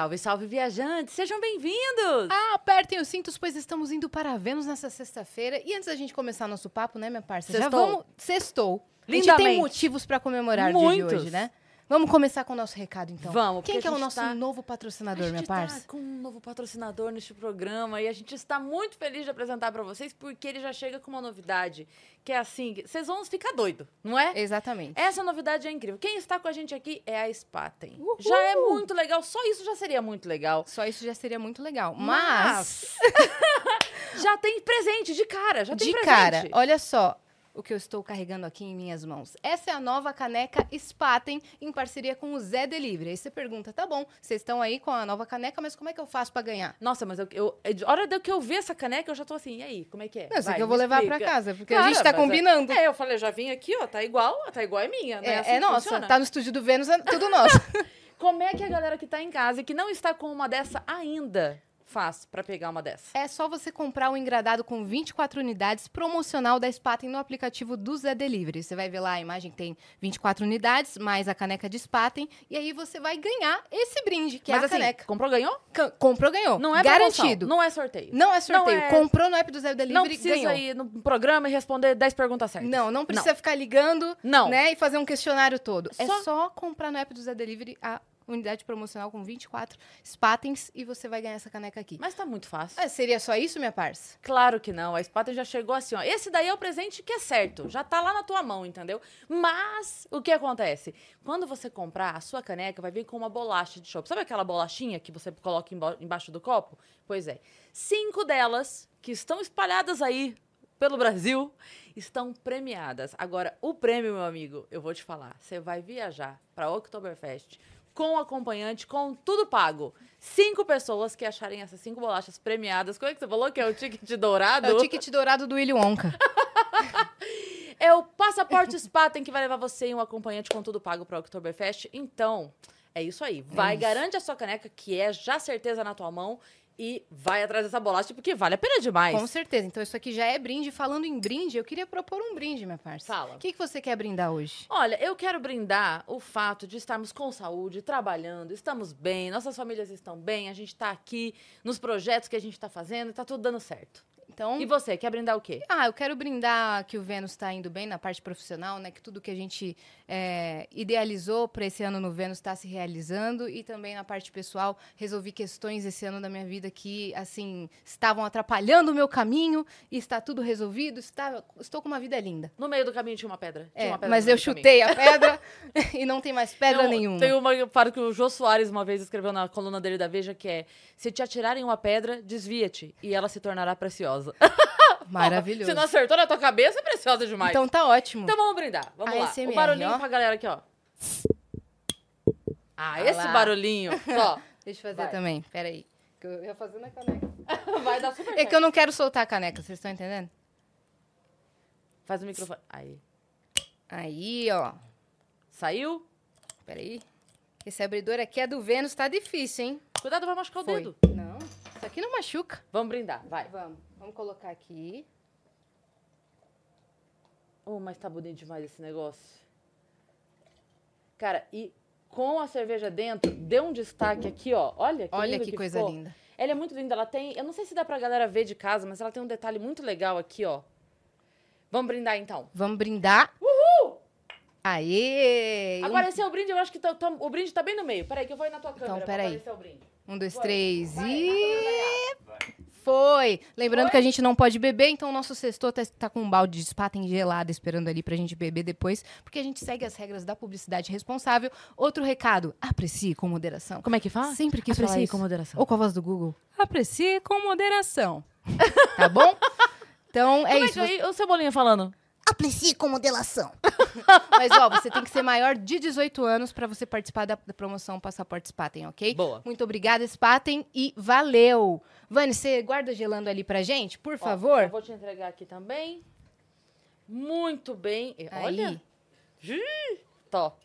Salve, salve, viajantes! Sejam bem-vindos! Ah, apertem os cintos, pois estamos indo para Vênus nessa sexta-feira. E antes da gente começar nosso papo, né, minha parça? Já Sextou. vamos... Sextou. A gente Lindamente. tem motivos para comemorar o dia de Muitos. hoje, né? Vamos começar com o nosso recado, então. Vamos, Quem que é a o gente nosso tá- novo A patrocinador, gente minha tá parça? com um novo patrocinador neste programa e a gente está muito feliz de apresentar para vocês porque ele já chega com uma novidade que é assim, vocês vão ficar doido, não é? Exatamente. Essa novidade é incrível. Quem está com a gente aqui é a Spaten. Uhul! Já é muito legal, só isso já seria muito legal. Só isso já seria muito legal. Mas, já tem presente de cara, já tem de presente. cara, olha só o que eu estou carregando aqui em minhas mãos. Essa é a nova caneca Spaten em parceria com o Zé Delivery. Aí você pergunta, tá bom, vocês estão aí com a nova caneca, mas como é que eu faço para ganhar? Nossa, mas eu, eu, a hora de que eu ver essa caneca, eu já tô assim, e aí, como é que é? Não, Vai, aqui eu vou levar pra casa, porque a Cara, gente tá é- combinando. É, eu falei, já vim aqui, ó, tá igual, tá igual é minha, né? É, assim é que nossa, funciona. tá no estúdio do Vênus, é tudo nosso. Como é que a galera que tá em casa e que não está com uma dessa ainda faz pra pegar uma dessa? é só você comprar um engradado com 24 unidades promocional da Spaten no aplicativo do Zé Delivery. Você vai ver lá a imagem que tem 24 unidades, mais a caneca de Spaten, e aí você vai ganhar esse brinde, que Mas é a assim, caneca. comprou, ganhou? Ca- Comprou, ganhou. Não é Garantido. promoção, não é sorteio. Não é sorteio. Não é- Comprou no app do Zé Delivery, Não precisa ganhou. ir no programa e responder 10 perguntas certas. Não, não precisa ficar ligando Não. né, e fazer um questionário todo. É Só- só comprar no app do Zé Delivery a unidade promocional com 24 Spatens e você vai ganhar essa caneca aqui. Mas tá muito fácil. Ah, seria só isso, minha parça? Claro que não. A Spaten já chegou assim, ó. Esse daí é o presente que é certo. Já tá lá na tua mão, entendeu? Mas o que acontece? Quando você comprar, a sua caneca vai vir com uma bolacha de chopp. Sabe aquela bolachinha que você coloca emba- embaixo do copo? Pois é. Cinco delas, que estão espalhadas aí pelo Brasil, estão premiadas. Agora, o prêmio, meu amigo, eu vou te falar. Você vai viajar para Oktoberfest com acompanhante, com tudo pago. Cinco pessoas que acharem essas cinco bolachas premiadas. Como é que você falou que é o ticket dourado? É o ticket dourado do Willy Wonka. É o passaporte Spaten que vai levar você e um acompanhante com tudo pago para o Oktoberfest. Então, é isso aí. Vai, isso. garante a sua caneca, que é já certeza na tua mão, e vai atrás dessa bolacha, porque vale a pena demais. Com certeza. Então, isso aqui já é brinde. Falando em brinde, eu queria propor um brinde, minha parça. Fala. O que, que você quer brindar hoje? Olha, eu quero brindar o fato de estarmos com saúde, trabalhando, estamos bem, nossas famílias estão bem, a gente tá aqui nos projetos que a gente tá fazendo, tá tudo dando certo. Então, E você, quer brindar o quê? Ah, eu quero brindar que o Vênus está indo bem na parte profissional, né? Que tudo que a gente é, idealizou para esse ano no Vênus está se realizando e também na parte pessoal resolvi questões esse ano da minha vida que assim estavam atrapalhando o meu caminho e está tudo resolvido. Está, estou com uma vida linda. No meio do caminho tinha uma pedra. Tinha É, uma pedra mas no eu meio do caminho. chutei a pedra e não tem mais pedra Tem um- nenhuma. Tem uma parte que o Jô Soares uma vez escreveu na coluna dele da Veja que é: Se te atirarem uma pedra, desvia-te e ela se tornará preciosa. Maravilhoso. Se não acertou na tua cabeça, é preciosa demais. Então tá ótimo. Então vamos brindar. Vamos lá. ASMR, o barulhinho ó. pra galera aqui, ó. Ah, esse lá. barulhinho. Ó. Deixa eu fazer Vai. também. Peraí. Que eu ia fazer na caneca. Vai dar super É certo. que eu não quero soltar a caneca, vocês estão entendendo? Faz o microfone. Aí. Aí, ó. Saiu? Peraí. Esse abridor aqui é do Vênus, tá difícil, hein? Cuidado, vai machucar o Foi. dedo. Aqui não machuca. Vamos brindar, vai. Vamos, vamos colocar aqui. Oh, mas tá bonito demais esse negócio. Cara, e com a cerveja dentro, deu um destaque aqui, ó. Olha que Olha que, que coisa ficou. linda. Ela é muito linda, ela tem, eu não sei se dá pra galera ver de casa, mas ela tem um detalhe muito legal aqui, ó. Vamos brindar então. Vamos brindar. Uhul! Aê! Agora esse é o brinde, eu acho que tá- tá- o brinde tá bem no meio. Peraí que eu vou ir na tua câmera pra peraí. aparecer o brinde. Um, dois, Foi. três Vai, e... Foi! Lembrando que a gente não pode beber, então o nosso sextor tá, tá com um balde de spaten gelado esperando ali pra gente beber depois, porque a gente segue as regras da publicidade responsável. Outro recado, aprecie com moderação. Como é que fala? Sempre falar Aprecie com moderação. Ou com a voz do Google. Aprecie com moderação. tá bom? Então é Como isso. é que é o Cebolinha falando? Aprecie com modelação. Mas, ó, você tem que ser maior de 18 anos pra você participar da, da promoção Passaporte Spaten, ok? Boa. Muito obrigada, Spaten, e valeu! Vani, você guarda gelando ali pra gente, por Ó, favor? eu vou te entregar aqui também. Muito bem. Aí. Olha. Tó.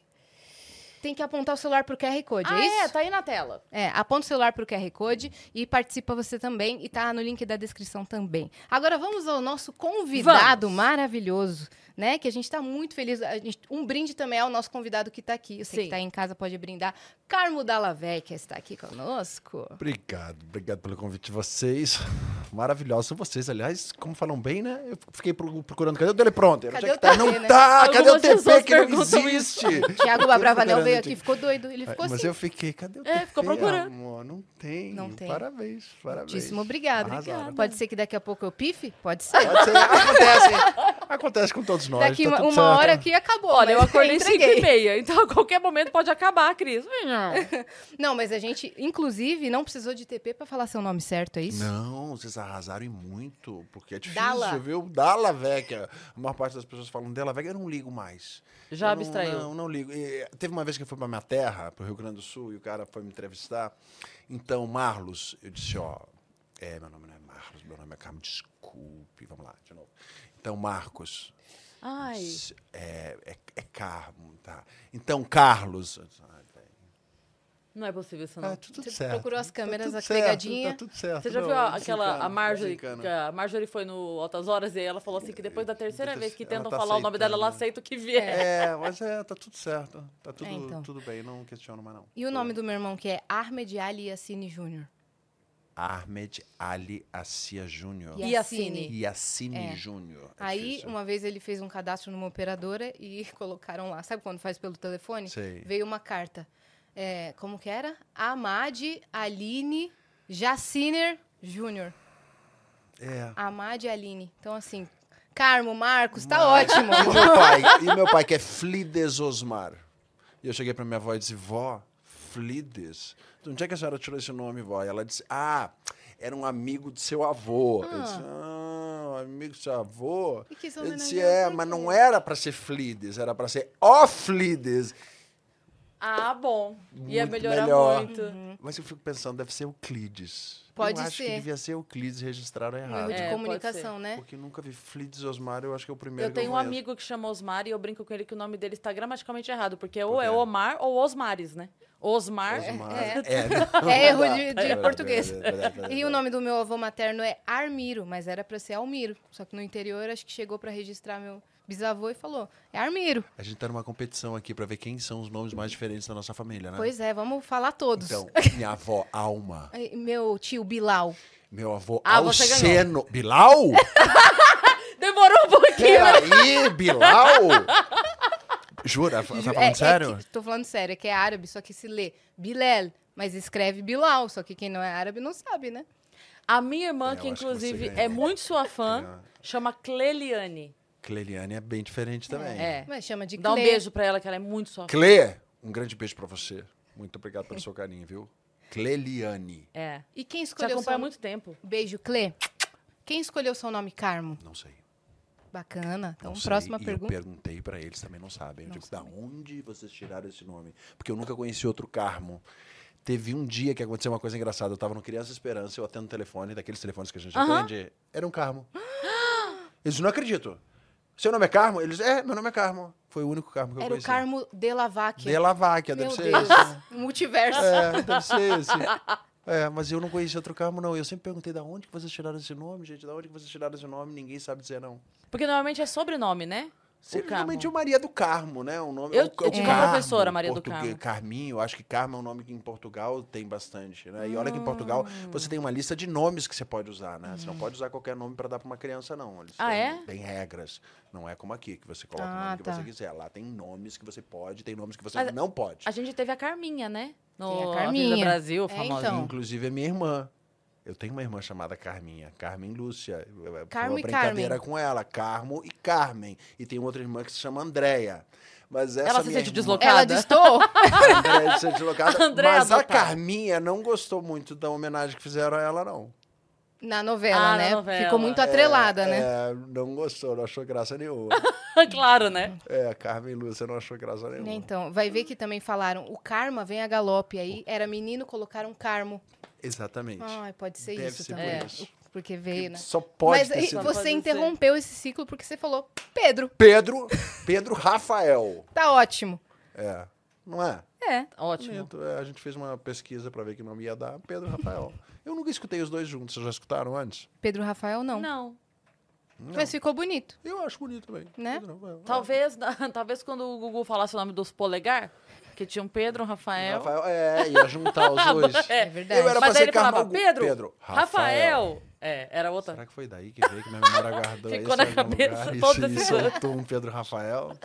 Tem que apontar o celular pro QR Code, Ah, é isso? é, tá aí na tela. É, aponta o celular pro QR Code e participa você também. E tá no link da descrição também. Agora vamos ao nosso convidado Vamos. maravilhoso, né? Que a gente tá muito feliz. A gente- um brinde também ao nosso convidado que tá aqui. Você Sim. que tá aí em casa pode brindar. Carmo Dallavecchia está aqui conosco. Obrigado, obrigado pelo convite de vocês. Maravilhosos são vocês, aliás, como falam bem, né? Eu fiquei pro- procurando, cadê o teleprompter? Cadê é o que tá? Não né? tá, cadê o pessoas que não existe? Tiago Abravanel veio aqui, ficou doido. Ele ficou Mas assim. eu fiquei, cadê o É, TP, ficou procurando. amor? Não tem. Não tem. Parabéns, parabéns. Muitíssimo obrigado. Arrasaram. Pode ser que daqui a pouco eu pife? Pode ser. Pode ser, acontece. Acontece com todos nós. Daqui tá uma, uma hora aqui acabou. Olha, eu acordei 5 entreguei. e meia, então a qualquer momento pode acabar, Cris. Não, mas a gente, inclusive, não precisou de TP pra falar seu nome certo, é isso? Não, vocês arrasaram e muito, porque é difícil, Dala. viu? Dala Vecchia. A maior parte das pessoas falam dela Vecchia, eu não ligo mais. Já Eu abstraiu. Não, não, não ligo. E, teve uma vez que eu fui pra minha terra, pro Rio Grande do Sul, e o cara foi me entrevistar. Então, Marlos, eu disse, ó, é, meu nome não é Marlos, meu nome é Carmo, desculpe, vamos lá, de novo. Então, Marcos, Ai. é, é, é Carmo, tá? Então, Carlos... eu disse, "Ai, velho, Não é possível isso, Tá não. tudo Você certo. procurou as câmeras, tudo a certo, pegadinha. Tá tudo certo. Você já não, viu a- tô aquela, brincando, a Marjorie, a Marjorie foi no Altas Horas e ela falou assim que depois da terceira vez que tá tentam falar o nome aceitando. dela, ela aceita o que vier. É, mas é, tá tudo certo. Tá tudo, É, então. tudo bem, não questiono mais não. E o nome do meu irmão, que é Ahmed Ali Yassine Jr. Ahmed Ali Assia Júnior. E Yassine. Yassine É. Júnior. É Aí, difícil. uma vez ele fez um cadastro numa operadora e colocaram lá. Sabe quando faz pelo telefone? Sei. Veio uma carta. É, como que era? Amad Aline Jaciner Jr. É. Amad Aline. Então, assim, Carmo, Marcos, tá Mas- ótimo. E meu pai, e meu pai que é Flides Osmar. E eu cheguei pra minha avó e disse, vó, Flides? De onde é que a senhora tirou esse nome, vó? E ela disse, ah, era um amigo de seu avô. Eu disse, ah, amigo do seu avô? Eu disse, é, mas não era pra ser Flides, era pra ser ó Flides. Ah, bom. Ia Muito melhorar melhor. muito. Mas eu fico pensando, deve ser Euclides. Pode eu acho que ser. devia ser Euclides registraram Um erro errado. de É, comunicação, né? Porque nunca vi Flides Osmar, eu acho que é o primeiro Eu que tenho um conheço. amigo que chama Osmar e eu brinco com ele que o nome dele está gramaticalmente errado, porque ou Por é quê? Omar ou Osmares, né? Osmar. Osmar. é. É, não, É erro de- de É, português. é, é, é, é, é, E o nome do meu avô materno é Armiro, mas era pra ser Almiro. Só que no interior, acho que chegou pra registrar meu bisavô e falou, é Armiro. A gente tá numa competição aqui pra ver quem são os nomes mais diferentes da nossa família, né? Pois é, vamos falar todos. Então, minha avó, Alma. Meu tio Bilal. Meu avô, Ah, Alceno. Bilal? Demorou um pouquinho. Peraí, Bilal? Jura? Tá falando É- é sério? que- tô falando sério, é que é árabe, só que se lê Bilal, mas escreve Bilal. Só que quem não é árabe não sabe, né? A minha irmã, É, que que inclusive ganhou. é muito sua fã, chama Cleliane. Cleliane é bem diferente também. É. Mas chama de Dá um beijo pra ela, que ela é muito sua fã. Clê, um grande beijo pra você. Muito obrigado pelo seu carinho, viu? Cleliane. É. E quem Te escolheu há seu... muito tempo. Beijo, Clê. Quem escolheu seu nome Carmo? Não sei. Bacana. Então, Não sei. próxima e pergunta. Eu perguntei pra eles, também não sabem. Eu digo, da onde vocês tiraram esse nome? Porque eu nunca conheci outro Carmo. Teve um dia que aconteceu uma coisa engraçada. Eu tava no Criança Esperança, eu atendo o telefone, daqueles telefones que a gente Aham. atende. Era um Carmo. Eles não acredito. Seu nome é Carmo? Eles, é, meu nome é Carmo. Foi o único Carmo que eu Era o conheci. Carmo de Laváquia. De Laváquia, deve ser Deus. esse. Multiverso. É, deve ser esse. É, mas eu não conhecia outro Carmo, não. Eu sempre perguntei da onde que vocês tiraram esse nome, gente. Da onde que vocês tiraram esse nome? Ninguém sabe dizer não. Porque normalmente é sobrenome, né? O Realmente Carmo. o Maria do Carmo, né? O nome, Eu- o- eu o tive uma professora, Maria do Carmo. Carminho, acho que Carmo é um nome que em Portugal tem bastante, né? E olha que em Hum. Portugal você tem uma lista de nomes que você pode usar, né? Você não pode usar qualquer nome para dar para uma criança, não. Eles Ah, têm, é? têm regras. Não é como aqui, que você coloca o Ah, nome que tá. você quiser. Lá tem nomes que você pode, tem nomes que você Mas não pode. A gente teve a Carminha, né? No Tem a Carminha. Brasil, É, famosa. então. Inclusive é minha irmã. Eu tenho uma irmã chamada Carminha, Carmen Lúcia. Carmo uma brincadeira Carmen. com ela, Carmo e Carmen. E tem outra irmã que se chama Andréia. Mas essa Ela se minha sente irmã- deslocada? Ela distou? Andréia se sente deslocada. Andréia mas a. Carminha não gostou muito da homenagem que fizeram a ela, não. Na novela, Ah, na né? novela. Ficou muito atrelada, né? É, não gostou, não achou graça nenhuma. claro, né? é, a Carmen Lúcia não achou graça nenhuma. Então, vai ver que também falaram, o karma vem a galope. Aí era menino, colocaram carmo. Exatamente. Ai, pode ser Deve isso ser também. por isso. Porque veio, né? Só pode Mas ter sido. Pode você ser. interrompeu esse ciclo porque você falou, Pedro, Pedro, Pedro Rafael. tá ótimo. É, não é? É. Ótimo. É, a gente fez uma pesquisa pra ver que nome ia dar. Pedro Rafael. Eu nunca escutei os dois juntos. Vocês já escutaram antes? Pedro Rafael, não. Não. Mas ficou bonito. Eu acho bonito também. Né? Pedro Rafael. Talvez, talvez quando o Google falasse o nome dos polegar, que tinha um Pedro, um Rafael. Rafael, é, ia juntar os dois. É verdade. Eu era Mas pra ser ele falava Carmo- Pedro, Pedro, Rafael. É, era outra. Será que foi daí que veio que minha memória guardou Ficou na cabeça lugar e todo se- esse soltou um Pedro Rafael?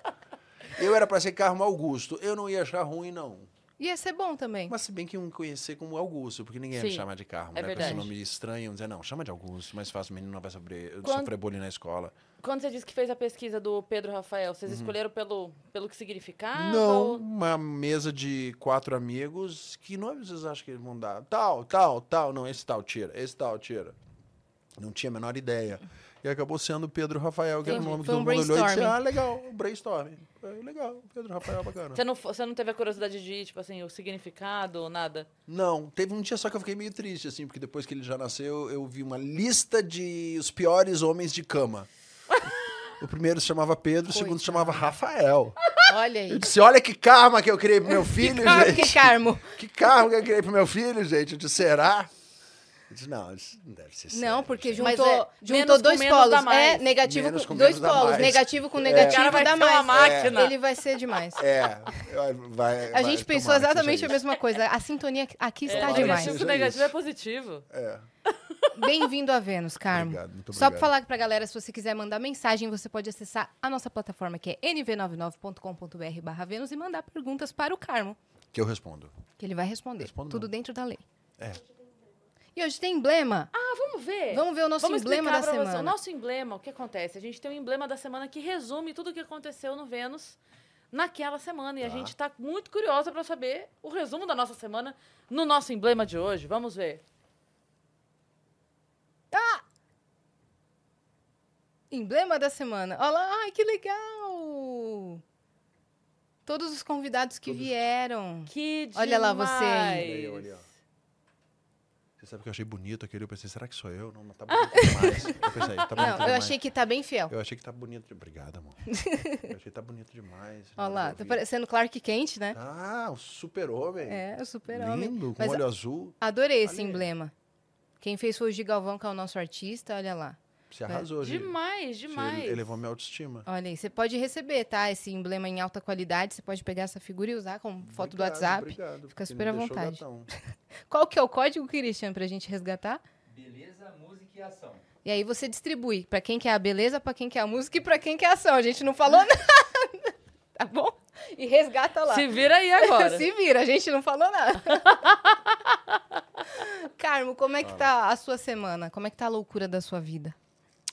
Eu era pra ser Carmo Augusto. Eu não ia achar ruim, não. Ia ser bom também. Mas se bem que eu me conhecer como Augusto, porque ninguém ia me Sim, chamar de Carmo, é né? Com esse verdade. nome estranho, dizer, não, chama de Augusto, mais fácil, o menino não vai sofrer, Quando- sofrer bullying na escola. Quando você disse que fez a pesquisa do Pedro Rafael, vocês escolheram pelo, pelo que significava? Uhum. Não, ou- uma mesa de quatro amigos, que nome vocês acham que eles vão dar? Tal, tal, tal, não, esse tal tira, esse tal tira. Não tinha a menor ideia. E acabou sendo Pedro Rafael, que era o Entendi. nome que Foi todo um mundo olhou e disse, brainstorming. ah, legal, brainstorming. É, legal, Pedro Rafael, bacana. Você não, você não teve a curiosidade de, tipo assim, o significado, nada? Não, teve um dia só que eu fiquei meio triste, assim, porque depois que ele já nasceu, eu vi uma lista de os piores homens de cama. O primeiro se chamava Pedro, o segundo se chamava Rafael. Olha aí. Eu disse, olha que karma que eu criei pro meu filho, Ah, gente. que carmo. Que karma que eu criei pro meu filho, gente. Eu disse, será? Eu disse, não, isso não deve ser sério. Não, porque. Mas juntou, é, juntou com dois menos dá polos. mais. É, negativo Menos com, com dois menos dá polos. mais. Negativo com É. negativo O cara vai dá ser uma mais. máquina. Ele vai ser demais. É, vai- vai, A vai gente pensou que exatamente a mesma coisa. A sintonia aqui está Tomara que demais. Negativo é positivo. É. Bem-vindo a Vênus, Carmo. Obrigado, muito Só para obrigado. falar pra galera, se você quiser mandar mensagem, você pode acessar a nossa plataforma que é nv99.com.br barra Vênus e mandar perguntas para o Carmo, Que eu respondo. que ele vai responder. Respondo Tudo não. dentro da lei. É. E hoje tem emblema. Ah, vamos ver. Vamos ver o nosso Vamos emblema da você. semana. O nosso emblema, o que acontece? A gente tem um emblema da semana que resume tudo o que aconteceu no Vênus naquela semana. E a Tá. gente tá muito curiosa pra saber o resumo da nossa semana no nosso emblema de hoje. Vamos ver. Emblema da semana. Olha lá, ai, que legal! Todos os convidados que Todos. vieram. Que demais. Olha lá você aí. Olha aí, olha, ó. Você sabe que eu achei bonito aquele? Eu pensei, será que sou eu? Não, mas tá bonito demais. Eu pensei, tá bonito Não, eu demais. achei que tá bem fiel. Eu achei que tá bonito. de- Obrigado, amor. eu achei que tá bonito demais. Olha lá, tá parecendo Clark Kent, né? Ah, o super-homem. É, o super-homem. Lindo, com Mas olho azul. Adorei esse Ali. emblema. Quem fez foi o Gigalvão, que é o nosso artista, olha lá. Você arrasou, Gi. Demais, Você demais. elevou minha autoestima. Olha aí, você pode receber, tá? Esse emblema em alta qualidade, você pode pegar essa figura e usar como foto do Obrigado, WhatsApp. Obrigado, Fica super à vontade. Qual que é o código, Christian, pra gente resgatar? Beleza, música e ação. E aí você distribui pra quem quer a beleza, pra quem quer a música e pra quem quer a ação. A gente não falou nada, tá bom? E resgata lá. Se vira aí agora. Se vira, a gente não falou nada. Carmo, como é que tá a sua semana? Como é que tá a loucura da sua vida?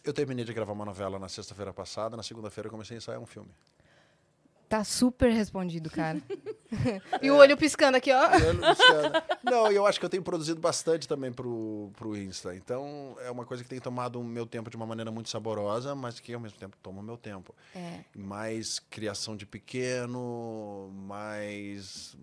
Eu terminei de gravar uma novela na sexta-feira passada. Na segunda-feira eu comecei a ensaiar um filme. Tá super respondido, cara. e o olho piscando aqui, ó. Não e eu acho que eu tenho produzido bastante também pro, pro Insta. Então, é uma coisa que tem tomado o meu tempo de uma maneira muito saborosa, mas que ao mesmo tempo toma o meu tempo. É. Mais criação de pequeno, mais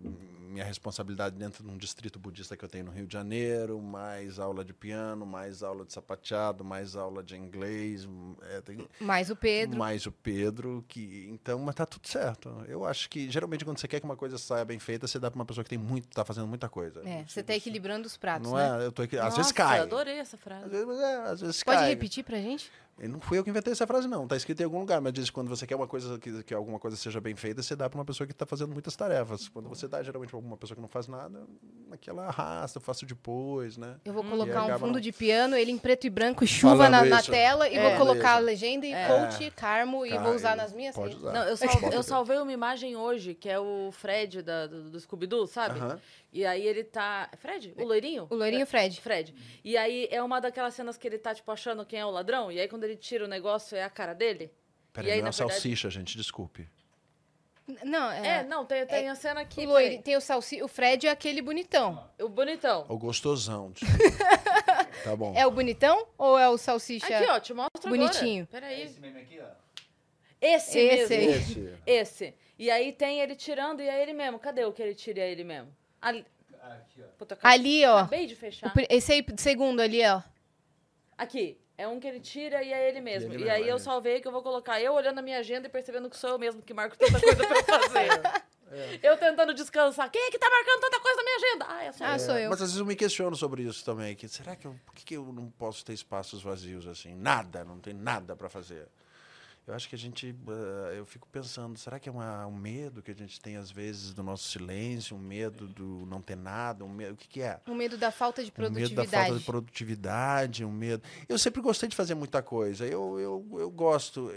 minha responsabilidade dentro de um distrito budista que eu tenho no Rio de Janeiro, mais aula de piano, mais aula de sapateado, mais aula de inglês, é, tem- Mais o Pedro. mais o Pedro, que então, mas tá tudo certo. Eu acho que geralmente quando você quer que uma coisa saia bem feita, você dá pra uma pessoa que tem muito, tá fazendo muita coisa. É, você tá equilibrando os pratos, Não né? é? Eu tô aqui, às Nossa, vezes cai. adorei essa Às frase. vezes, é, às vezes Pode cai. repetir pra gente? E não fui eu que inventei essa frase, não. Tá escrito em algum lugar, mas diz que quando você quer uma coisa, que, que alguma coisa seja bem feita, você dá pra uma pessoa que tá fazendo muitas tarefas. Quando você dá, geralmente, pra alguma pessoa que não faz nada, aquela arrasta, eu faço depois, né? Eu vou colocar um fundo não- de piano, ele em preto e branco e chuva Falando na, na tela, e É. vou colocar a legenda e É. coach, Carmo, e Cara, vou usar ele nas minhas redes. Não, eu, sal- Bota eu salvei uma imagem hoje, que é o Fred da- do, do Scooby-Doo, sabe? Aham. E aí ele tá. é Fred? O loirinho? O loirinho Fred. Fred. E aí é uma daquelas cenas que ele tá, tipo, achando quem é o ladrão, e aí quando ele tira o negócio é a cara dele. Peraí, aí, não é verdade- salsicha, gente, desculpe. Não, É, é. não, tem, tem a cena aqui. o, loiri- tem o, salsi, o Fred é aquele bonitão. O bonitão. O gostosão. desculpa. tá bom. É o bonitão ou é o salsicha? Aqui, ó, te mostro Bonitinho. agora. Peraí. Esse meme aqui, ó. Esse, Esse mesmo. Esse. Esse. E aí tem ele tirando e é ele mesmo. Cadê o que ele tira e é ele mesmo? Ali. Aqui, ó. Puta, Ali, ó. Acabei de fechar. Esse aí, segundo ali, ó. Aqui. É um que ele tira e é ele mesmo. ele E, mesmo, aí é eu salvei que eu vou colocar eu olhando a minha agenda e percebendo que sou eu mesmo que marco tanta coisa pra eu fazer. Eu tentando descansar. Quem é que tá marcando tanta coisa na minha agenda? Ah, é só Ah, eu. sou eu. Mas às vezes eu me questiono sobre isso também. Que será que eu, por que, que eu não posso ter espaços vazios assim? Nada, não tem nada para fazer. Eu acho que a gente, eh, eu fico pensando, será que é uma- um medo que a gente tem às vezes do nosso silêncio, um medo do não ter nada, um medo, o que que é? O medo da falta de Um medo da produtividade. falta de produtividade, um medo. Eu sempre gostei de fazer muita coisa. Eu, eu, eu gosto.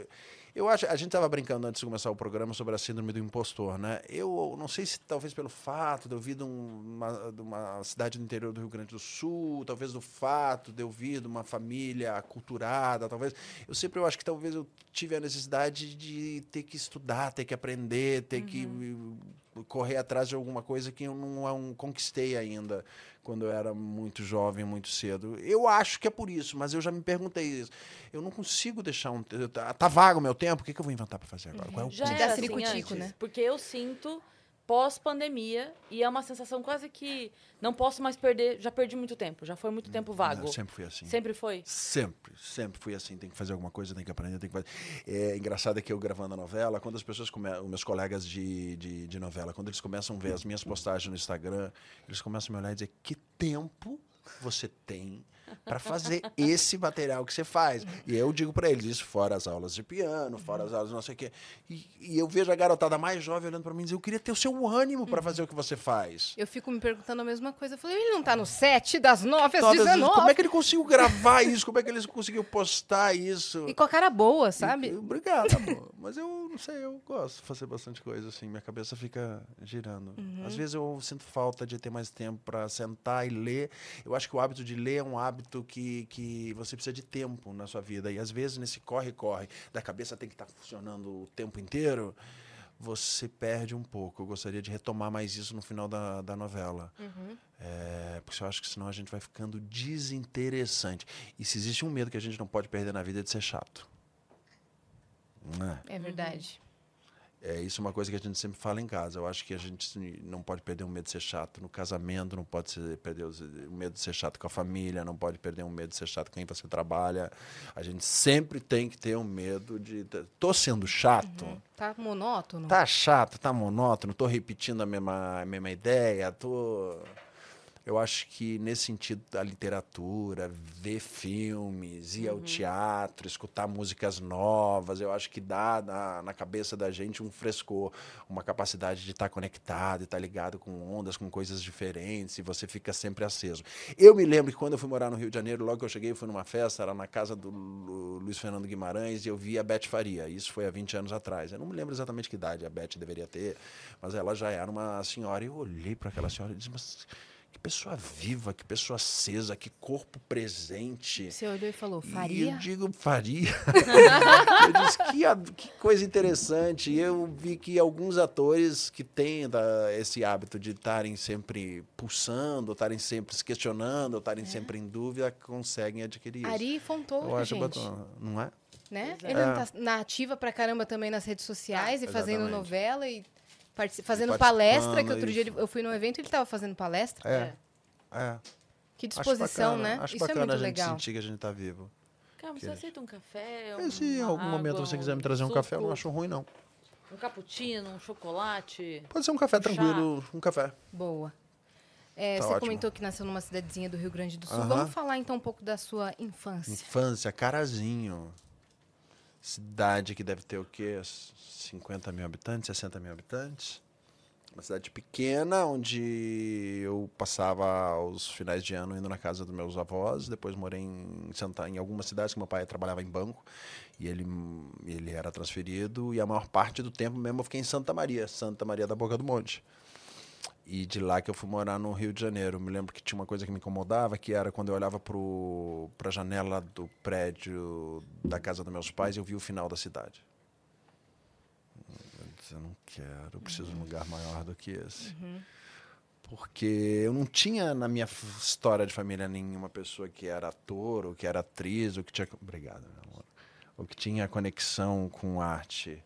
Eu acho, a gente estava brincando antes de começar o programa sobre a síndrome do impostor, né? Eu não sei se talvez pelo fato de eu vir de um- uma, de uma cidade do interior do Rio Grande do Sul, talvez do fato de eu vir de uma família aculturada, talvez. Eu sempre eu acho que talvez eu tive a necessidade de ter que estudar, ter que aprender, ter que eh, correr atrás de alguma coisa que eu não, não conquistei ainda quando eu era muito jovem, muito cedo. Eu acho que é por isso, mas eu já me perguntei isso. Eu não consigo deixar um. Tá, tá vago o meu tempo, o que, que eu vou inventar para fazer agora? Qual é o Já era assim antes, né? Porque eu sinto pós-pandemia e é uma sensação quase que não posso mais perder, já perdi muito tempo, já foi muito tempo vago. Eu sempre fui assim. Sempre foi? Sempre, sempre fui assim. Tem que fazer alguma coisa, tem que aprender, tem que fazer. É engraçado é que eu gravando a novela, quando as pessoas, come... os meus colegas de, de, de novela, quando eles começam a ver as minhas postagens no Instagram, eles começam a me olhar e dizer: que tempo você tem para fazer esse material que você faz? E eu digo para eles: isso fora as aulas de piano, fora as aulas de não sei o quê. E, e eu vejo a garotada mais jovem olhando para mim e dizer: eu queria ter o seu ânimo para fazer o que você faz. Eu fico me perguntando a mesma coisa. Eu falei, ele não tá no 7 das 9 às Todas as- 19? Como é que ele conseguiu gravar isso? Como é que ele conseguiu postar isso? E com a cara boa, sabe? E- Obrigado, amor. Mas eu não sei, eu gosto de fazer bastante coisa assim. Minha cabeça fica girando. Uhum. Às vezes eu sinto falta de ter mais tempo para sentar e ler. Eu acho que o hábito de ler é um hábito que, que você precisa de tempo na sua vida. E às vezes nesse corre-corre da cabeça tem que estar funcionando o tempo inteiro. Você perde um pouco. Eu gostaria de retomar mais isso no final da, da novela. É, porque eu acho que senão a gente vai ficando desinteressante. E se existe um medo que a gente não pode perder na vida é de ser chato. É? É verdade. É isso é uma coisa que a gente sempre fala em casa. Eu acho que a gente não pode perder o medo de ser chato no casamento, não pode ser- perder os- o medo de ser chato com a família, não pode perder o medo de ser chato com quem você trabalha. A gente sempre tem que ter um medo de. Tô sendo chato. Tá monótono? Tá chato, tá monótono, tô repetindo a mesma, a mesma ideia, tô. Eu acho que nesse sentido da literatura, ver filmes, ir ao teatro, escutar músicas novas, eu acho que dá na, na cabeça da gente um frescor, uma capacidade de estar conectado, e estar ligado com ondas, com coisas diferentes, e você fica sempre aceso. Eu me lembro que quando eu fui morar no Rio de Janeiro, logo que eu cheguei, eu fui numa festa, era na casa do Lu- Luiz Fernando Guimarães, e eu vi a Beth Faria. Isso foi há 20 anos atrás. Eu não me lembro exatamente que idade a Beth deveria ter, mas ela já era uma senhora. E eu olhei para aquela senhora e disse, mas que pessoa viva, que pessoa acesa, que corpo presente. Você olhou e falou, E faria? eu digo, faria. eu disse, que, que coisa interessante. E eu vi que alguns atores que têm da- esse hábito de estarem sempre pulsando, estarem sempre se questionando, estarem sempre em dúvida, conseguem adquirir isso. É. Ari eu Fontoura, acho gente. bacana, não é? Né? É. Ele não tá na ativa pra caramba também nas redes sociais e fazendo exatamente. novela e fazendo palestra, que outro dia isso. ele- eu fui num evento e ele tava fazendo palestra. É. É. Que Acho disposição, bacana, né? Acho Isso é bacana muito a gente legal. sentir que a gente está vivo. Cara, você Que- aceita um café? E se em algum momento água, você quiser me trazer um café, eu não acho ruim, não. Um cappuccino, um chocolate. Pode ser um café Um chá. tranquilo, um café. Boa. É, Tá você ótimo. comentou que nasceu numa cidadezinha do Rio Grande do Sul. Vamos falar então um pouco da sua infância. Infância, Carazinho. Cidade que deve ter o quê? 50 mil habitantes, 60 mil habitantes. Uma cidade pequena, onde eu passava os finais de ano indo na casa dos meus avós. Depois morei em, em algumas cidades, que meu pai trabalhava em banco. E ele, ele era transferido. E a maior parte do tempo mesmo eu fiquei em Santa Maria, Santa Maria da Boca do Monte. E de lá que eu fui morar no Rio de Janeiro. Me lembro que tinha uma coisa que me incomodava, que era quando eu olhava para a janela do prédio da casa dos meus pais, eu via o final da cidade. Eu não quero, eu preciso de um lugar maior do que esse. Porque eu não tinha na minha história de família nenhuma pessoa que era ator, ou que era atriz, ou que tinha. Obrigado, meu amor. Ou que tinha conexão com arte.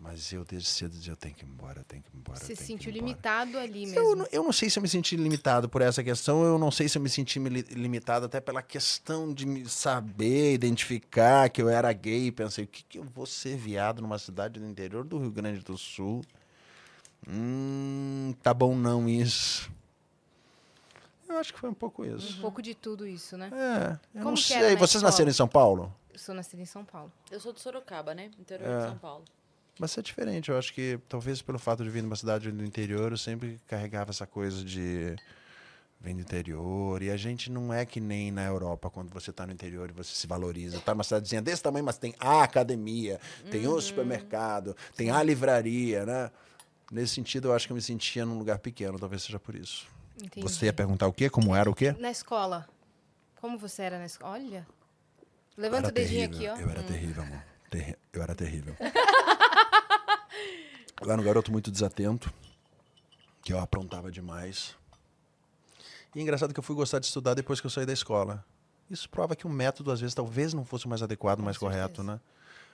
Mas eu desde cedo dizia, eu tenho que ir embora, eu tenho que ir embora. Você se tenho que ir sentiu limitado ali mesmo. Eu, não- eu não sei se eu me senti limitado por essa questão, eu não sei se eu me senti mi- limitado até pela questão de me saber, identificar que eu era gay. Pensei, o que, que eu vou ser viado numa cidade do interior do Rio Grande do Sul? Hum, tá bom não isso. Eu acho que foi um pouco isso. Um pouco de tudo isso, né? É, eu Como não que era sei. Vocês escola? nasceram em São Paulo? Eu sou nascida em São Paulo. Eu sou de Sorocaba, né? Interior É. de São Paulo. Mas é diferente. Eu acho que talvez pelo fato de vir de uma cidade do interior, eu sempre carregava essa coisa de vem do interior. E a gente não é que nem na Europa, quando você está no interior e você se valoriza. Tá numa cidadezinha desse tamanho, mas tem a academia, tem o supermercado, tem a livraria, né? Nesse sentido, eu acho que eu me sentia num lugar pequeno, talvez seja por isso. Entendi. Você ia perguntar o quê? Como era o quê? Na escola. Como você era na escola? Olha. Levanta o dedinho terrível, aqui, ó. Eu era terrível, amor. Terri- Eu era terrível. eu era um garoto muito desatento, que eu aprontava demais. E é engraçado que eu fui gostar de estudar depois que eu saí da escola. Isso prova que o método, às vezes, talvez não fosse o mais adequado, o mais correto, né?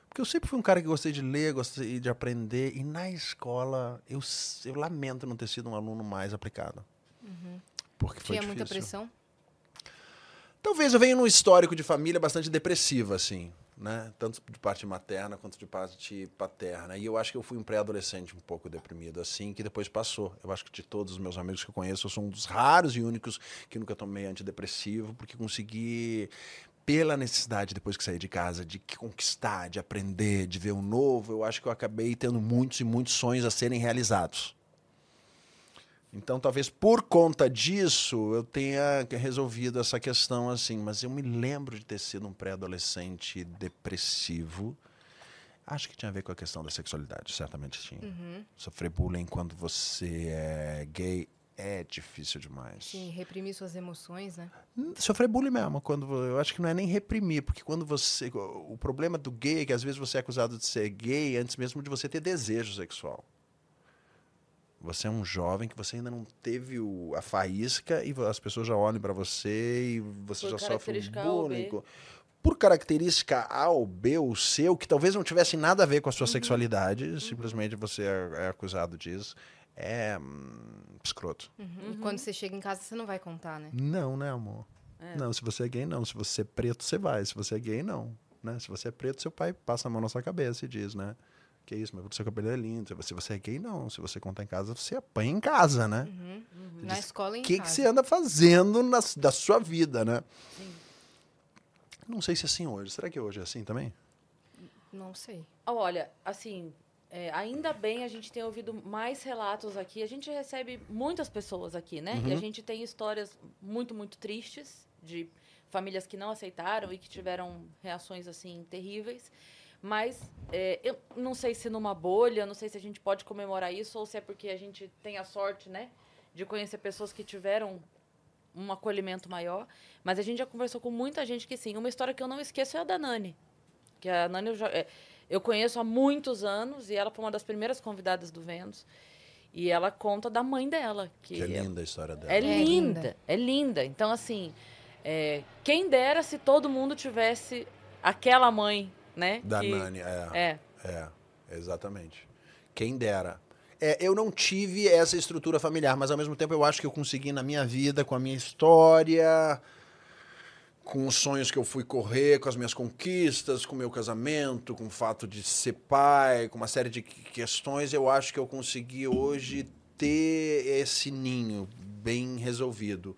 Porque eu sempre fui um cara que gostei de ler, gostei de aprender. E na escola, eu, eu lamento não ter sido um aluno mais aplicado. Porque foi Uhum. Tinha muita difícil. pressão? Talvez eu venha num histórico de família bastante depressiva, assim, né? Tanto de parte materna quanto de parte paterna. E eu acho que eu fui um pré-adolescente um pouco deprimido, assim, que depois passou. Eu acho que de todos os meus amigos que eu conheço, eu sou um dos raros e únicos que nunca tomei antidepressivo, porque consegui, pela necessidade, depois que saí de casa, de conquistar, de aprender, de ver o novo, eu acho que eu acabei tendo muitos e muitos sonhos a serem realizados. Então, talvez por conta disso, eu tenha resolvido essa questão assim. Mas eu me lembro de ter sido um pré-adolescente depressivo. Acho que tinha a ver com a questão da sexualidade, certamente tinha. Uhum. Sofrer bullying quando você é gay é difícil demais. Sim, reprimir suas emoções, né? Sofrer bullying mesmo, quando eu acho que não é nem reprimir, porque quando você. O problema do gay é que às vezes você é acusado de ser gay antes mesmo de você ter desejo sexual. Você é um jovem que você ainda não teve o- a faísca e as pessoas já olham para você e você Por já sofre um bullying. Por característica A ou B ou C, o que talvez não tivesse nada a ver com a Uhum. sua sexualidade, simplesmente você é, é acusado disso. É hum, escroto. E quando você chega em casa, você não vai contar, né? Não, né, amor? É. Não, se você é gay, não. Se você é preto, você vai. Se você é gay, não. Né? Se você é preto, seu pai passa a mão na sua cabeça e diz, né? Que isso, mas o seu cabelo é lindo. Se você é gay, não. Se você contar em casa, você apanha em casa, né? Na escola e O em que, que casa. você anda fazendo na, da sua vida, né? Não sei se é assim hoje. Será que hoje é assim também? Não sei. Olha, assim, é, ainda bem a gente tem ouvido mais relatos aqui. A gente recebe muitas pessoas aqui, né? E a gente tem histórias muito, muito tristes de famílias que não aceitaram e que tiveram reações, assim, terríveis. Mas é, eu não sei se numa bolha, não sei se a gente pode comemorar isso ou se é porque a gente tem a sorte, né? De conhecer pessoas que tiveram um acolhimento maior. Mas a gente já conversou com muita gente que sim. Uma história que eu não esqueço é a da Nani. Que a Nani eu, já, é, eu conheço há muitos anos e ela foi uma das primeiras convidadas do Vênus. E ela conta da mãe dela. Que, Que é linda a história dela. É, É linda, linda. é linda. Então, assim, é, quem dera se todo mundo tivesse aquela mãe, né? Da que- Nani, é. É. É, exatamente. Quem dera. É, eu não tive essa estrutura familiar, mas ao mesmo tempo eu acho que eu consegui na minha vida, com a minha história, com os sonhos que eu fui correr, com as minhas conquistas, com o meu casamento, com o fato de ser pai, com uma série de que- questões, eu acho que eu consegui hoje ter esse ninho bem resolvido.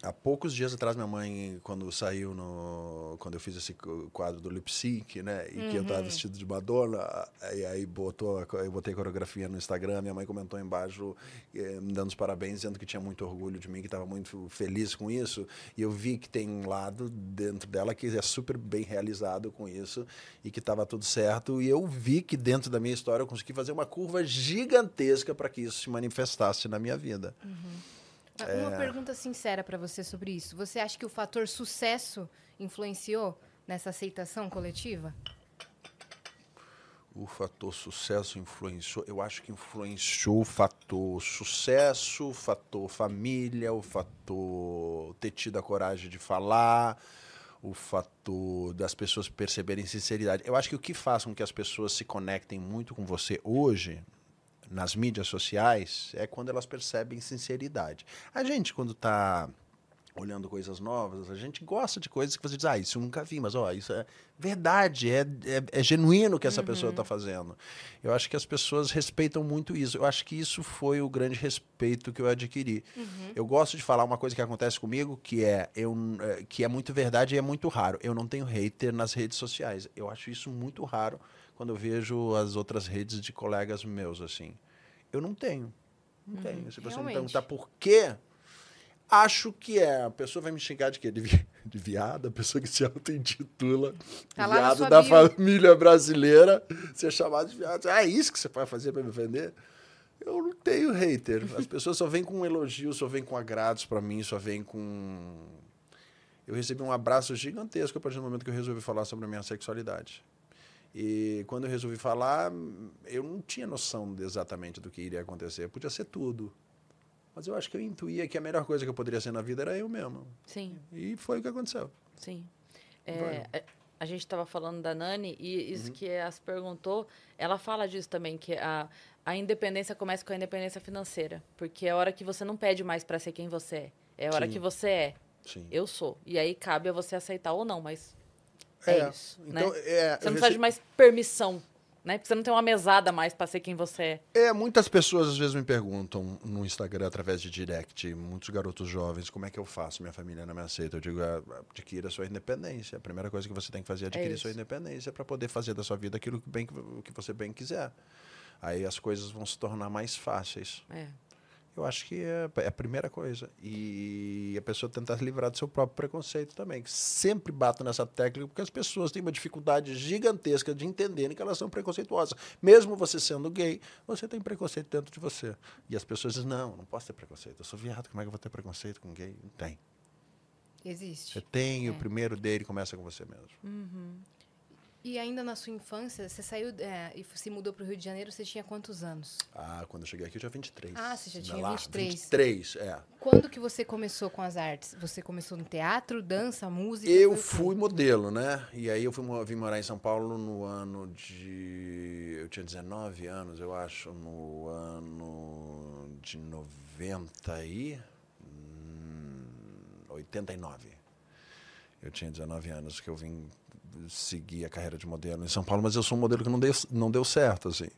Há poucos dias atrás, minha mãe, quando saiu no. Quando eu fiz esse quadro do lip sync, né? E que eu tava vestido de Madonna, e aí botou, eu botei a coreografia no Instagram, minha mãe comentou embaixo, eh, me dando os parabéns, dizendo que tinha muito orgulho de mim, que estava muito feliz com isso. E eu vi que tem um lado dentro dela que é super bem realizado com isso e que estava tudo certo. E eu vi que dentro da minha história eu consegui fazer uma curva gigantesca para que isso se manifestasse na minha vida. Ah, Uma pergunta sincera para você sobre isso. Você acha que o fator sucesso influenciou nessa aceitação coletiva? O fator sucesso influenciou, eu acho que influenciou o fator sucesso, o fator família, o fator ter tido a coragem de falar, o fator das pessoas perceberem sinceridade. Eu acho que o que faz com que as pessoas se conectem muito com você hoje, nas mídias sociais, é quando elas percebem sinceridade. A gente, quando está olhando coisas novas, a gente gosta de coisas que você diz, ah, isso eu nunca vi, mas ó, isso é verdade, é, é, é genuíno o que essa pessoa está fazendo. Eu acho que as pessoas respeitam muito isso. Eu acho que isso foi o grande respeito que eu adquiri. Eu gosto de falar uma coisa que acontece comigo, que é, eu, eh, que é muito verdade e é muito raro. Eu não tenho hater nas redes sociais. Eu acho isso muito raro quando eu vejo as outras redes de colegas meus, assim. Eu não tenho. Não tenho. Se você me perguntar por quê, acho que é. A pessoa vai me xingar de quê? De, vi- de viado, a pessoa que se auto-intitula Tá viado da bio. família brasileira, ser chamado de viado. Ah, é isso que você vai fazer para me vender? Eu não tenho hater. As pessoas só vêm com elogios, só vêm com agrados para mim, só vêm com. Eu recebi um abraço gigantesco a partir do momento que eu resolvi falar sobre a minha sexualidade. E quando eu resolvi falar, eu não tinha noção exatamente do que iria acontecer. Podia ser tudo. Mas eu acho que eu intuía que a melhor coisa que eu poderia ser na vida era eu mesmo. Sim, E foi o que aconteceu. sim. É, a- a gente estava falando da Nani e Uhum. isso que a se perguntou, ela fala disso também, que a, a independência começa com a independência financeira. Porque é a hora que você não pede mais para ser quem você é. É a hora Sim. que você é. Sim. Eu sou. E aí cabe a você aceitar ou não, mas é, isso. Então, né? é, Você não precisa recebi- de mais permissão, né? Porque você não tem uma mesada mais para ser quem você é. É, muitas pessoas às vezes me perguntam no Instagram, através de direct, muitos garotos jovens, como é que eu faço? Minha família não me aceita. Eu digo, ah, adquira sua independência. A primeira coisa que você tem que fazer é adquirir isso. sua independência para poder fazer da sua vida aquilo que, bem, que você bem quiser. Aí as coisas vão se tornar mais fáceis. É. Eu acho que é, é a primeira coisa. E a pessoa tentar se livrar do seu próprio preconceito também. Sempre bato nessa técnica porque as pessoas têm uma dificuldade gigantesca de entenderem que elas são preconceituosas. Mesmo você sendo gay, você tem preconceito dentro de você. E as pessoas dizem, não, não posso ter preconceito. Eu sou viado, como é que eu vou ter preconceito com gay? Não tem. Você Existe. tem, e o É. primeiro dele começa com você mesmo. E ainda na sua infância, você saiu é, e se mudou para o Rio de Janeiro, você tinha quantos anos? Ah, quando eu cheguei aqui eu tinha 23. Ah, você já é tinha lá? 23. 23, é. Quando que você começou com as artes? Você começou no teatro, dança, música? Eu quê? fui modelo, né? E aí eu fui, vim morar em São Paulo no ano de. Eu tinha 19 anos, eu acho, no ano de 90 e. hum, 89. Eu tinha 19 anos que eu vim seguir a carreira de modelo em São Paulo, mas eu sou um modelo que não deu, não deu certo, assim.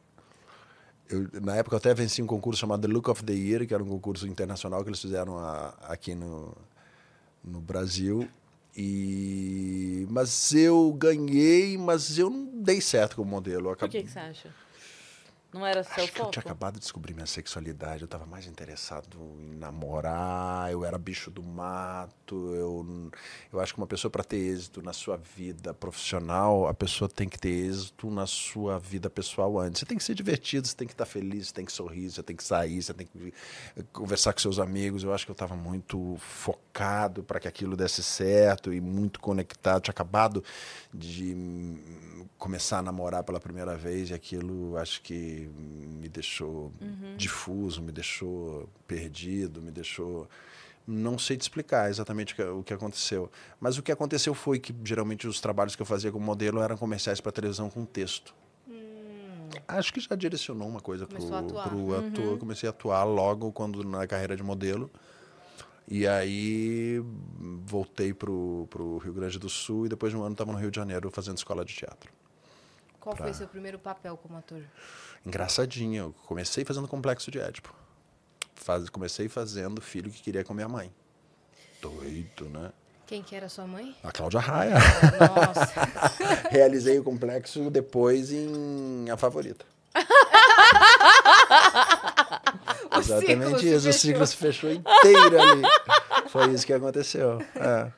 Eu, na época eu até venci um concurso chamado The Look of the Year, que era um concurso internacional que eles fizeram a- aqui no, no Brasil. E mas eu ganhei, mas eu não dei certo como modelo. Por acabei- que, que você acha? Não era seu Acho que eu foco? tinha acabado de descobrir minha sexualidade. Eu estava mais interessado em namorar. Eu era bicho do mato. Eu, eu acho que uma pessoa, para ter êxito na sua vida profissional, a pessoa tem que ter êxito na sua vida pessoal antes. Você tem que ser divertido, você tem que estar feliz, você tem que sorrir, você tem que sair, você tem que conversar com seus amigos. Eu acho que eu estava muito focado para que aquilo desse certo e muito conectado. Tinha acabado de hum, começar a namorar pela primeira vez e aquilo acho que me deixou difuso, me deixou perdido, me deixou. Não sei te explicar exatamente o que, o aconteceu. Mas o que aconteceu foi que geralmente os trabalhos que eu fazia como modelo eram comerciais para televisão com texto. Acho que já direcionou uma coisa para o ator. Comecei a atuar logo quando na carreira de modelo. E aí voltei pro, pro Rio Grande do Sul e depois de um ano estava no Rio de Janeiro fazendo escola de teatro. Qual Pra- foi seu primeiro papel como ator? Engraçadinho, eu comecei fazendo Complexo de Édipo. Faz, comecei fazendo Filho que Queria Comer a Mãe. Doido, né? Quem que era sua mãe? A Cláudia Raia. Nossa. Realizei o Complexo depois em A Favorita. Exatamente isso, o fechou. ciclo se fechou inteiro ali. Foi isso que aconteceu. É.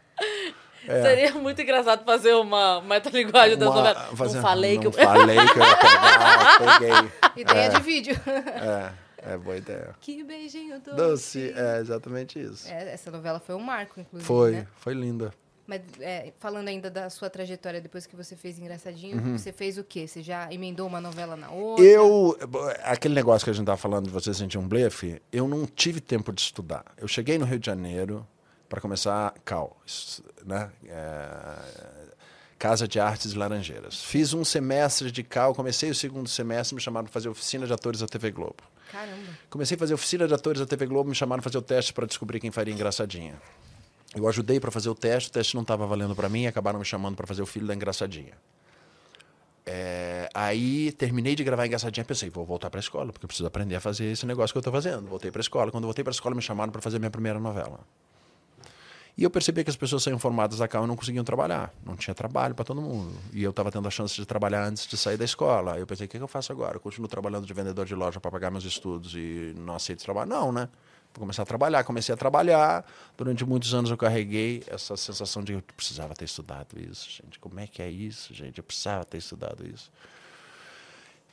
É. Seria muito engraçado fazer uma metalinguagem das Uma- novelas. fazer- Não falei que não eu... falei que eu ia pegar, peguei. Ideia de vídeo. É, é boa ideia. que beijinho doce. Doce, é exatamente isso. É, essa novela foi um marco, inclusive, Foi, né? foi linda. Mas é, falando ainda da sua trajetória depois que você fez Engraçadinho, Uhum. você fez o quê? Você já emendou uma novela na outra? Eu, aquele negócio que a gente tava falando de você sentir um blefe, eu não tive tempo de estudar. Eu cheguei no Rio de Janeiro para começar CAL, né? É, Casa de Artes Laranjeiras. Fiz um semestre de CAL, comecei o segundo semestre, me chamaram para fazer oficina de atores da TV Globo. Caramba. Comecei a fazer oficina de atores da TV Globo, me chamaram para fazer o teste para descobrir quem faria engraçadinha. Eu ajudei para fazer o teste, o teste não estava valendo para mim, acabaram me chamando para fazer o filho da engraçadinha. É, aí terminei de gravar engraçadinha, pensei, vou voltar para a escola, porque eu preciso aprender a fazer esse negócio que eu estou fazendo. Voltei para a escola. Quando voltei para a escola, me chamaram para fazer minha primeira novela. E eu percebi que as pessoas saíam formadas da cá e não conseguiam trabalhar. Não tinha trabalho para todo mundo. E eu estava tendo a chance de trabalhar antes de sair da escola. Eu pensei, o que, que eu faço agora? Eu continuo trabalhando de vendedor de loja para pagar meus estudos e não aceito trabalho? Não, né? Vou começar a trabalhar. Comecei a trabalhar. Durante muitos anos eu carreguei essa sensação de eu precisava ter estudado isso, gente. Como é que é isso, gente? Eu precisava ter estudado isso.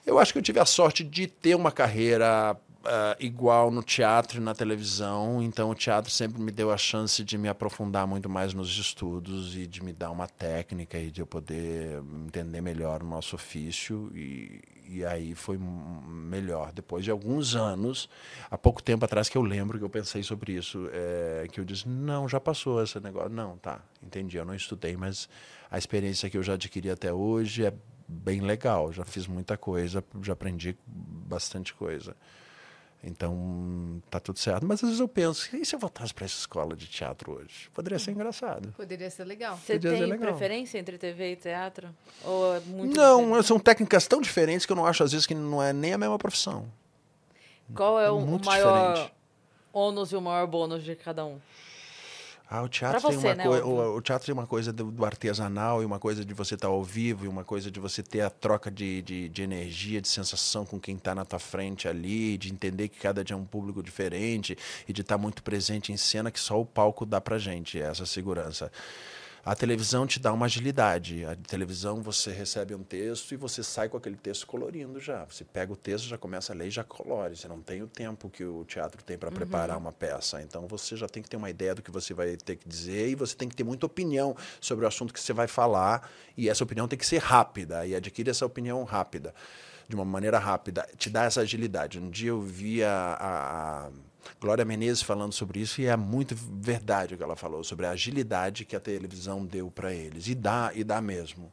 Eu acho que eu tive a sorte de ter uma carreira ah, igual no teatro e na televisão, então o teatro sempre me deu a chance de me aprofundar muito mais nos estudos e de me dar uma técnica e de eu poder entender melhor o nosso ofício e, e aí foi melhor. Depois de alguns anos, há pouco tempo atrás que eu lembro que eu pensei sobre isso, é, que eu disse, não, já passou esse negócio. Não, tá, entendi, eu não estudei, mas a experiência que eu já adquiri até hoje é bem legal, já fiz muita coisa, já aprendi bastante coisa. Então, tá tudo certo. Mas às vezes eu penso, e se eu voltasse para essa escola de teatro hoje? Poderia ser engraçado. Poderia ser legal. Você tem legal. preferência entre TV e teatro? Ou é muito não, diferente? são técnicas tão diferentes que eu não acho, às vezes, que não é nem a mesma profissão. Qual é o, o maior diferente. ônus e o maior bônus de cada um? Ah, o teatro, Pra tem você, uma né, coi- óbvio. o, o teatro tem uma coisa do, do artesanal e uma coisa de você estar ao vivo e uma coisa de você ter a troca de, de, de energia, de sensação com quem está na tua frente ali, de entender que cada dia é um público diferente e de estar muito presente em cena que só o palco dá pra gente, essa segurança. A televisão te dá uma agilidade. A televisão você recebe um texto e você sai com aquele texto colorindo já. Você pega o texto, já começa a ler e já colore. Você não tem o tempo que o teatro tem para preparar uma peça. Então você já tem que ter uma ideia do que você vai ter que dizer e você tem que ter muita opinião sobre o assunto que você vai falar. E essa opinião tem que ser rápida e adquire essa opinião rápida, de uma maneira rápida. Te dá essa agilidade. Um dia eu vi a- a- a Glória Menezes falando sobre isso e é muito verdade o que ela falou sobre a agilidade que a televisão deu para eles. E dá e dá mesmo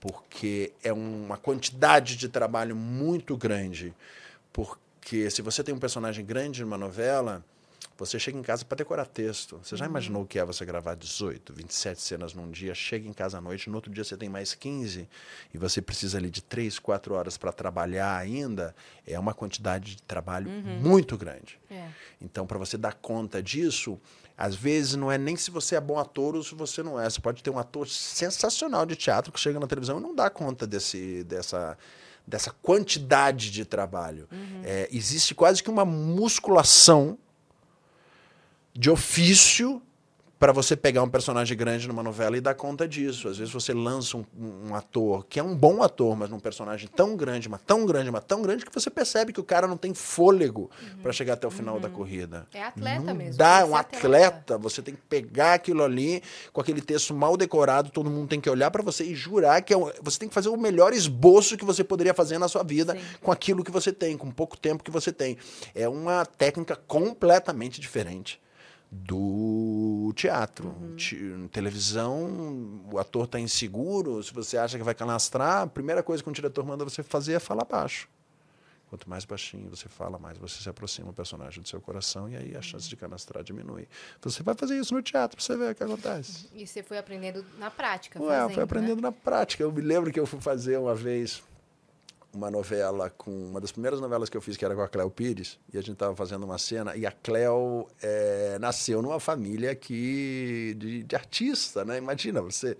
porque é uma quantidade de trabalho muito grande porque se você tem um personagem grande numa novela você chega em casa para decorar texto. Você já imaginou o que é você gravar 18, 27 cenas num dia, chega em casa à noite, no outro dia você tem mais 15 e você precisa ali de 3, 4 horas para trabalhar ainda? É uma quantidade de trabalho muito grande. É. Então, para você dar conta disso, às vezes não é nem se você é bom ator ou se você não é. Você pode ter um ator sensacional de teatro que chega na televisão e não dá conta desse, dessa, dessa quantidade de trabalho. É, existe quase que uma musculação de ofício para você pegar um personagem grande numa novela e dar conta disso. Às vezes você lança um, um ator que é um bom ator, mas num personagem tão grande, mas tão grande, mas tão grande que você percebe que o cara não tem fôlego para chegar até o final da corrida. É atleta não mesmo, Dá, é um atleta. atleta. Você tem que pegar aquilo ali com aquele texto mal decorado, todo mundo tem que olhar para você e jurar que é o- você tem que fazer o melhor esboço que você poderia fazer na sua vida com aquilo que você tem, com pouco tempo que você tem. É uma técnica completamente diferente do teatro. Te- televisão, o ator está inseguro, se você acha que vai canastrar, a primeira coisa que um diretor manda você fazer é falar baixo. Quanto mais baixinho você fala, mais você se aproxima do personagem do seu coração e aí a chance de canastrar diminui. Você vai fazer isso no teatro para você ver o que acontece. E você foi aprendendo na prática. Ué, eu fazendo, fui né? aprendendo na prática. Eu me lembro que eu fui fazer uma vez uma novela com uma das primeiras novelas que eu fiz que era com a Cléo Pires e a gente estava fazendo uma cena e a Cléo eh, nasceu numa família que de, de artista, né? Imagina você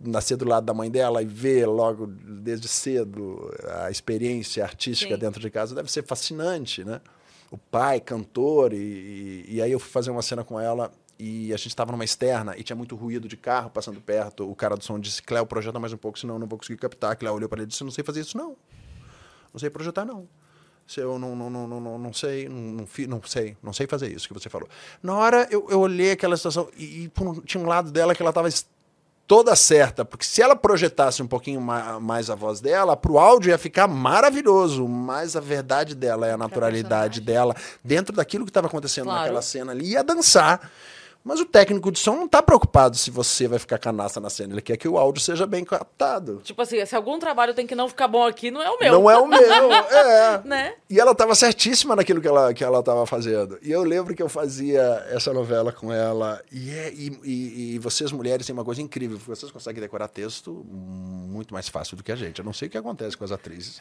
nascer do lado da mãe dela e ver logo desde cedo a experiência artística Sim. dentro de casa deve ser fascinante, né? O pai, cantor, e, e, e aí eu fui fazer uma cena com ela e a gente estava numa externa e tinha muito ruído de carro passando perto. O cara do som disse, Cléo, projeta mais um pouco, senão eu não vou conseguir captar. Cléo olhou para ele e disse, não sei fazer isso não. Não sei projetar não. Se eu não, não, não, não, não, sei, não, não, não sei, não sei fazer isso que você falou. Na hora eu, eu olhei aquela situação e, e tinha um lado dela que ela estava toda certa, porque se ela projetasse um pouquinho ma- mais a voz dela, pro áudio ia ficar maravilhoso, mas a verdade dela é a naturalidade dela, dentro daquilo que estava acontecendo Claro. naquela cena ali, ia dançar. Mas o técnico de som não tá preocupado se você vai ficar canasta na cena. Ele quer que o áudio seja bem captado. Tipo assim, se algum trabalho tem que não ficar bom aqui, não é o meu. Não é o meu, é. Né? E ela estava certíssima naquilo que ela que ela estava fazendo. E eu lembro que eu fazia essa novela com ela. E, é, e, e, e vocês mulheres têm uma coisa incrível, vocês conseguem decorar texto muito mais fácil do que a gente. Eu não sei o que acontece com as atrizes.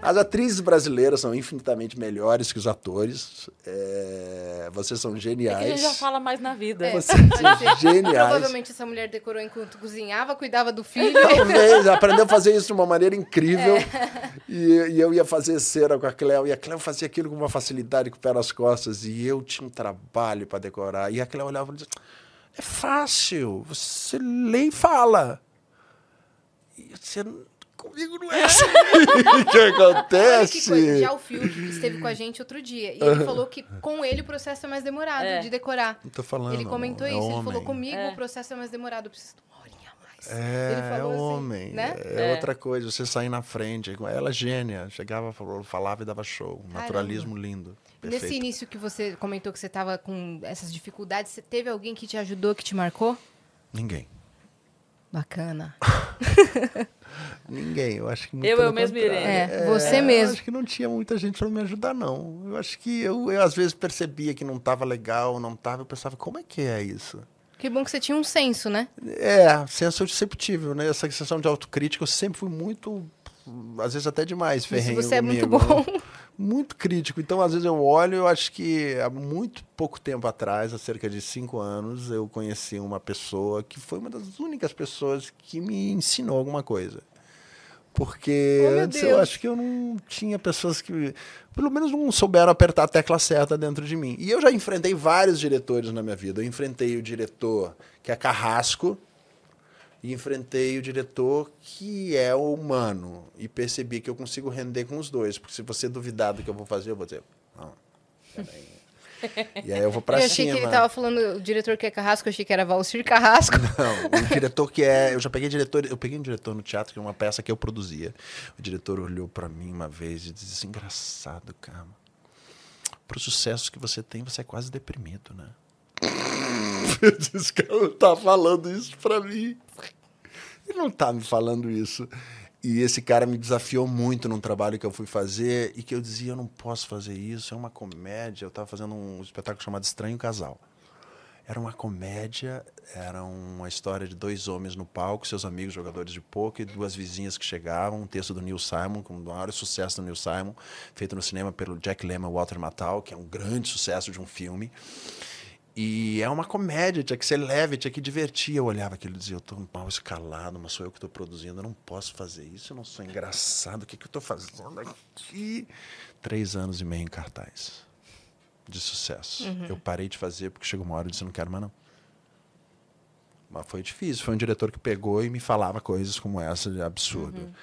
As atrizes brasileiras são infinitamente melhores que os atores. É, vocês são É geniais. que a gente já fala mais na vida. É. Vocês são geniais. Provavelmente essa mulher decorou enquanto cozinhava, cuidava do filho. Talvez, aprendeu a fazer isso de uma maneira incrível. E, e eu ia fazer cera com a Cleo, e a Cleo fazia aquilo com uma facilidade com o pé nas costas, e eu tinha um trabalho para decorar. E a Cleo olhava e dizia: É fácil, você lê e fala. E você, comigo não é assim. O que Olha que acontece? coisa. Já o Phil esteve com a gente outro dia. E ele falou que com ele o processo é mais demorado É. de decorar. Não tô falando. ele comentou é isso. Ele homem. falou comigo É. o processo é mais demorado. Eu preciso de uma horinha a mais. É, ele falou é assim, homem. né? É, É. outra coisa, você sair na frente. Ela é gênia. Chegava, falou- falava e dava show. Naturalismo lindo. Nesse Perfeito. início que você comentou que você estava com essas dificuldades, você teve alguém que te ajudou, que te marcou? Ninguém. Bacana. Ninguém, eu acho que muito Eu, eu mesmo irei. É, você eu mesmo. acho que não tinha muita gente para me ajudar, não. Eu acho que eu, eu às vezes percebia que não estava legal, não estava, eu pensava, como é que é isso? Que bom que você tinha um senso, né? É, senso eu sempre tive, né? Essa sensação de autocrítica, eu sempre fui muito, às vezes até demais, ferrenho você é muito bom. Muito crítico. Então, às vezes eu olho, eu acho que há muito pouco tempo atrás, há cerca de cinco anos, eu conheci uma pessoa que foi uma das únicas pessoas que me ensinou alguma coisa. Porque Oh, antes eu Deus. acho que eu não tinha pessoas que, pelo menos, não souberam apertar a tecla certa dentro de mim. E eu já enfrentei vários diretores na minha vida. Eu enfrentei o diretor que é carrasco, e enfrentei o diretor que é humano e percebi que eu consigo render com os dois, porque se você duvidar do que eu vou fazer, eu vou dizer, não, peraí. E aí eu vou pra eu achei cima. que ele tava falando, o diretor que é Carrasco, eu achei que era Valcir Carrasco. Não, o diretor que é. Eu já peguei diretor. Eu peguei um diretor no teatro, que é uma peça que eu produzia. O diretor olhou pra mim uma vez e disse: engraçado, cara. Pro sucesso que você tem, você é quase deprimido, né? Eu disse, cara, tá falando isso pra mim. Ele não tá me falando isso. E esse cara me desafiou muito num trabalho que eu fui fazer e que eu dizia, eu não posso fazer isso, é uma comédia. Eu estava fazendo um espetáculo chamado Estranho Casal. Era uma comédia, era uma história de dois homens no palco, seus amigos jogadores de pôquer, duas vizinhas que chegavam, um texto do Neil Simon, com o maior sucesso do Neil Simon, feito no cinema pelo Jack Lemmon e Walter Matthau, que é um grande sucesso de um filme. E é uma comédia, tinha que ser leve, tinha que divertir. Eu olhava aquilo e dizia, eu estou mal escalado, mas sou eu que estou produzindo, eu não posso fazer isso, eu não sou engraçado, o que, que eu estou fazendo aqui? Três anos e meio em cartaz de sucesso. Eu parei de fazer porque chegou uma hora e disse, não quero mais não. Mas foi difícil, foi um diretor que pegou e me falava coisas como essa, de absurdo.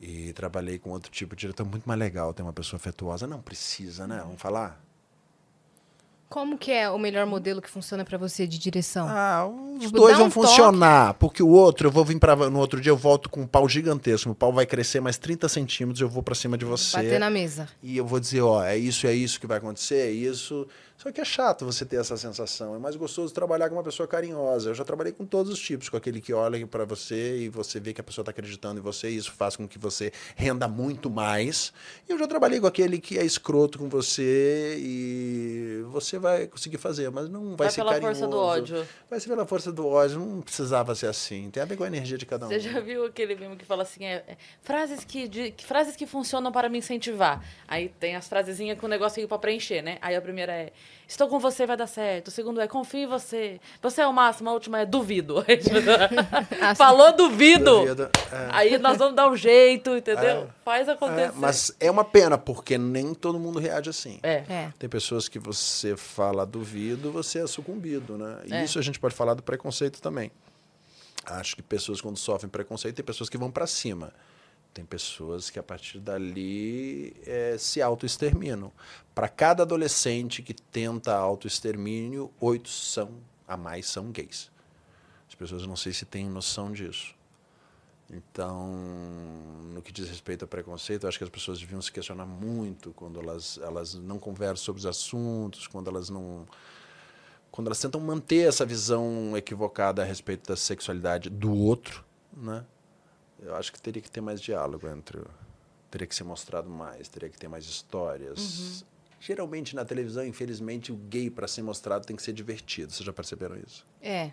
E trabalhei com outro tipo de diretor muito mais legal, tem uma pessoa afetuosa. Não precisa, né? Vamos falar? Como que é o melhor modelo que funciona pra você de direção? Ah, os Tipo, dois vão um toque. funcionar, porque o outro, eu vou vir para no outro dia, eu volto com um pau gigantesco. O pau vai crescer mais 30 centímetros, eu vou para cima de você. Bater na mesa. E eu vou dizer, ó, é isso, é isso que vai acontecer, é isso. Só que é chato você ter essa sensação. É mais gostoso trabalhar com uma pessoa carinhosa. Eu já trabalhei com todos os tipos, com aquele que olha para você e você vê que a pessoa está acreditando em você, e isso faz com que você renda muito mais. E eu já trabalhei com aquele que é escroto com você e você vai conseguir fazer, mas não vai, Vai ser pela carinhoso. força do ódio. Vai ser pela força do ódio, não precisava ser assim. Tem a ver com a energia de cada um. Você já viu aquele meme que fala assim, é, é, frases, que, de- que- frases que funcionam para me incentivar. Aí tem as frasezinhas com o negocinho para preencher, né? Aí a primeira é, estou com você, vai dar certo. O segundo é, confio em você. Você é o máximo. A última é, duvido. Falou duvido. Duvido, é. Aí nós vamos dar um jeito, entendeu? É. Faz acontecer. É, mas é uma pena, porque nem todo mundo reage assim. É. É. Tem pessoas que você fala duvido, você é sucumbido, né? E É. isso a gente pode falar do preconceito também. Acho que pessoas quando sofrem preconceito, tem pessoas que vão para cima. Tem pessoas que a partir dali eh, se autoexterminam. Para cada adolescente que tenta autoextermínio, oito são a mais são gays. As pessoas não sei se têm noção disso. Então, no que diz respeito a preconceito, acho que as pessoas deviam se questionar muito quando elas, elas não conversam sobre os assuntos, quando elas não. quando elas tentam manter essa visão equivocada a respeito da sexualidade do outro, né? Eu acho que teria que ter mais diálogo entre. Teria que ser mostrado mais, teria que ter mais histórias. Geralmente na televisão, infelizmente, o gay para ser mostrado tem que ser divertido. Vocês já perceberam isso? É.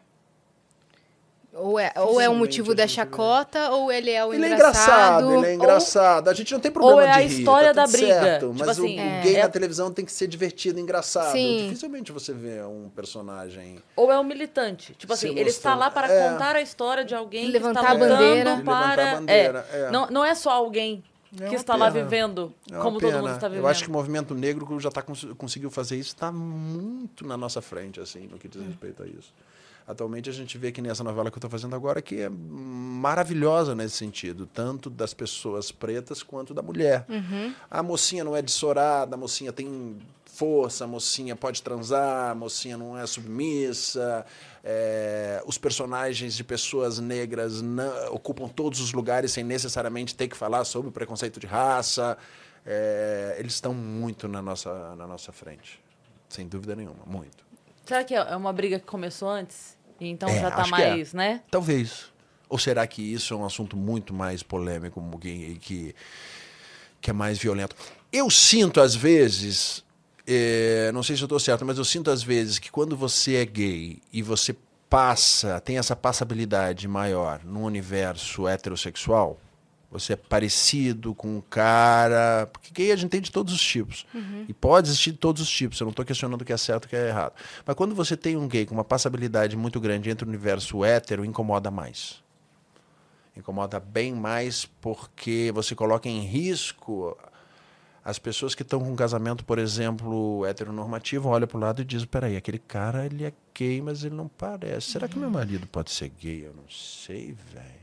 Ou é, ou é um motivo da chacota, ou ele é o ele é engraçado. engraçado, ele é engraçado. A gente não tem problema ou é a de rir, história tá da briga. certo, Tipo mas assim, o, é. o gay é- na televisão tem que ser divertido, engraçado. Sim. Dificilmente você vê um personagem Ou é um militante. Tipo assim, ele está lá para é. contar a história de alguém Levantar que está lutando bandeira. para... Levantar a bandeira, é. Não, não é só alguém É que está lá pena. vivendo É uma como todo mundo está vivendo. Eu acho que o movimento negro já tá, cons- conseguiu fazer isso, está muito na nossa frente, assim, no que diz respeito a isso. Atualmente a gente vê que nessa novela que eu estou fazendo agora, que é maravilhosa nesse sentido, tanto das pessoas pretas quanto da mulher. A mocinha não é dessorada, a mocinha tem força, a mocinha pode transar, a mocinha não é submissa. é, os personagens de pessoas negras não- ocupam todos os lugares sem necessariamente ter que falar sobre o preconceito de raça. É, eles estão muito na nossa, na nossa frente, sem dúvida nenhuma, muito. Será que é uma briga que começou antes? Então É, já tá que é. mais, né? Talvez. Ou será que isso é um assunto muito mais polêmico que, que, que é mais violento? Eu sinto, às vezes, eh, não sei se eu estou certo, mas eu sinto, às vezes, que quando você é gay e você passa, tem essa passabilidade maior no universo heterossexual, você é parecido com um cara. Porque gay a gente tem de todos os tipos. E pode existir de todos os tipos. Eu não estou questionando o que é certo e o que é errado. Mas quando você tem um gay com uma passabilidade muito grande entre o universo hétero, incomoda mais. Incomoda bem mais porque você coloca em risco as pessoas que estão com um casamento, por exemplo, heteronormativo, olha para o lado e diz, peraí, aquele cara ele é gay, mas ele não parece. Será que meu marido pode ser gay? Eu não sei, velho.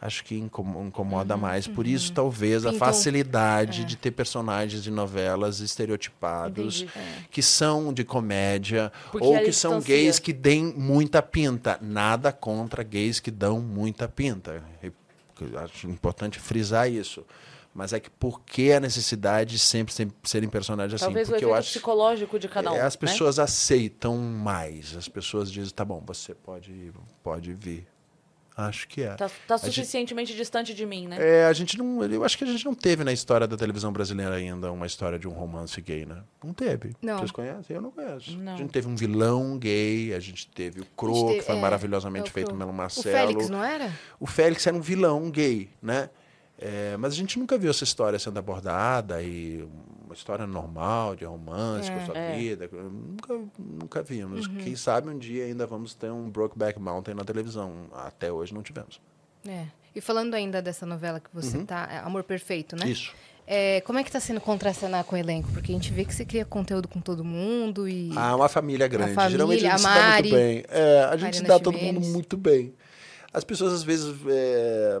Acho que incomo- incomoda mais. Por isso, talvez, a Então, facilidade de ter personagens de novelas estereotipados Entendi. que são de comédia Porque ou que são distancia. gays que deem muita pinta. Nada contra gays que dão muita pinta. Eu Acho importante frisar isso. Mas é que por que a necessidade de sempre, sempre serem personagens assim? Talvez o Porque efeito eu acho psicológico de cada um. é, as né? pessoas aceitam mais. As pessoas dizem, tá bom, você pode, pode vir. Acho que é. Tá, tá gente- suficientemente distante de mim, né? É, a gente não. Eu acho que a gente não teve na história da televisão brasileira ainda uma história de um romance gay, né? Não teve. Não. Vocês conhecem? Eu não conheço. Não. A gente teve um vilão gay, a gente teve o Cro, gente que foi é, maravilhosamente é o feito pelo O Marcelo. Félix, não era? O Félix era um vilão gay, né? É, mas a gente nunca viu essa história sendo abordada e uma história normal de romance com a sua É. vida. Nunca, nunca vimos. Uhum. Quem sabe um dia ainda vamos ter um Brokeback Mountain na televisão. Até hoje não tivemos. É. E falando ainda dessa novela que Uhum. você tá, é Amor Perfeito, né? Isso. É, como é que tá sendo contracenar com o elenco? Porque a gente vê que você cria conteúdo com todo mundo e... Ah, uma família grande. família, Geralmente a gente a se dá Mari, muito bem. É, a gente se Mariana dá todo Ximenes. mundo muito bem. As pessoas, às vezes, é,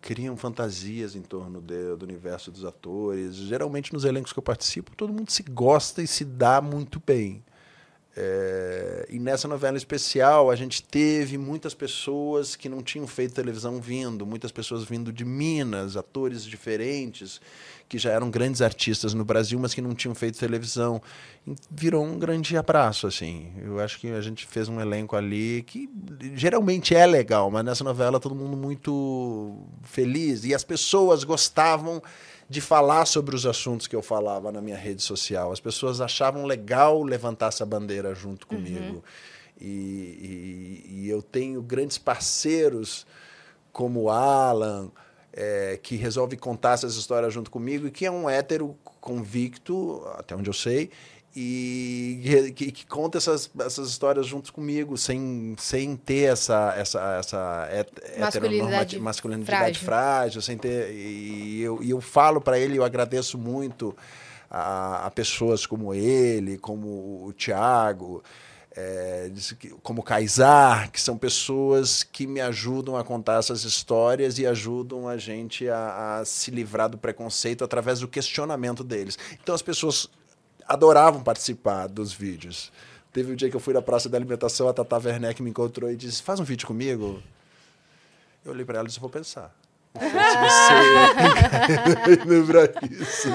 criam fantasias em torno de- do universo dos atores. Geralmente, nos elencos que eu participo, todo mundo se gosta e se dá muito bem. É, e nessa novela especial, a gente teve muitas pessoas que não tinham feito televisão vindo, muitas pessoas vindo de Minas, atores diferentes, que já eram grandes artistas no Brasil, mas que não tinham feito televisão. Virou um grande abraço, assim. Eu acho que a gente fez um elenco ali que geralmente é legal, mas nessa novela todo mundo muito feliz. E as pessoas gostavam de falar sobre os assuntos que eu falava na minha rede social. As pessoas achavam legal levantar essa bandeira junto comigo. E, e- e eu tenho grandes parceiros como o Alan, é, que resolve contar essas histórias junto comigo e que é um hétero convicto, até onde eu sei, e que, que conta essas, essas histórias junto comigo, sem, sem ter essa, essa, essa Masculinidade masculinidade frágil. frágil, sem ter. E eu, e eu falo para ele, eu agradeço muito a, a pessoas como ele, como o Tiago, é, como Kaysar, que são pessoas que me ajudam a contar essas histórias e ajudam a gente a, a se livrar do preconceito através do questionamento deles. Então as pessoas adoravam participar dos vídeos. Teve um dia que eu fui na praça da alimentação, a Tata Werneck me encontrou e disse: Faz um vídeo comigo. Eu olhei para ela e disse: Vou pensar. Você lembra isso?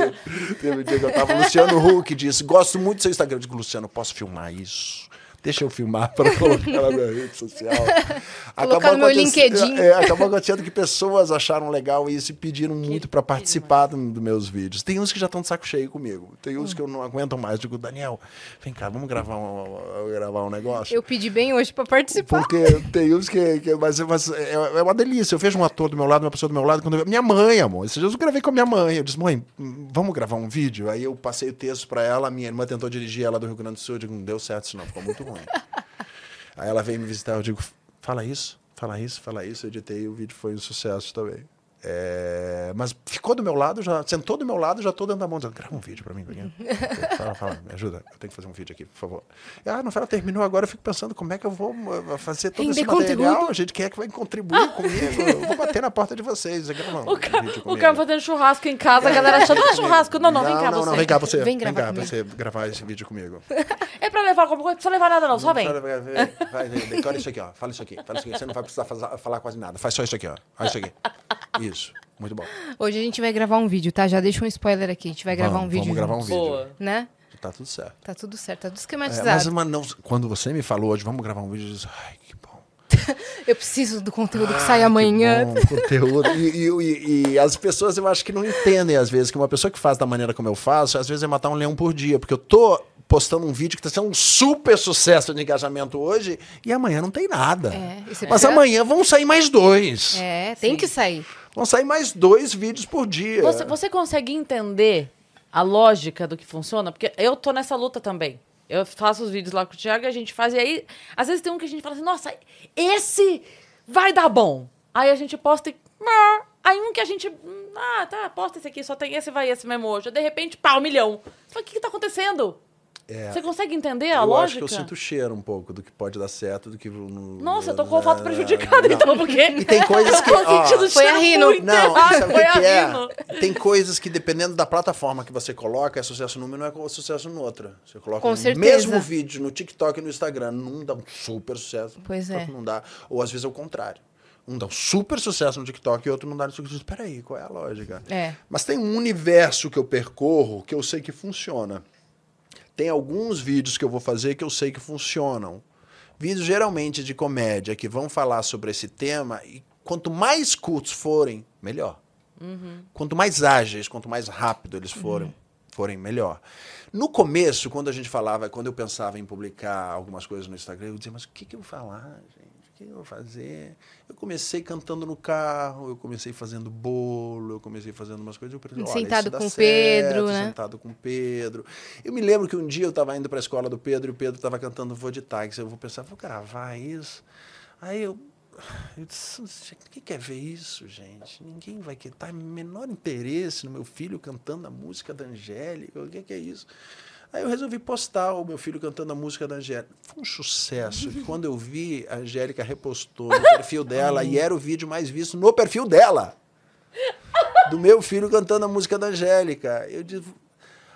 Teve um dia que eu tava, Luciano Huck disse, gosto muito do seu Instagram. Eu digo, Luciano, posso filmar isso? Deixa eu filmar para colocar na minha rede social. Colocar no LinkedIn. é, acabou acontecendo que pessoas acharam legal isso e pediram muito para participar do- dos meus vídeos. Tem uns que já estão de saco cheio comigo. Tem uns que eu não aguento mais. Digo, Daniel, vem cá, vamos gravar um, gravar um negócio. Eu pedi bem hoje pra participar. Porque tem uns que. que- mas mas é, é uma delícia. Eu vejo um ator do meu lado, uma pessoa do meu lado. Quando eu, minha mãe, amor. Esses dias eu gravei com a minha mãe. Eu disse, mãe, hum, vamos gravar um vídeo? Aí eu passei o texto pra ela. Minha irmã tentou dirigir ela do Rio Grande do Sul. Eu digo, não deu certo isso não, ficou muito ruim. Aí ela veio me visitar. Eu digo, fala isso, fala isso, fala isso. Eu editei o vídeo foi um sucesso também. É, mas ficou do meu lado, já sentou do meu lado, já tô dando a mão, dizendo, grava um vídeo pra mim, Daniel. Fala, fala, me ajuda, eu tenho que fazer um vídeo aqui, por favor. E, ah, a novela terminou agora, eu fico pensando como é que eu vou uh, fazer todo esse Render material, conteúdo. gente, quem é que vai contribuir comigo? Eu vou bater na porta de vocês, um O cara, vídeo o comigo. cara fazendo churrasco em casa, a galera achando, ah, churrasco. Não, não, vem cá não, você. Não, vem cá você, Vem vem, cá comigo. você gravar esse vídeo comigo. É pra levar alguma coisa, não precisa levar nada não, só vem. Vai, vai, decora isso aqui, ó. Fala isso aqui, fala isso aqui. Você não vai precisar fazer- falar quase nada. Faz só isso aqui, ó. Faz isso aqui. Isso. Muito bom. Hoje a gente vai gravar um vídeo, tá? Já deixa um spoiler aqui. A gente vai gravar Vamos, um vídeo. Vamos gravar um vídeo. Boa. Né? Tá tudo certo. Tá tudo certo, tá tudo É, esquematizado. mas mas não, quando você me falou hoje, vamos gravar um vídeo, eu disse, ai, que bom. Eu preciso do conteúdo que Ah, sai que amanhã. bom, conteúdo. E, e- e- e as pessoas eu acho que não entendem, às vezes, que uma pessoa que faz da maneira como eu faço, às vezes é matar um leão por dia, porque eu tô postando um vídeo que está sendo um super sucesso de engajamento hoje e amanhã não tem nada. É, Mas precisa- amanhã vão sair mais dois. É, tem que sair. Vão sair mais dois vídeos por dia. Você, você consegue entender a lógica do que funciona? Porque eu tô nessa luta também. Eu faço os vídeos lá com o Thiago e a gente faz. E aí, às vezes tem um que a gente fala assim, nossa, esse vai dar bom. Aí a gente posta e. Aí um que a gente. Ah, tá, posta esse aqui, só tem esse, vai esse mesmo hoje. De repente, pá, um milhão. Você fala, o que, que tá acontecendo? Você consegue entender a É. eu lógica? acho que eu sinto o cheiro um pouco do que pode dar certo, do que não. Nossa, eu tô com o É, prejudicado, não. então, porque. E tem coisas que. Eu ó, Foi a Rino. muito Não, errado, sabe foi que, a que é? Rino. Tem coisas que, dependendo da plataforma que você coloca, é sucesso numa e não é sucesso em outra. Você coloca Com o certeza. mesmo vídeo no TikTok e no Instagram, num dá um super sucesso. no Pois é. Não dá. Ou às vezes é o contrário. Um dá um super sucesso no TikTok e outro não dá no TikTok. Peraí, qual é a lógica? É. Mas tem um universo que eu percorro que eu sei que funciona. Tem alguns vídeos que eu vou fazer que eu sei que funcionam. Vídeos geralmente de comédia que vão falar sobre esse tema e quanto mais curtos forem, melhor. Quanto mais ágeis, quanto mais rápido eles forem, forem, melhor. No começo, quando a gente falava, quando eu pensava em publicar algumas coisas no Instagram, eu dizia, mas o que, que eu vou falar, gente? O que eu vou fazer? Eu comecei cantando no carro, eu comecei fazendo bolo, eu comecei fazendo umas coisas. Eu pensei, Sentado com o certo, Pedro, né? Sentado com o Pedro. Eu me lembro que um dia eu estava indo para a escola do Pedro e o Pedro estava cantando Vou de Táxi. Eu vou pensar, vou gravar isso. Aí eu, eu disse, quem quer ver isso, gente? Ninguém vai querer. Tá menor interesse no meu filho cantando a música da Angélica. O que, é isso? Aí eu resolvi postar o meu filho cantando a música da Angélica. Foi um sucesso. Quando eu vi, a Angélica repostou no perfil dela e era o vídeo mais visto no perfil dela. Do meu filho cantando a música da Angélica. Eu digo,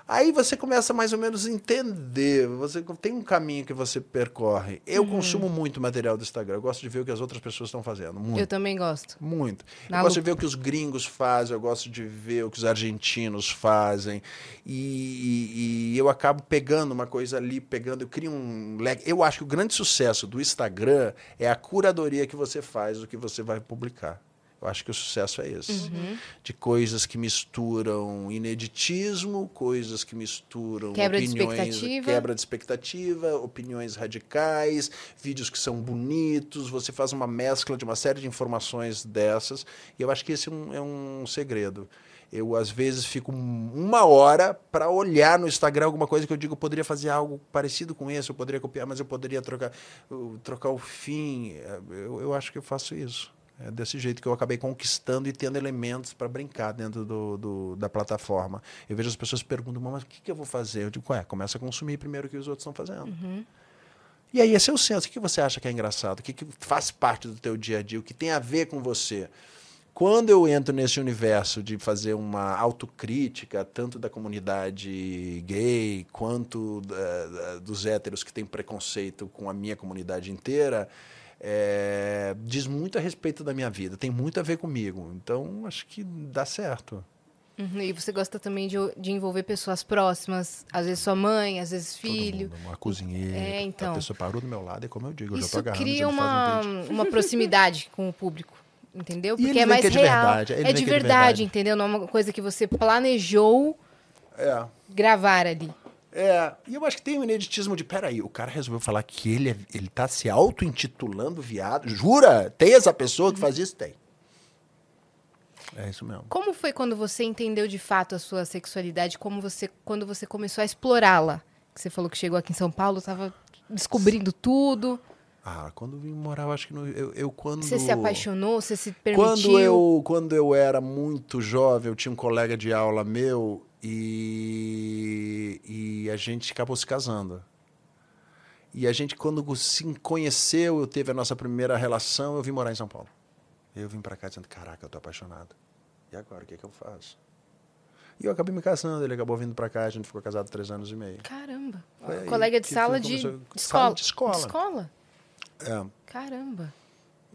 Aí você começa mais ou menos a entender. Você tem um caminho que você percorre. Eu Uhum. consumo muito material do Instagram. Eu gosto de ver o que as outras pessoas estão fazendo. Muito. Eu também gosto. Muito. Na eu gosto de luta. ver o que os gringos fazem, eu gosto de ver o que os argentinos fazem. E, e- e eu acabo pegando uma coisa ali, pegando, eu crio um leque. Eu acho que o grande sucesso do Instagram é a curadoria que você faz do que você vai publicar. Eu acho que o sucesso é esse. Uhum. De coisas que misturam ineditismo, coisas que misturam Quebra de opiniões, expectativa. quebra de expectativa, opiniões radicais, vídeos que são bonitos, você faz uma mescla de uma série de informações dessas, e eu acho que esse é um, é um segredo. Eu, às vezes, fico um- uma hora para olhar no Instagram alguma coisa que eu digo, eu poderia fazer algo parecido com esse, eu poderia copiar, mas eu poderia trocar, trocar o fim. É, Eu, eu acho que eu faço isso. É desse jeito que eu acabei conquistando e tendo elementos para brincar dentro do, do- da plataforma. Eu vejo as pessoas perguntando, mas o que, que eu vou fazer? Eu digo, ué, começa a consumir primeiro o que os outros estão fazendo. E aí, esse é o senso. O que você acha que é engraçado? O que, que faz parte do teu dia a dia? O que tem a ver com você? Quando eu entro nesse universo de fazer uma autocrítica, tanto da comunidade gay quanto da- da- dos héteros que têm preconceito com a minha comunidade inteira, é, diz muito a respeito da minha vida, tem muito a ver comigo. Então, acho que dá certo. Uhum, E você gosta também de, de envolver pessoas próximas, às vezes sua mãe, às vezes filho. mundo, uma cozinheira. É, então. A pessoa parou do meu lado, e como eu digo, eu já tô agarrando, cria faz um uma, uma proximidade com o público, entendeu? Porque é mais é de real. verdade, é vê de que é de verdade, verdade. entendeu? Não é uma coisa que você planejou É. gravar ali. É, e eu acho que tem um ineditismo de, peraí, o cara resolveu falar que ele, é, ele tá se auto-intitulando viado. Jura? Tem essa pessoa que faz isso? Tem. É isso mesmo. Como foi quando você entendeu de fato a sua sexualidade? Como você, quando você começou a explorá-la? Que você falou que chegou aqui em São Paulo, estava descobrindo tudo. Ah, quando eu vim morar, eu acho que no- eu, eu quando... Você se apaixonou? Você se permitiu? Quando eu, quando eu era muito jovem, eu tinha um colega de aula meu e, e a gente acabou se casando. E a gente, quando se conheceu, eu teve a nossa primeira relação, eu vim morar em São Paulo. Eu vim pra cá dizendo, caraca, eu tô apaixonado. E agora, o que, que eu faço? E eu acabei me casando, ele acabou vindo pra cá, a gente ficou casado três anos e meio. Caramba. Foi Colega de sala de, de sala escola. de escola. escola? É, Caramba.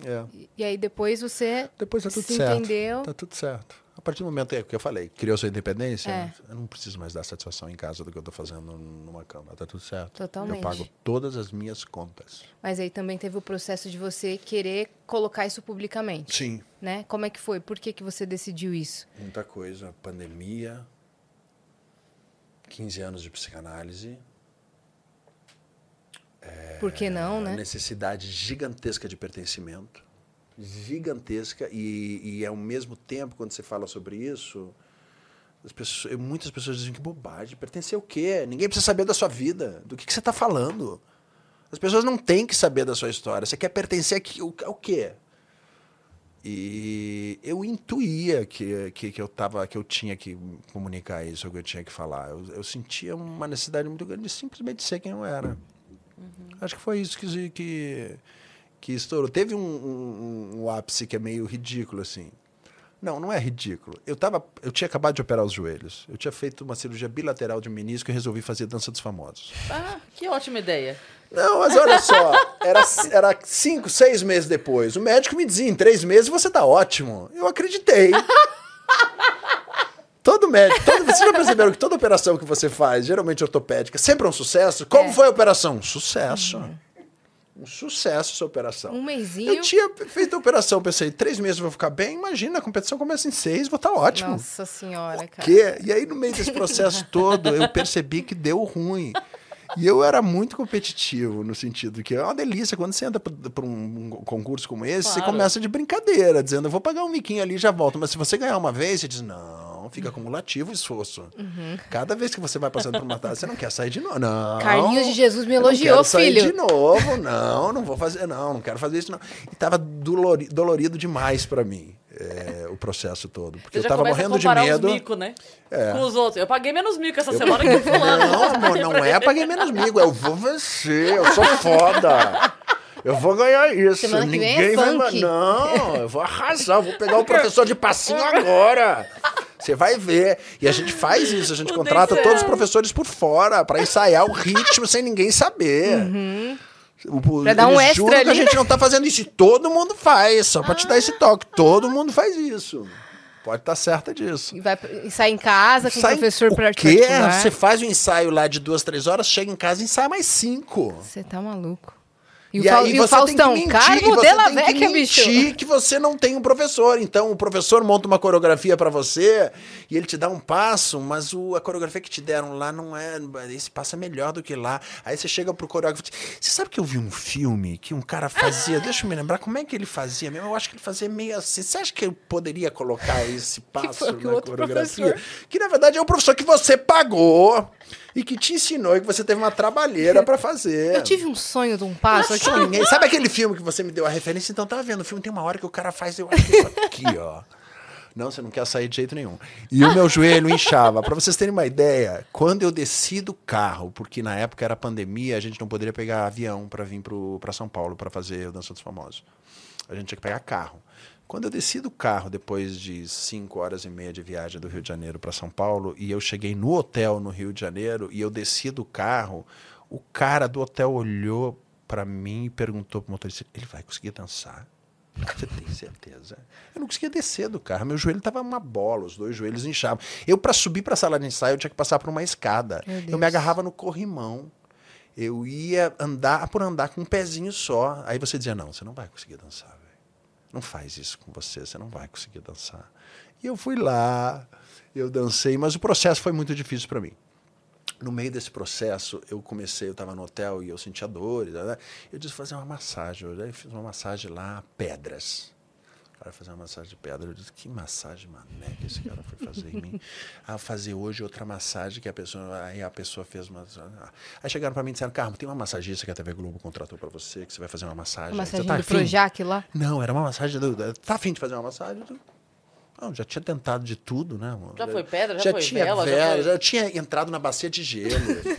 é. E, e aí depois você Depois tá tudo se certo. entendeu. Tá tudo certo. A partir do momento é que eu falei, criou sua independência, É. eu não preciso mais dar satisfação em casa do que eu tô fazendo numa cama. Tá tudo certo. Totalmente. Eu pago todas as minhas contas. Mas aí também teve o processo de você querer colocar isso publicamente, Sim. né? Como é que foi? Por que, que você decidiu isso? Muita coisa. Pandemia, 15 anos de psicanálise. Por que não, a né? necessidade gigantesca de pertencimento. Gigantesca. E, e ao mesmo tempo, quando você fala sobre isso, as pessoas- muitas pessoas dizem que bobagem. Pertencer o quê? Ninguém precisa saber da sua vida. Do que, que você está falando. As pessoas não têm que saber da sua história. Você quer pertencer ao, quê? E eu intuía que, que, que, eu tava, que eu tinha que comunicar isso, que eu tinha que falar. Eu, eu sentia uma necessidade muito grande de simplesmente ser quem eu era. Acho que foi isso que, que, que estourou. Teve um, um, um ápice que é meio ridículo, assim. Não, não é ridículo. Eu, tava, eu tinha acabado de operar os joelhos. Eu tinha feito uma cirurgia bilateral de menisco e resolvi fazer dança dos famosos. Ah, que ótima ideia. Não, mas olha só, era, era cinco, seis meses depois. O médico me dizia, em três meses você tá ótimo. Eu acreditei. Todo médico, todo, vocês já perceberam que toda operação que você faz, geralmente ortopédica, sempre é um sucesso? Como É. foi a operação? Sucesso. Um sucesso essa operação. Um mesinho. Eu tinha feito a operação, pensei, três meses eu vou ficar bem, imagina, a competição começa em seis, vou estar ótimo. Nossa senhora, cara. quê? E aí, no meio desse processo todo, eu percebi que deu ruim. E eu era muito competitivo, no sentido que é uma delícia. Quando você entra para um, concurso como esse, você Claro. começa de brincadeira, dizendo, eu vou pagar um miquinho ali e já volto. Mas se você ganhar uma vez, você diz, não, fica acumulativo o esforço. Cada vez que você vai passando por uma taça, você não quer sair de novo. Não. Carlinhos de Jesus me eu não elogiou, quero sair filho. de novo, não, não vou fazer, não, não quero fazer isso, não. E tava dolori- dolorido demais para mim, é, o processo todo. Porque Você eu tava morrendo a de medo. os mico, né? É. Com os outros. Eu paguei menos mico essa semana que fulano. Não, amor, não é paguei menos migo. Eu vou vencer, eu sou foda. Eu vou ganhar isso. Semana que vem é Ninguém vai. funk. Não, eu vou arrasar. Eu vou pegar o professor de passinho agora. Você vai ver. E a gente faz isso, a gente O contrata todos os professores por fora pra ensaiar o ritmo sem ninguém saber. O- o- Pra dar um extra juram que a ali, gente não tá fazendo isso. E todo mundo faz, só pra te dar esse toque. Todo mundo faz isso. Pode estar certa disso. E, vai, e sai em casa com o Sai- professor o pra quê? particular. Você faz o ensaio lá de duas, três horas, chega em casa e ensaia mais cinco. Você tá maluco. E, E, o, aí e o você tem que Faustão, mentir, você dela tem que bicho. mentir que você não tem um professor. Então o professor monta uma coreografia pra você e ele te dá um passo, mas o, a coreografia que te deram lá não é. Esse passo é melhor do que lá. Aí você chega pro coreógrafo Você sabe que eu vi um filme que um cara fazia? Deixa eu me lembrar, como é que ele fazia mesmo? Eu acho que ele fazia meio assim. Você acha que eu poderia colocar esse passo foi que o na coreografia? professor- Que na verdade é o professor que você pagou e que te ensinou e que você teve uma trabalheira pra fazer. Eu tive um sonho de um passo aqui. Sonhei. Sabe aquele filme que você me deu a referência? Então, tava vendo o filme, tem uma hora que o cara faz, eu acho que isso aqui, ó. Não, você não quer sair de jeito nenhum. E o meu joelho inchava. Pra vocês terem uma ideia, quando eu desci do carro, porque na época era pandemia, a gente não poderia pegar avião pra vir pro, pra São Paulo pra fazer o Dança dos Famosos. A gente tinha que pegar carro. Quando eu desci do carro, depois de cinco horas e meia de viagem do Rio de Janeiro para São Paulo, e eu cheguei no hotel no Rio de Janeiro, e eu desci do carro, o cara do hotel olhou para mim e perguntou pro motorista: ele vai conseguir dançar? Você tem certeza? Eu não conseguia descer do carro. Meu joelho tava uma bola, os dois joelhos inchavam. Eu, para subir para a sala de ensaio, eu tinha que passar por uma escada. Eu me agarrava no corrimão. Eu ia andar por andar com um pezinho só. Aí você dizia: Não, você não vai conseguir dançar. Não faz isso com você, você não vai conseguir dançar. E eu fui lá, eu dancei, mas o processo foi muito difícil para mim. No meio desse processo, eu comecei, eu estava no hotel e eu sentia dores. Né? Eu disse fazer uma massagem. Eu fiz uma massagem lá, pedras. Cara fazer uma massagem de pedra. Eu disse, que massagem mané que esse cara foi fazer em mim. Ah, fazer hoje outra massagem que a pessoa. Aí a pessoa fez uma. Aí chegaram para mim e disseram, Carmo, tem uma massagista que a TV Globo contratou para você, que você vai fazer uma massagem. Uma massagem tá do afim?" Projac lá. Não, era uma massagem. Do, do- tá afim de fazer uma massagem? Eu, Não, já tinha tentado de tudo, né? amor? Já foi pedra, já foi tinha vela, já vela, foi- já tinha entrado na bacia de gelo.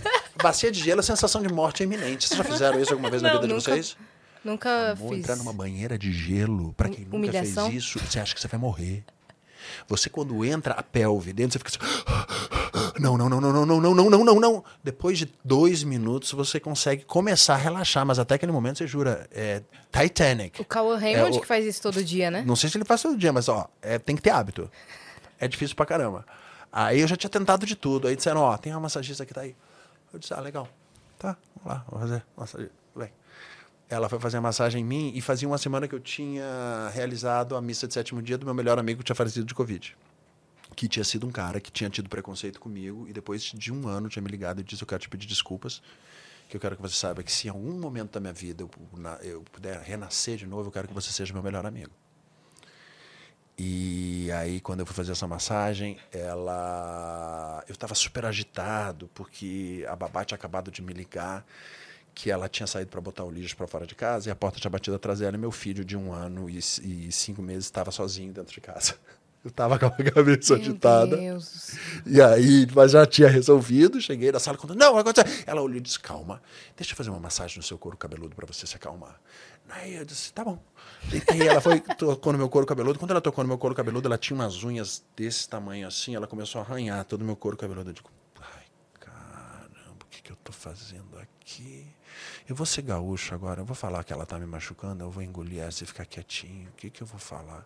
bacia de gelo é sensação de morte iminente. Vocês já fizeram isso alguma vez na Não, vida de nunca vocês? Nunca Amor, fiz. entrar numa banheira de gelo, pra quem nunca Humilhação? fez isso, você acha que você vai morrer. Você, quando entra a pelve dentro, você fica assim. Não, não, não, não, não, não, não, não, não, não. Depois de dois minutos, você consegue começar a relaxar, mas até aquele momento você jura. É Titanic. O Cauã Raymond É, o- que faz isso todo dia, né? Não sei se ele faz todo dia, mas ó, é, tem que ter hábito. É difícil pra caramba. Aí eu já tinha tentado de tudo. Aí disseram, ó, tem uma massagista que tá aí. Eu disse, ah, legal. Tá, vamos lá, vamos fazer massagem. Ela foi fazer a massagem em mim e fazia uma semana que eu tinha realizado a missa de sétimo dia do meu melhor amigo que tinha falecido de Covid. Que tinha sido um cara que tinha tido preconceito comigo e depois de um ano tinha me ligado e disse: Eu quero te pedir desculpas. Que eu quero que você saiba que se em algum momento da minha vida eu, eu puder renascer de novo, eu quero que você seja meu melhor amigo. E aí, quando eu fui fazer essa massagem, ela. Eu estava super agitado, porque a babá tinha acabado de me ligar que ela tinha saído para botar o lixo para fora de casa e a porta tinha batido atrás dela e meu filho de um ano e, e cinco meses estava sozinho dentro de casa. Eu estava com a cabeça Meu agitada. Deus. E aí, mas já tinha resolvido, cheguei na sala contando, não, agora ela olhou e disse, calma, deixa eu fazer uma massagem no seu couro cabeludo para você se acalmar. Aí eu disse, tá bom. E ela foi, tocou no meu couro cabeludo. Quando ela tocou no meu couro cabeludo, ela tinha umas unhas desse tamanho assim, ela começou a arranhar todo o meu couro cabeludo. Eu digo, ai, caramba, o que, que eu tô fazendo aqui? Eu vou ser gaúcho agora, eu vou falar que ela tá me machucando, eu vou engolir essa e ficar quietinho. O que, que eu vou falar?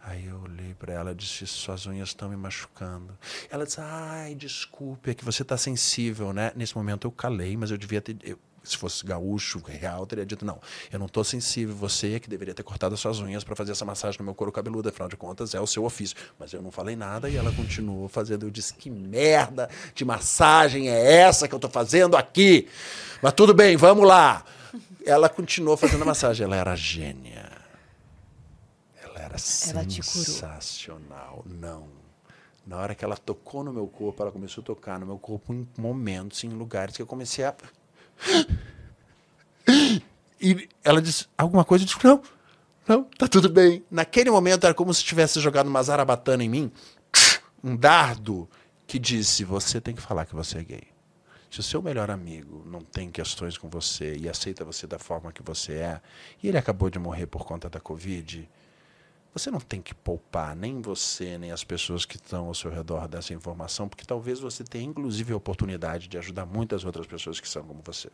Aí eu olhei para ela e disse: Suas unhas estão me machucando. Ela disse: Ai, desculpe, é que você está sensível, né? Nesse momento eu calei, mas eu devia ter. eu- se fosse gaúcho, real, eu teria dito: Não, eu não estou sensível. Você é que deveria ter cortado as suas unhas para fazer essa massagem no meu couro cabeludo. Afinal de contas, é o seu ofício. Mas eu não falei nada e ela continuou fazendo. Eu disse: Que merda de massagem é essa que eu estou fazendo aqui? Mas tudo bem, vamos lá. Ela continuou fazendo a massagem. Ela era gênia. Ela era Ela sensacional. Não. Na hora que ela tocou no meu corpo, ela começou a tocar no meu corpo em momentos, em lugares que eu comecei a. E ela disse alguma coisa, eu disse, não, não, tá tudo bem. Naquele momento era como se tivesse jogado uma zarabatana em mim, um dardo que disse, você tem que falar que você é gay. Se o seu melhor amigo não tem questões com você e aceita você da forma que você é, e ele acabou de morrer por conta da Covid, você não tem que poupar nem você, nem as pessoas que estão ao seu redor dessa informação, porque talvez você tenha inclusive a oportunidade de ajudar muitas outras pessoas que são como você.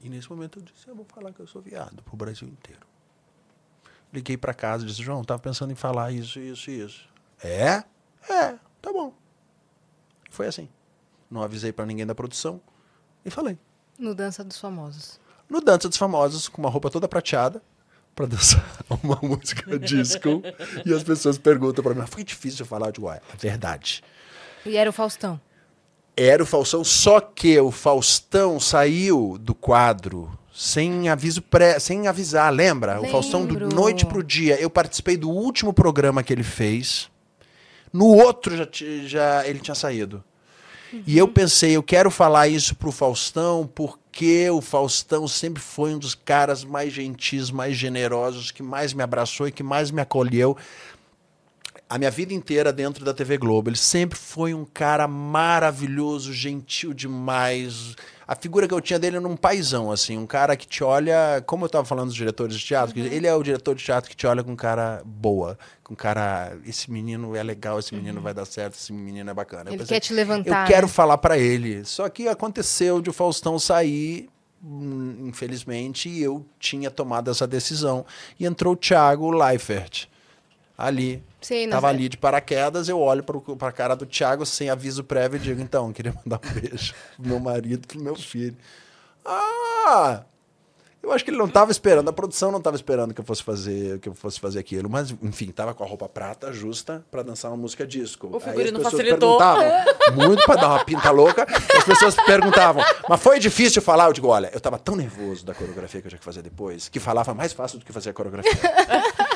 E nesse momento eu disse, eu vou falar que eu sou viado pro Brasil inteiro. Liguei para casa e disse, João, tava pensando em falar isso, isso e isso. É? É, tá bom. Foi assim. Não avisei para ninguém da produção e falei. No Dança dos Famosos. No Dança dos Famosos, com uma roupa toda prateada, para dançar uma música disco. e as pessoas perguntam para mim, "Mas foi difícil falar de. É verdade. E era o Faustão. Era o Faustão, só que o Faustão saiu do quadro sem aviso pré, sem avisar, lembra? O Faustão do Lembro. noite pro dia. Eu participei do último programa que ele fez. No outro já, já ele tinha saído. E eu pensei, eu quero falar isso pro Faustão, porque o Faustão sempre foi um dos caras mais gentis, mais generosos, que mais me abraçou e que mais me acolheu a minha vida inteira dentro da TV Globo. Ele sempre foi um cara maravilhoso, gentil demais. A figura que eu tinha dele era um paizão, assim, um cara que te olha, como eu estava falando dos diretores de teatro, que ele é o diretor de teatro que te olha com cara boa, com cara, esse menino é legal, esse menino vai dar certo, esse menino é bacana. Eu Ele pensei, quer te levantar. eu quero né? falar pra ele. Só que aconteceu de o Faustão sair hum, infelizmente, eu tinha tomado essa decisão. E entrou o Thiago Leifert ali. Sim, Tava ali de paraquedas, eu olho para a cara do Thiago sem aviso prévio e digo, então, eu queria mandar um beijo pro meu marido, pro meu filho. Ah! Eu acho que ele não estava esperando, a produção não estava esperando que eu fosse fazer, que eu fosse fazer aquilo, mas enfim, tava com a roupa prata justa para dançar uma música disco. O Aí as figurino pessoas facilitou. perguntavam, muito para dar uma pinta louca, as pessoas perguntavam, mas foi difícil falar? Eu digo, olha, eu estava tão nervoso da coreografia que eu tinha que fazer depois, que falar foi mais fácil do que fazer a coreografia.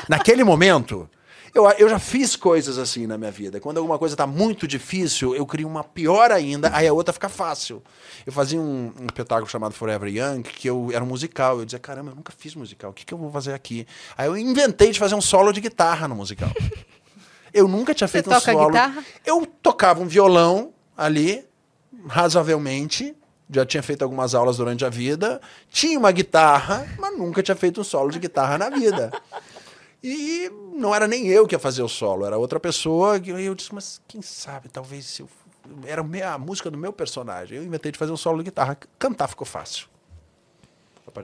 Naquele momento, eu, eu já fiz coisas assim na minha vida. Quando alguma coisa está muito difícil, eu crio uma pior ainda, aí a outra fica fácil. Eu fazia um, um espetáculo chamado Forever Young, que eu era um musical. Eu dizia, caramba, eu nunca fiz musical, o que, que eu vou fazer aqui? Aí eu inventei de fazer um solo de guitarra no musical. Eu nunca tinha feito um toca solo. guitarra? Eu tocava um violão ali, razoavelmente. Já tinha feito algumas aulas durante a vida. Tinha uma guitarra, mas nunca tinha feito um solo de guitarra na vida. E não era nem eu que ia fazer o solo, era outra pessoa. E eu disse, mas quem sabe, talvez se eu. Era a música do meu personagem. Eu inventei de fazer um solo de guitarra. Cantar ficou fácil.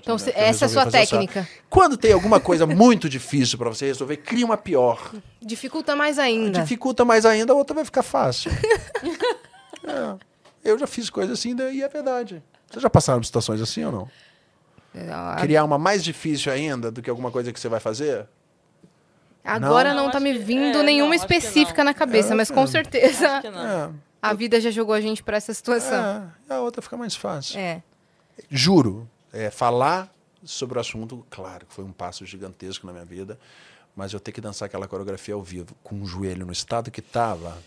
Então, se- essa é a sua técnica. Quando tem alguma coisa muito difícil para você resolver, cria uma pior. Dificulta mais ainda. Dificulta mais ainda, a outra vai ficar fácil. É. Eu já fiz coisas assim e é verdade. Vocês já passaram por situações assim ou não? Ah, Criar uma mais difícil ainda do que alguma coisa que você vai fazer? Agora Não, não, tá acho me que- vindo é, nenhuma não, específica não. na cabeça, mas com certeza não. É, a vida já jogou a gente pra essa situação. é, a outra fica mais fácil. É. Juro, é, falar sobre o assunto, claro, que foi um passo gigantesco na minha vida, mas eu ter que dançar aquela coreografia ao vivo, com o joelho no estado que estava,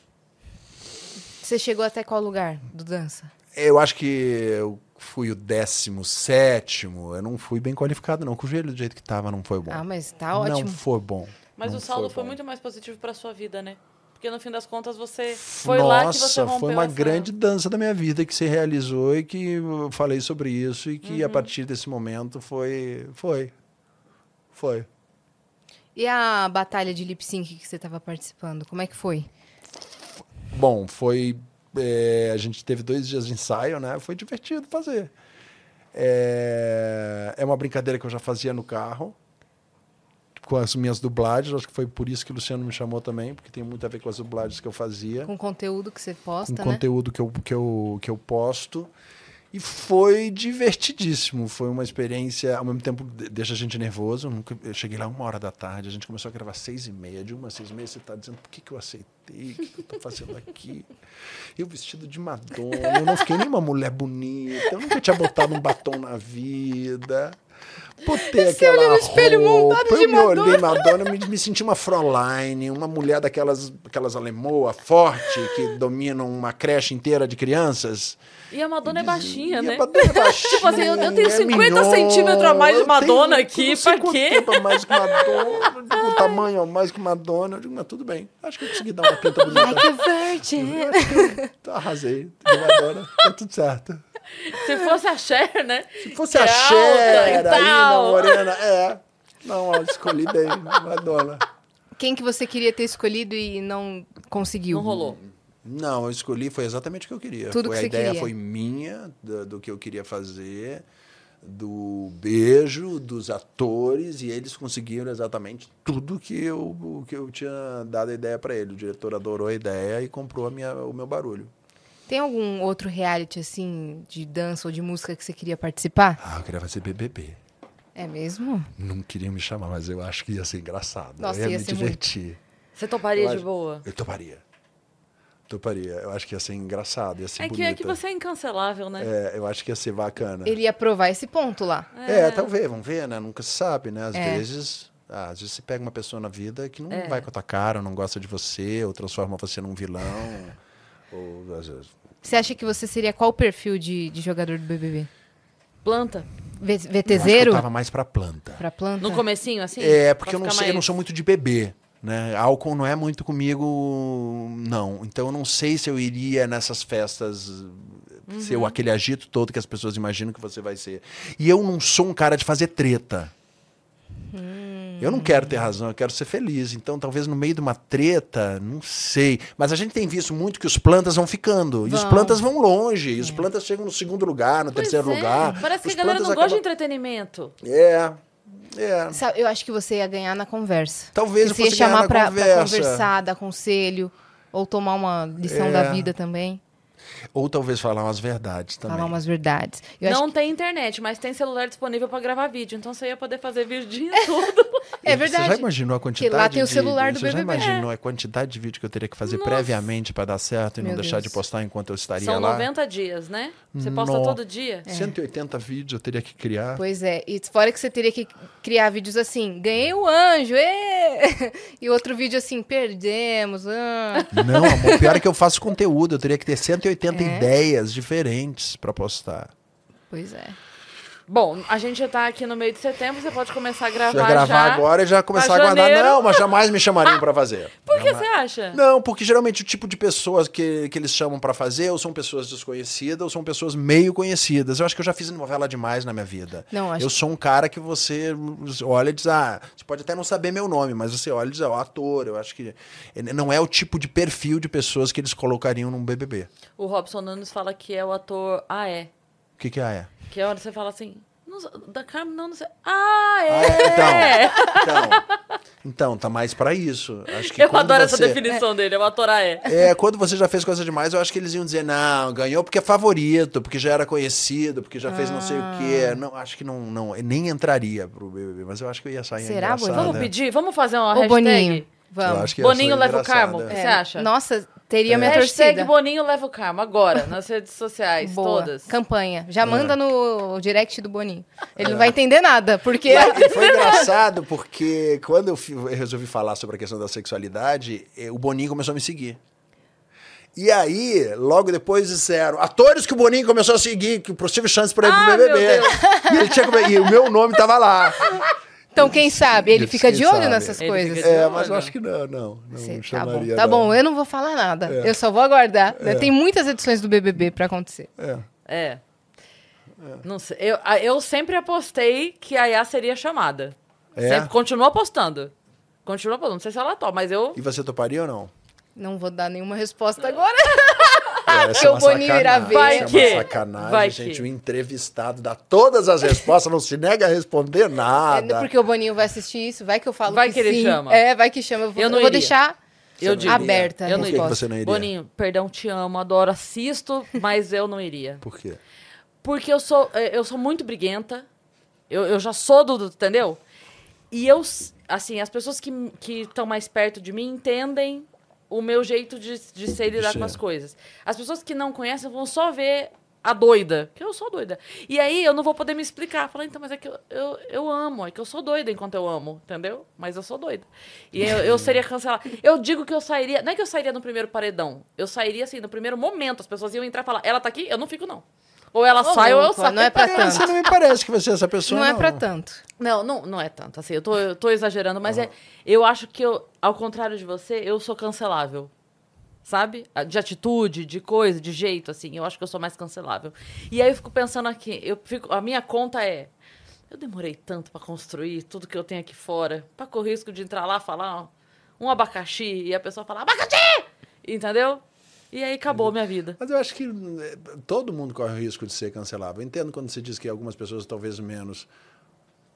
Você chegou até qual lugar do dança? eu acho que eu fui o 17, eu não fui bem qualificado, não. Com o joelho do jeito que estava, não foi bom. Ah, mas tá ótimo. Não foi bom. Mas Não o saldo foi, bom. muito mais positivo pra sua vida, né? Porque no fim das contas você foi lá que você Nossa, rompeu foi uma grande dança da minha vida que se realizou e que eu falei sobre isso e que Uhum. a partir desse momento foi, foi, foi. E a batalha de lip sync que você tava participando, como é que foi? Bom, foi. é, a gente teve dois dias de ensaio, né? Foi divertido fazer. É, é uma brincadeira que eu já fazia no carro com as minhas dublagens. Acho que foi por isso que o Luciano me chamou também, porque tem muito a ver com as dublagens que eu fazia. Com conteúdo que você com posta, né? conteúdo que eu, que, eu, que eu posto. E foi divertidíssimo. Foi uma experiência, ao mesmo tempo, de- deixa a gente nervoso. Eu, cheguei lá uma hora da tarde, a gente começou a gravar seis e meia. De uma a seis e meia, você está dizendo por que, que eu aceitei, o que, que eu estou fazendo aqui. Eu vestido de Madonna, eu não fiquei nem uma mulher bonita, eu nunca tinha botado um batom na vida. Botei aquela olha no espelho roupa, montado eu de me olhei Madonna, eu me, me senti uma Fräulein, uma mulher daquelas aquelas alemoa forte que dominam uma creche inteira de crianças. E a Madonna é baixinha, E né? a Madonna é baixinha, Tipo assim, eu- eu tenho é 50 mignon, centímetros a mais de Madonna tenho aqui, pra quê? tempo a mais que Madonna, eu digo, o tamanho a mais que Madonna. Eu digo, mas tudo bem, acho que eu consegui dar uma pinta bonita. Like a virgin. Então, Arrasei, Madonna, tá tudo certo. Se fosse a Cher, né? Se fosse Que a é Cher ainda, tal. morena, é. Não, ó, escolhi bem, Madonna. Quem que você queria ter escolhido e não conseguiu? Não rolou. Não, eu escolhi, foi exatamente o que eu queria. Tudo foi, que a ideia queria. foi minha, do, do que eu queria fazer, do beijo, dos atores, e eles conseguiram exatamente tudo que eu, o que eu tinha dado a ideia para ele. O diretor adorou a ideia e comprou a minha, o meu barulho. Tem algum outro reality, assim, de dança ou de música que você queria participar? Ah, eu queria fazer BBB. É mesmo? Não queriam me chamar, mas eu acho que ia ser engraçado. Nossa, eu ia, ia me ser muito. divertir. Você toparia Eu de acho- boa? Eu toparia. Toparia. Eu acho que ia ser engraçado, ia ser É que, bonito. é que você é incancelável, né? É, eu acho que ia ser bacana. Ele ia provar esse ponto lá. É, talvez, vamos ver, né? Nunca se sabe, né? Às É. vezes. ah, às vezes você pega uma pessoa na vida que não É. vai com a tua cara, não gosta de você, ou transforma você num vilão. ou às vezes. Você acha que você seria qual perfil de, de jogador do BBB? Planta. V- Eu VTZero? eu tava mais pra planta. Pra planta? No comecinho, assim? É, porque eu não, sei, eu não mais- sou muito de beber. Né? Álcool não é muito comigo, não. Então eu não sei se eu iria nessas festas Uhum. ser o- aquele agito todo que as pessoas imaginam que você vai ser. E eu não sou um cara de fazer treta. Eu não quero ter razão, eu quero ser feliz. Então, talvez no meio de uma treta, não sei. Mas a gente tem visto muito que os plantas vão ficando. E os Vão. plantas vão longe. E os plantas chegam no segundo lugar, no Pois terceiro é, lugar. Parece que Os a galera não plantas gosta de entretenimento. É. É. Eu acho que você ia ganhar na conversa. Talvez eu você ia chamar pra conversa. conversar, dar conselho, ou tomar uma lição É. da vida também. Ou talvez falar umas verdades também. Falar umas verdades. Eu acho não tem internet, mas tem celular disponível pra gravar vídeo. Então você ia poder fazer vídeo o dia todo. É Você verdade. já imaginou a quantidade lá tem o de- celular do Você já imaginou a quantidade de vídeo que eu teria que fazer Nossa. previamente para dar certo e não Meu deixar Deus. de postar enquanto eu estaria São lá? 90 dias, né? Você posta No- todo dia. 180 vídeos eu teria que criar. Pois é, e fora que você teria que criar vídeos assim, ganhei o anjo, ê! e outro vídeo assim, perdemos, ah. Não, amor, pior é que eu faço conteúdo, eu teria que ter 180 É? ideias diferentes para postar. Pois é. Bom, a gente já tá aqui no meio de setembro, você pode começar a gravar Já gravar já. agora e já começar a guardar. Não, mas jamais me chamariam para fazer. Por que você acha? Não, porque geralmente o tipo de pessoas que, que eles chamam pra fazer ou são pessoas desconhecidas ou são pessoas meio conhecidas. Eu acho que eu já fiz novela demais na minha vida. Não, acho Eu sou um cara que você olha e diz, ah, você pode até não saber meu nome, mas você olha e diz, ó, ator. Eu acho que não é o tipo de perfil de pessoas que eles colocariam num BBB. O Robson Nunes fala que é o ator. Ah, é. O que que é? Que é a hora que você fala assim. "Não sei- da Carmen, não, não sei. Ah, Ah, é! é, Então, então, tá mais pra isso. Acho que Eu adoro essa você- definição dele, é o ator ah, é. É, quando você já fez coisa demais, eu acho que eles iam dizer, não, ganhou porque é favorito, porque já era conhecido, porque já fez não sei o quê. Não, acho que não, não, nem entraria pro BBB, mas eu acho que eu ia sair Será. Boninho? Vamos pedir? Vamos fazer uma Ô, hashtag? Boninho, Eu vamos. que Boninho leva o carmo? é. Você acha? Nossa, teria minha Hashtag torcida. Boninho leva o karma, agora, nas redes sociais, Boa. todas. Campanha. Já É. manda no direct do Boninho. Ele não vai entender nada, porque... E foi engraçado porque quando eu, resolvi falar sobre a questão da sexualidade, eh, o Boninho começou a me seguir. E aí, logo depois disseram, atores que o Boninho começou a seguir, que possível chance para ir pro Ah, BBB. meu Deus. E, ele tinha come- e o meu nome tava lá. Então, quem sabe? Ele fica de olho sabe? nessas Ele coisas. É, mas eu acho que não, não. Não tá chamaria. bom, tá não. bom. Eu não vou falar nada. Eu só vou aguardar. É. Tem muitas edições do BBB pra acontecer. É. É. Não sei. Eu, eu sempre apostei que a Yá seria chamada. É? Sempre, continuo apostando. Continuo apostando. Não sei se ela topa, mas eu. E você toparia ou não? Não vou dar nenhuma resposta agora. É, essa é o Boninho irá ver. Vai é que- uma sacanagem, vai gente. que- O entrevistado dá todas as respostas, não se nega a responder É, nada. porque o Boninho vai assistir isso, vai que eu falo Vai que, que ele sim. chama. É, vai que chama. Eu vou, Eu não eu vou iria. deixar Eu iria. aberta a Eu não Por que que resposta. você não iria? Boninho, perdão, te amo, adoro, assisto, mas eu não iria. Por quê? Porque eu sou, eh, eu sou muito briguenta. Eu, eu já sou do, Entendeu? E eu, assim, as pessoas que estão mais perto de mim entendem o meu jeito de, de ser e lidar com as coisas. As pessoas que não conhecem vão só ver a doida, que eu sou doida. E aí eu não vou poder me explicar. Falar, então, mas é que eu, eu, eu amo, é que eu sou doida enquanto eu amo, entendeu? Mas eu sou doida. E eu, eu seria cancelada. Eu digo que eu sairia, não é que eu sairia no primeiro paredão, eu sairia assim, no primeiro momento, as pessoas iam entrar e falar, ela tá aqui? Eu não fico, não. Ou ela Ô, sai ou eu saio. não é pra É, tanto. você não me parece que você é essa pessoa. Não é pra tanto. Não, não, não é tanto. Assim, eu tô, eu tô exagerando, mas é, eu acho que eu, ao contrário de você, eu sou cancelável. Sabe? De atitude, de coisa, de jeito, assim. Eu acho que eu sou mais cancelável. E aí eu fico pensando aqui, eu fico, a minha conta é. Eu demorei tanto pra construir tudo que eu tenho aqui fora, pra correr o risco de entrar lá falar ó, um abacaxi e a pessoa falar abacaxi! Entendeu? E aí acabou a minha vida. Mas eu acho que eh, todo mundo corre o risco de ser cancelável. Eu entendo quando você diz que algumas pessoas talvez menos.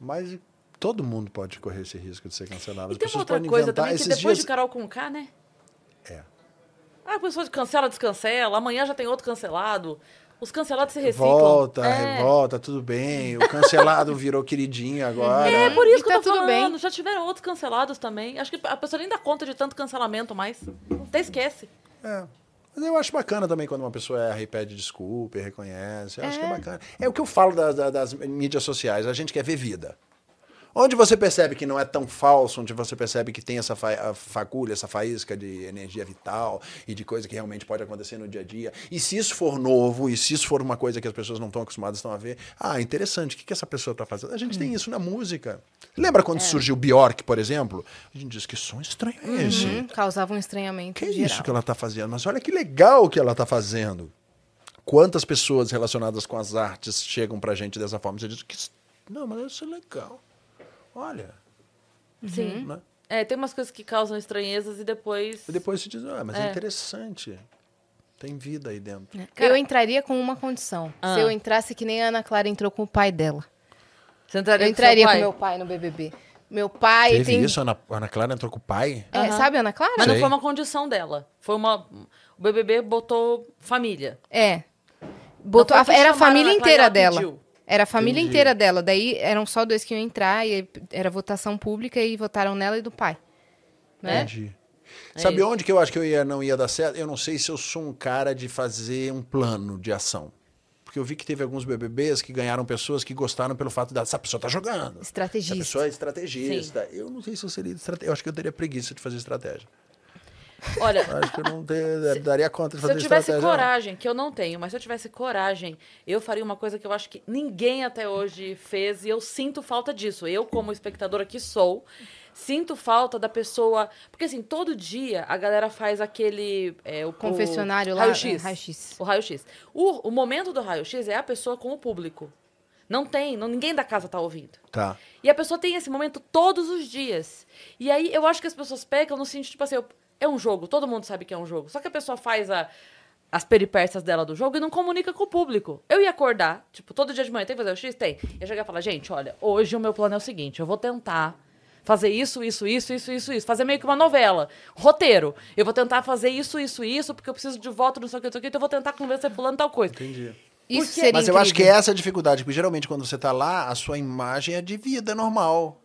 Mas todo mundo pode correr esse risco de ser cancelável. E As tem uma pessoas outra podem coisa também, que depois dias... de Carol com K, né? É. Ah, a pessoa cancela, descancela. Amanhã já tem outro cancelado. Os cancelados se reciclam. Volta, é. revolta, tudo bem. O cancelado virou queridinho agora. É por isso E que tá eu tô tudo falando. bem. Já tiveram outros cancelados também. Acho que a pessoa nem dá conta de tanto cancelamento mais. Até esquece. É. Mas eu acho bacana também quando uma pessoa erra e pede desculpa e reconhece. Eu acho que é bacana. É o que eu falo da- da- das mídias sociais. A gente quer ver vida. Onde você percebe que não é tão falso, onde você percebe que tem essa fa a fagulha, essa faísca de energia vital e de coisa que realmente pode acontecer no dia a dia. E se isso for novo, e se isso for uma coisa que as pessoas não estão acostumadas estão a ver, ah, interessante, o que, que essa pessoa está fazendo? A gente tem isso na música. Lembra quando surgiu Bjork, por exemplo? A gente diz que som estranho é esse? Hum, causava um estranhamento Que é geral. isso que ela está fazendo? Mas olha que legal que ela está fazendo. Quantas pessoas relacionadas com as artes chegam pra gente dessa forma? Você diz que não, mas isso é legal. Olha, Sim. Né? É, tem umas coisas que causam estranhezas e depois. E depois você diz, ah, mas é, É. interessante. Tem vida aí dentro. eu entraria com uma condição. Ah. Se eu entrasse que nem a Ana Clara entrou com o pai dela. Você entraria Eu entraria com meu pai no BBB. Meu pai Teve tem... isso? A Ana, Ana Clara entrou com o pai? É, Aham. Sabe a Ana Clara? Mas não foi uma condição dela. Foi uma. O BBB botou família. É. Botou, a- era a família inteira ela dela. pediu. Era a família Entendi. inteira dela. Daí eram só dois que iam entrar e era votação pública e votaram nela e do pai. Né? Entendi. É Sabe isso. onde que eu acho que eu ia, não ia dar certo? Eu não sei se eu sou um cara de fazer um plano de ação. Porque eu vi que teve alguns BBBs que ganharam pessoas que gostaram pelo fato de essa pessoa tá jogando. Essa Estrategista. pessoa é estrategista. Eu não sei se eu seria estrategista. Eu acho que eu teria preguiça de fazer estratégia. Olha, Eu acho que eu não ter- daria conta de se fazer eu tivesse estratégia. não. coragem, que eu não tenho, mas se eu tivesse coragem, eu faria uma coisa que eu acho que ninguém até hoje fez e eu sinto falta disso. Eu, como espectadora que sou, sinto falta da pessoa. Porque assim, todo dia a galera faz aquele. É, o Confessionário o lá. Raio-X. é, Raio-X. O raio-x. O, o momento do raio-x é a pessoa com o público. Não tem, não, ninguém da casa tá ouvindo. Tá. E a pessoa tem esse momento todos os dias. E aí eu acho que as pessoas pecam no sentido, tipo assim, eu- é um jogo, todo mundo sabe que é um jogo. Só que a pessoa faz a- as peripécias dela do jogo e não comunica com o público. Eu ia acordar, tipo, todo dia de manhã tem que fazer o X? Tem. Eu chegar e falar, gente, olha, hoje o meu plano é o seguinte, eu vou tentar fazer isso, isso, isso, isso, isso, isso. Fazer meio que uma novela. Roteiro. Eu vou tentar fazer isso, isso, isso, porque eu preciso de voto, não sei o que, não sei o que, então eu vou tentar convencer fulano tal coisa. Entendi. Isso Mas eu acho que incrível. essa é a dificuldade, porque geralmente quando você tá lá, a sua imagem é de vida normal.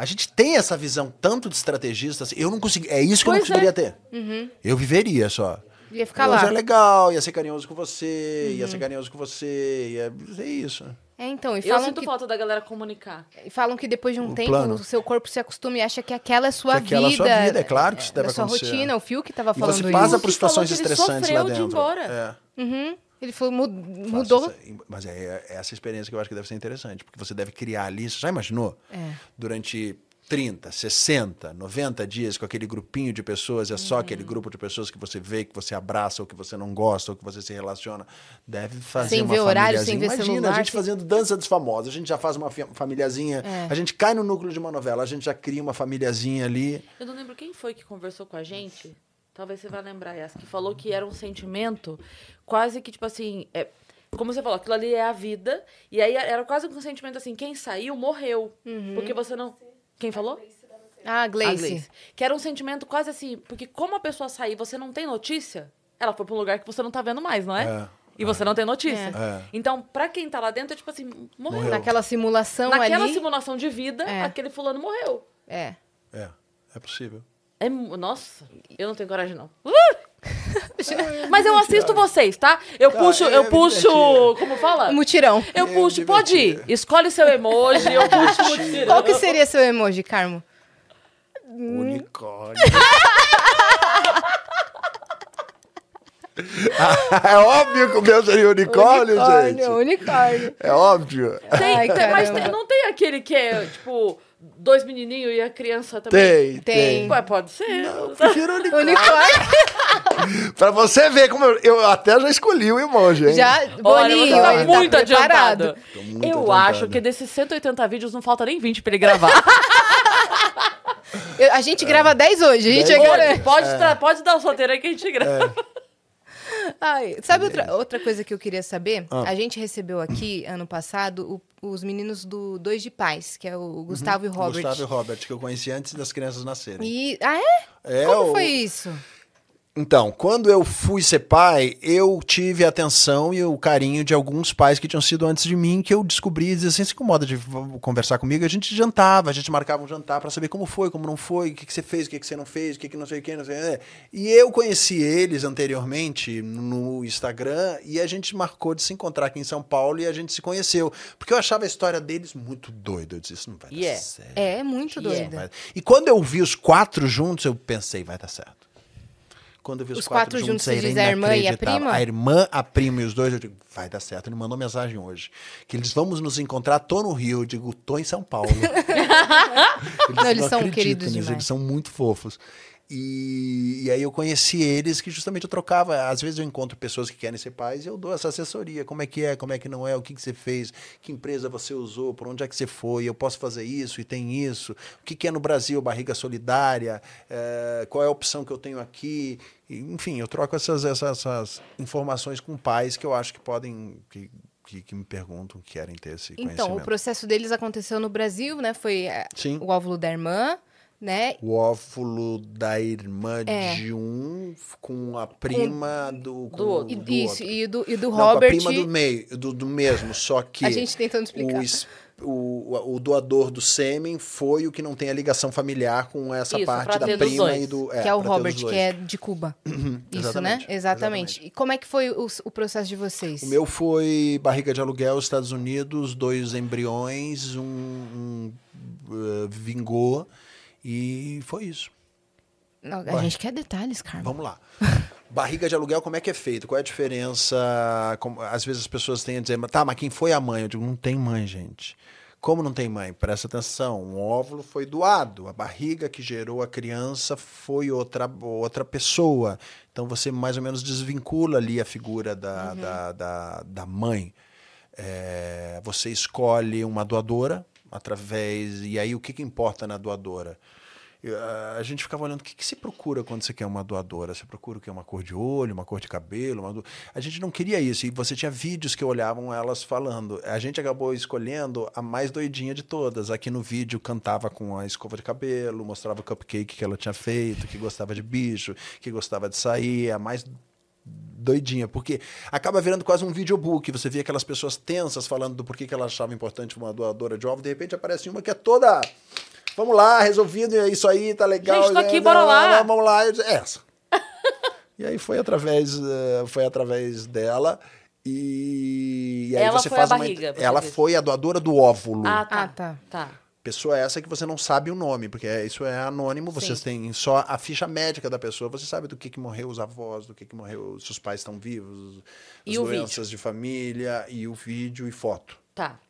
A gente tem essa visão tanto de estrategista, assim, eu não consegui, é isso que eu não Pois é. conseguiria ter. Eu viveria só. Ia ficar Hoje lá. é legal, ia ser carinhoso com você, ia ser carinhoso com você, ia é isso. É, então, e Eu falam sinto que, falta da galera comunicar. e falam que depois de um O tempo plano. o seu corpo se acostuma e acha que aquela é sua Que aquela é vida. sua vida, é claro que isso deve sua acontecer. rotina. O Fio que tava E falando você isso. passa por situações estressantes lá sofreu de dentro. embora. É. Uhum. Ele foi, mudou. essa- Mas é, é essa experiência que eu acho que deve ser interessante, porque você deve criar ali, você já imaginou? É. Durante 30, 60, 90 dias com aquele grupinho de pessoas, é só Uhum. aquele grupo de pessoas que você vê, que você abraça, ou que você não gosta, ou que você se relaciona. Deve fazer Sem uma ver horário, famíliazinha. sem ver Imagina, celular, a gente sem- fazendo dança dos famosos, a gente já faz uma famíliazinha, É. a gente cai no núcleo de uma novela, a gente já cria uma famíliazinha ali. Eu não lembro quem foi que conversou com a gente. Talvez você vá lembrar essa, que falou que era um sentimento quase que, tipo assim. É, como você falou, aquilo ali é a vida. E aí era quase um sentimento assim: quem saiu morreu. Porque você não. Quem falou? Ah, A Gleice. Gleice. Que era um sentimento quase assim, porque como a pessoa sair e você não tem notícia, ela foi pra um lugar que você não tá vendo mais, não é? É, E você não tem notícia. É. Então, pra quem tá lá dentro, é tipo assim, morreu. Morreu. Naquela simulação Naquela ali. simulação de vida, É. aquele fulano morreu. É. É, é possível. É, nossa, eu não tenho coragem, não. Uh! Mas eu assisto vocês, tá? Eu Tá, puxo, é eu puxo. divertido. Como fala? Mutirão. Eu É puxo, pode ir. Escolhe seu emoji, eu puxo mutirão. Qual que seria seu emoji, Carmo? Unicórnio. é óbvio que o meu seria unicórnio, gente. unicórnio. É óbvio. Tem- Ai, tem- mas tem- não tem aquele que é, tipo, dois menininhos e a criança também? Tem, Tem. Ué, pode ser. Eu prefiro unicórnio. Unicórnio. pra você ver como eu, eu até já escolhi o emoji, hein? Já, Olha, Boninho, você tá muito preparado. adiantado. Tô muito eu adiantado. acho que desses 180 vídeos não falta nem 20 pra ele gravar. Eu- a gente grava 10 hoje, a gente Dez agora... Pode, pode, tra- pode dar o solteiro aí que a gente grava. Ai, sabe outra, outra coisa que eu queria saber? Ah. A gente recebeu aqui, ano passado, o- os meninos do Dois de Paz, que é o Gustavo e o Robert. Gustavo e Robert, que eu conheci antes das crianças nascerem. E, ah, é? É, Como o- foi isso? Então, quando eu fui ser pai, eu tive a atenção e o carinho de alguns pais que tinham sido antes de mim, que eu descobri e dizia assim, se incomoda de conversar comigo, a gente jantava, a gente marcava um jantar para saber como foi, como não foi, o que, que você fez, o que, que você não fez, o que, que não sei o que, não sei o que. E eu conheci eles anteriormente no Instagram e a gente marcou de se encontrar aqui em São Paulo e a gente se conheceu. Porque eu achava a história deles muito doida. Eu disse, isso não vai dar Yeah. certo. É, muito Yeah. doida. E quando eu vi os quatro juntos, eu pensei, vai dar certo. Quando eu vi os, Os quatro juntos, você era diz a irmã e a prima? A irmã, a prima e os dois, eu digo, vai dar certo. Ele mandou mensagem hoje. Que eles vamos nos encontrar, tô no Rio. Eu digo, tô em São Paulo. eles Não, eles são acreditam queridos nisso, demais. Eles são muito fofos. E, e aí eu conheci eles que justamente eu trocava. Às vezes eu encontro pessoas que querem ser pais e eu dou essa assessoria. Como é que é, como é que não é, o que, que você fez, que empresa você usou, por onde é que você foi, eu posso fazer isso e tem isso. O que, que é no Brasil, barriga solidária, eh, qual é a opção que eu tenho aqui. Enfim, eu troco essas, essas, essas informações com pais que eu acho que podem. Que, que, que me perguntam, que querem ter esse Então, o conhecimento. processo deles aconteceu no Brasil, né? Foi é, Sim. o óvulo da irmã, né? O óvulo da irmã É. de um com a prima do, com do outro. Do isso, outro. e do, e do Não, Robert. com a prima do meio, do, do mesmo, só que A gente tentando explicar. o, o, o doador do sêmen foi o que não tem a ligação familiar com essa Isso, parte da prima e do. que é o Robert, que é de Cuba. Isso, né? exatamente, Exatamente. E como é que foi o, o processo de vocês? O meu foi barriga de aluguel, Estados Unidos, dois embriões, um, um, eh, vingou e foi isso. Não, a Vai. gente quer detalhes, Carmen. Vamos lá. Barriga de aluguel, como é que é feito? Qual é a diferença? Como- às vezes as pessoas têm a dizer, tá, mas quem foi a mãe? Eu digo, não tem mãe, gente. Como não tem mãe? Presta atenção. Um óvulo foi doado. A barriga que gerou a criança foi outra, outra pessoa. Então você mais ou menos desvincula ali a figura da, da, da, da mãe. É, você escolhe uma doadora através. E aí o que, que importa na doadora? A gente ficava olhando o que, que se procura quando você quer uma doadora. Você procura o que? Uma cor de olho, uma cor de cabelo? do- A gente não queria isso. E você tinha vídeos que olhavam elas falando. A gente acabou escolhendo a mais doidinha de todas. Aqui no vídeo cantava com a escova de cabelo, mostrava o cupcake que ela tinha feito, que gostava de bicho, que gostava de sair. A mais doidinha, porque acaba virando quase um videobook. Você vê aquelas pessoas tensas falando do porquê que ela achava importante uma doadora de ovo, de repente aparece uma que é toda. Vamos lá, resolvido, é isso aí, tá legal. Gente, tô aqui, é, bora lá." Vamos lá, eu disse, é essa. e aí foi através, eh, foi através dela. E, e aí Ela você foi faz a uma. barriga, você ela disse. foi a doadora do óvulo. Ah, tá. Ah, tá. Tá. Pessoa essa que você não sabe o nome, porque é- isso é anônimo, vocês Sim. têm só a ficha médica da pessoa, você sabe do que, que morreu os avós, do que, que morreu, se os pais estão vivos, as doenças de família, e o vídeo e foto. Tá.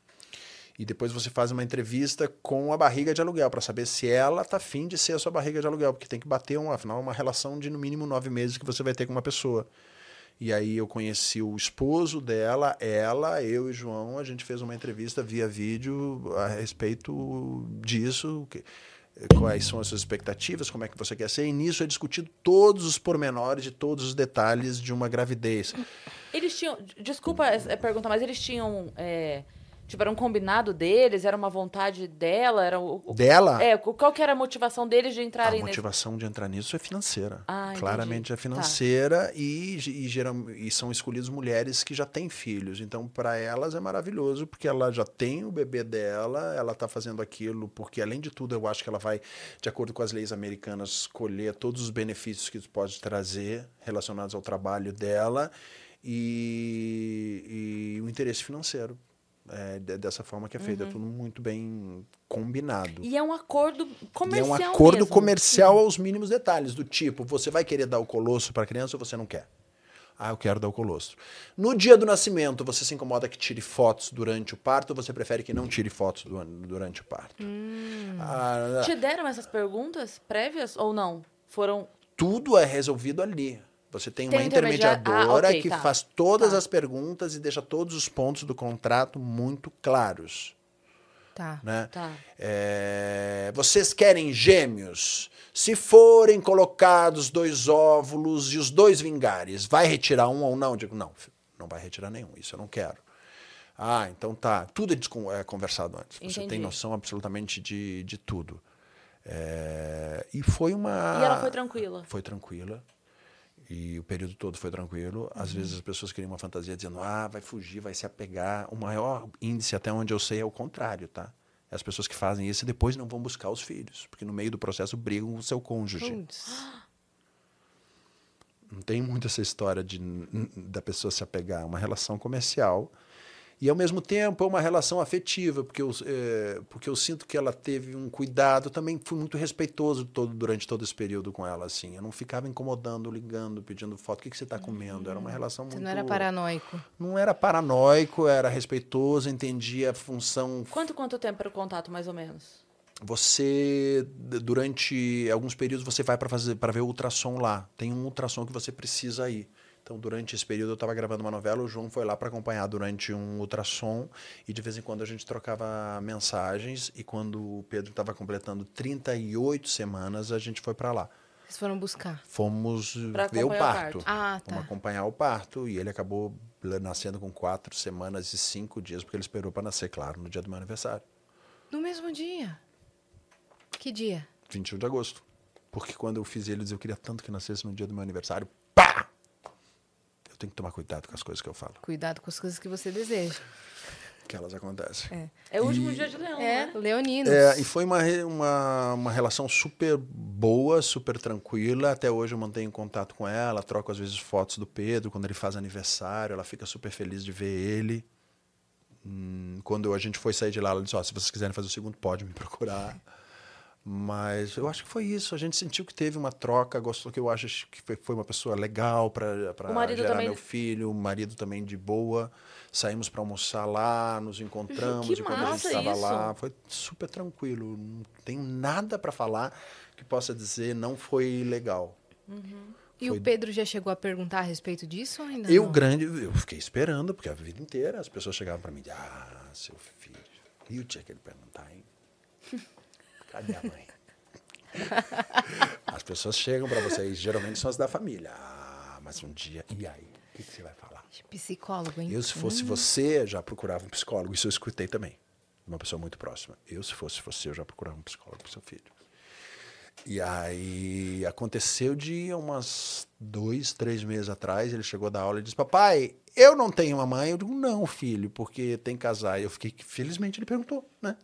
E depois você faz uma entrevista com a barriga de aluguel, para saber se ela tá afim de ser a sua barriga de aluguel, porque tem que bater, um, afinal, uma relação de no mínimo nove meses que você vai ter com uma pessoa. E aí eu conheci o esposo dela, ela, eu e João, a gente fez uma entrevista via vídeo a respeito disso, que- quais são as suas expectativas, como é que você quer ser, e nisso é discutido todos os pormenores e todos os detalhes de uma gravidez. Eles tinham. Desculpa é, perguntar, mas eles tinham. é, tipo, era um combinado deles? Era uma vontade dela? Era o, o- Dela, É, qual que era a motivação deles de a entrarem nesse. motivação de entrar nisso é financeira. Ah, entendi. Claramente é Tá. financeira e, e, geram, e são escolhidas mulheres que já têm filhos. Então, para elas é maravilhoso, porque ela já tem o bebê dela, ela está fazendo aquilo, porque, além de tudo, eu acho que ela vai, de acordo com as leis americanas, colher todos os benefícios que isso pode trazer relacionados ao trabalho dela e, e o interesse financeiro. É de- dessa forma que é feito. É tudo muito bem combinado. Uhum. E é um acordo E é comercial. um acordo mesmo. comercial aos mínimos detalhes, do tipo, você vai querer dar o colosso para a criança ou você não quer? Ah, eu quero dar o colosso. No dia do nascimento, você se incomoda que tire fotos durante o parto ou você prefere que não tire fotos du- durante o parto? Hum. Ah, Te deram essas perguntas prévias ou não? Foram. tudo é resolvido ali. Você tem uma Tem um intermediário- intermediadora Ah, ok, que tá. faz todas Tá. as perguntas e deixa todos os pontos do contrato muito claros. Tá. Né? Tá. É, vocês querem gêmeos? Se forem colocados dois óvulos e os dois vingares, vai retirar um ou não? Eu digo, não, não vai retirar nenhum, isso eu não quero. Ah, então tá. Tudo é, é conversado antes. Você Entendi. tem noção absolutamente de, de tudo. É, e foi uma. E ela foi tranquila. Foi tranquila. E o período todo foi tranquilo. Às vezes as pessoas criam uma fantasia dizendo, ah, vai fugir, vai se apegar. O maior índice, até onde eu sei, é o contrário, tá? As pessoas que fazem isso depois não vão buscar os filhos, porque no meio do processo brigam com o seu cônjuge. Putz. Não tem muito essa história de, da pessoa se apegar. É uma relação comercial. E, ao mesmo tempo, é uma relação afetiva, porque eu, eh, porque eu sinto que ela teve um cuidado. Também fui muito respeitoso todo, durante todo esse período com ela. assim. Eu não ficava incomodando, ligando, pedindo foto. O que, que você está comendo? Era uma relação Você muito... não era paranoico. Não era paranoico, era respeitoso, entendia a função. Quanto quanto tempo era o contato, mais ou menos? você durante alguns períodos você vai para fazer para ver o ultrassom lá. Tem um ultrassom que você precisa ir. Então, durante esse período eu estava gravando uma novela, o João foi lá para acompanhar durante um ultrassom e de vez em quando a gente trocava mensagens e quando o Pedro estava completando 38 semanas, a gente foi para lá. Vocês foram buscar. Fomos Pra ver o acompanhar o parto. parto. Ah, Vamos tá. acompanhar o parto e ele acabou nascendo com quatro semanas e cinco dias, porque ele esperou para nascer, claro, no dia do meu aniversário, No mesmo dia. Que dia? 21 de agosto. Porque quando eu fiz ele, eu queria tanto que nascesse no dia do meu aniversário. Tenho que tomar cuidado com as coisas que eu falo, Cuidado com as coisas que você deseja. que elas acontecem. É o último E- dia de leão, É, né? leoninos. É, e foi uma, uma, uma relação super boa, super tranquila. Até hoje eu mantenho contato com ela, troco às vezes fotos do Pedro quando ele faz aniversário. Ela fica super feliz de ver ele. Hum, quando a gente foi sair de lá, ela disse: ó, se vocês quiserem fazer o segundo, pode me procurar. Mas eu acho que foi isso. A gente sentiu que teve uma troca, gostou que eu acho que foi, uma pessoa legal para gerar também- meu filho, o marido também de boa. Saímos para almoçar lá, nos encontramos Que e quando a gente estava lá, foi super tranquilo. Não tenho nada para falar que possa dizer não foi legal. E Foi- o Pedro já chegou a perguntar a respeito disso ou ainda Eu não? grande, eu fiquei esperando, porque a vida inteira as pessoas chegavam para mim, ah, seu filho. E o dia que ele perguntar, hein? Cadê a mãe? As pessoas chegam para vocês, geralmente são as da família. Ah, mas um dia, e aí? O que, que você vai falar? Psicólogo, hein? Eu, se fosse você, já procurava um psicólogo. Isso eu escutei também. Uma pessoa muito próxima. Eu, se fosse você, eu já procurava um psicólogo para seu filho. E aí aconteceu de umas dois, três meses atrás, ele chegou da aula e disse: Papai, eu não tenho uma mãe. Eu digo: Não, filho, porque tem casais. Eu fiquei, felizmente ele perguntou, né?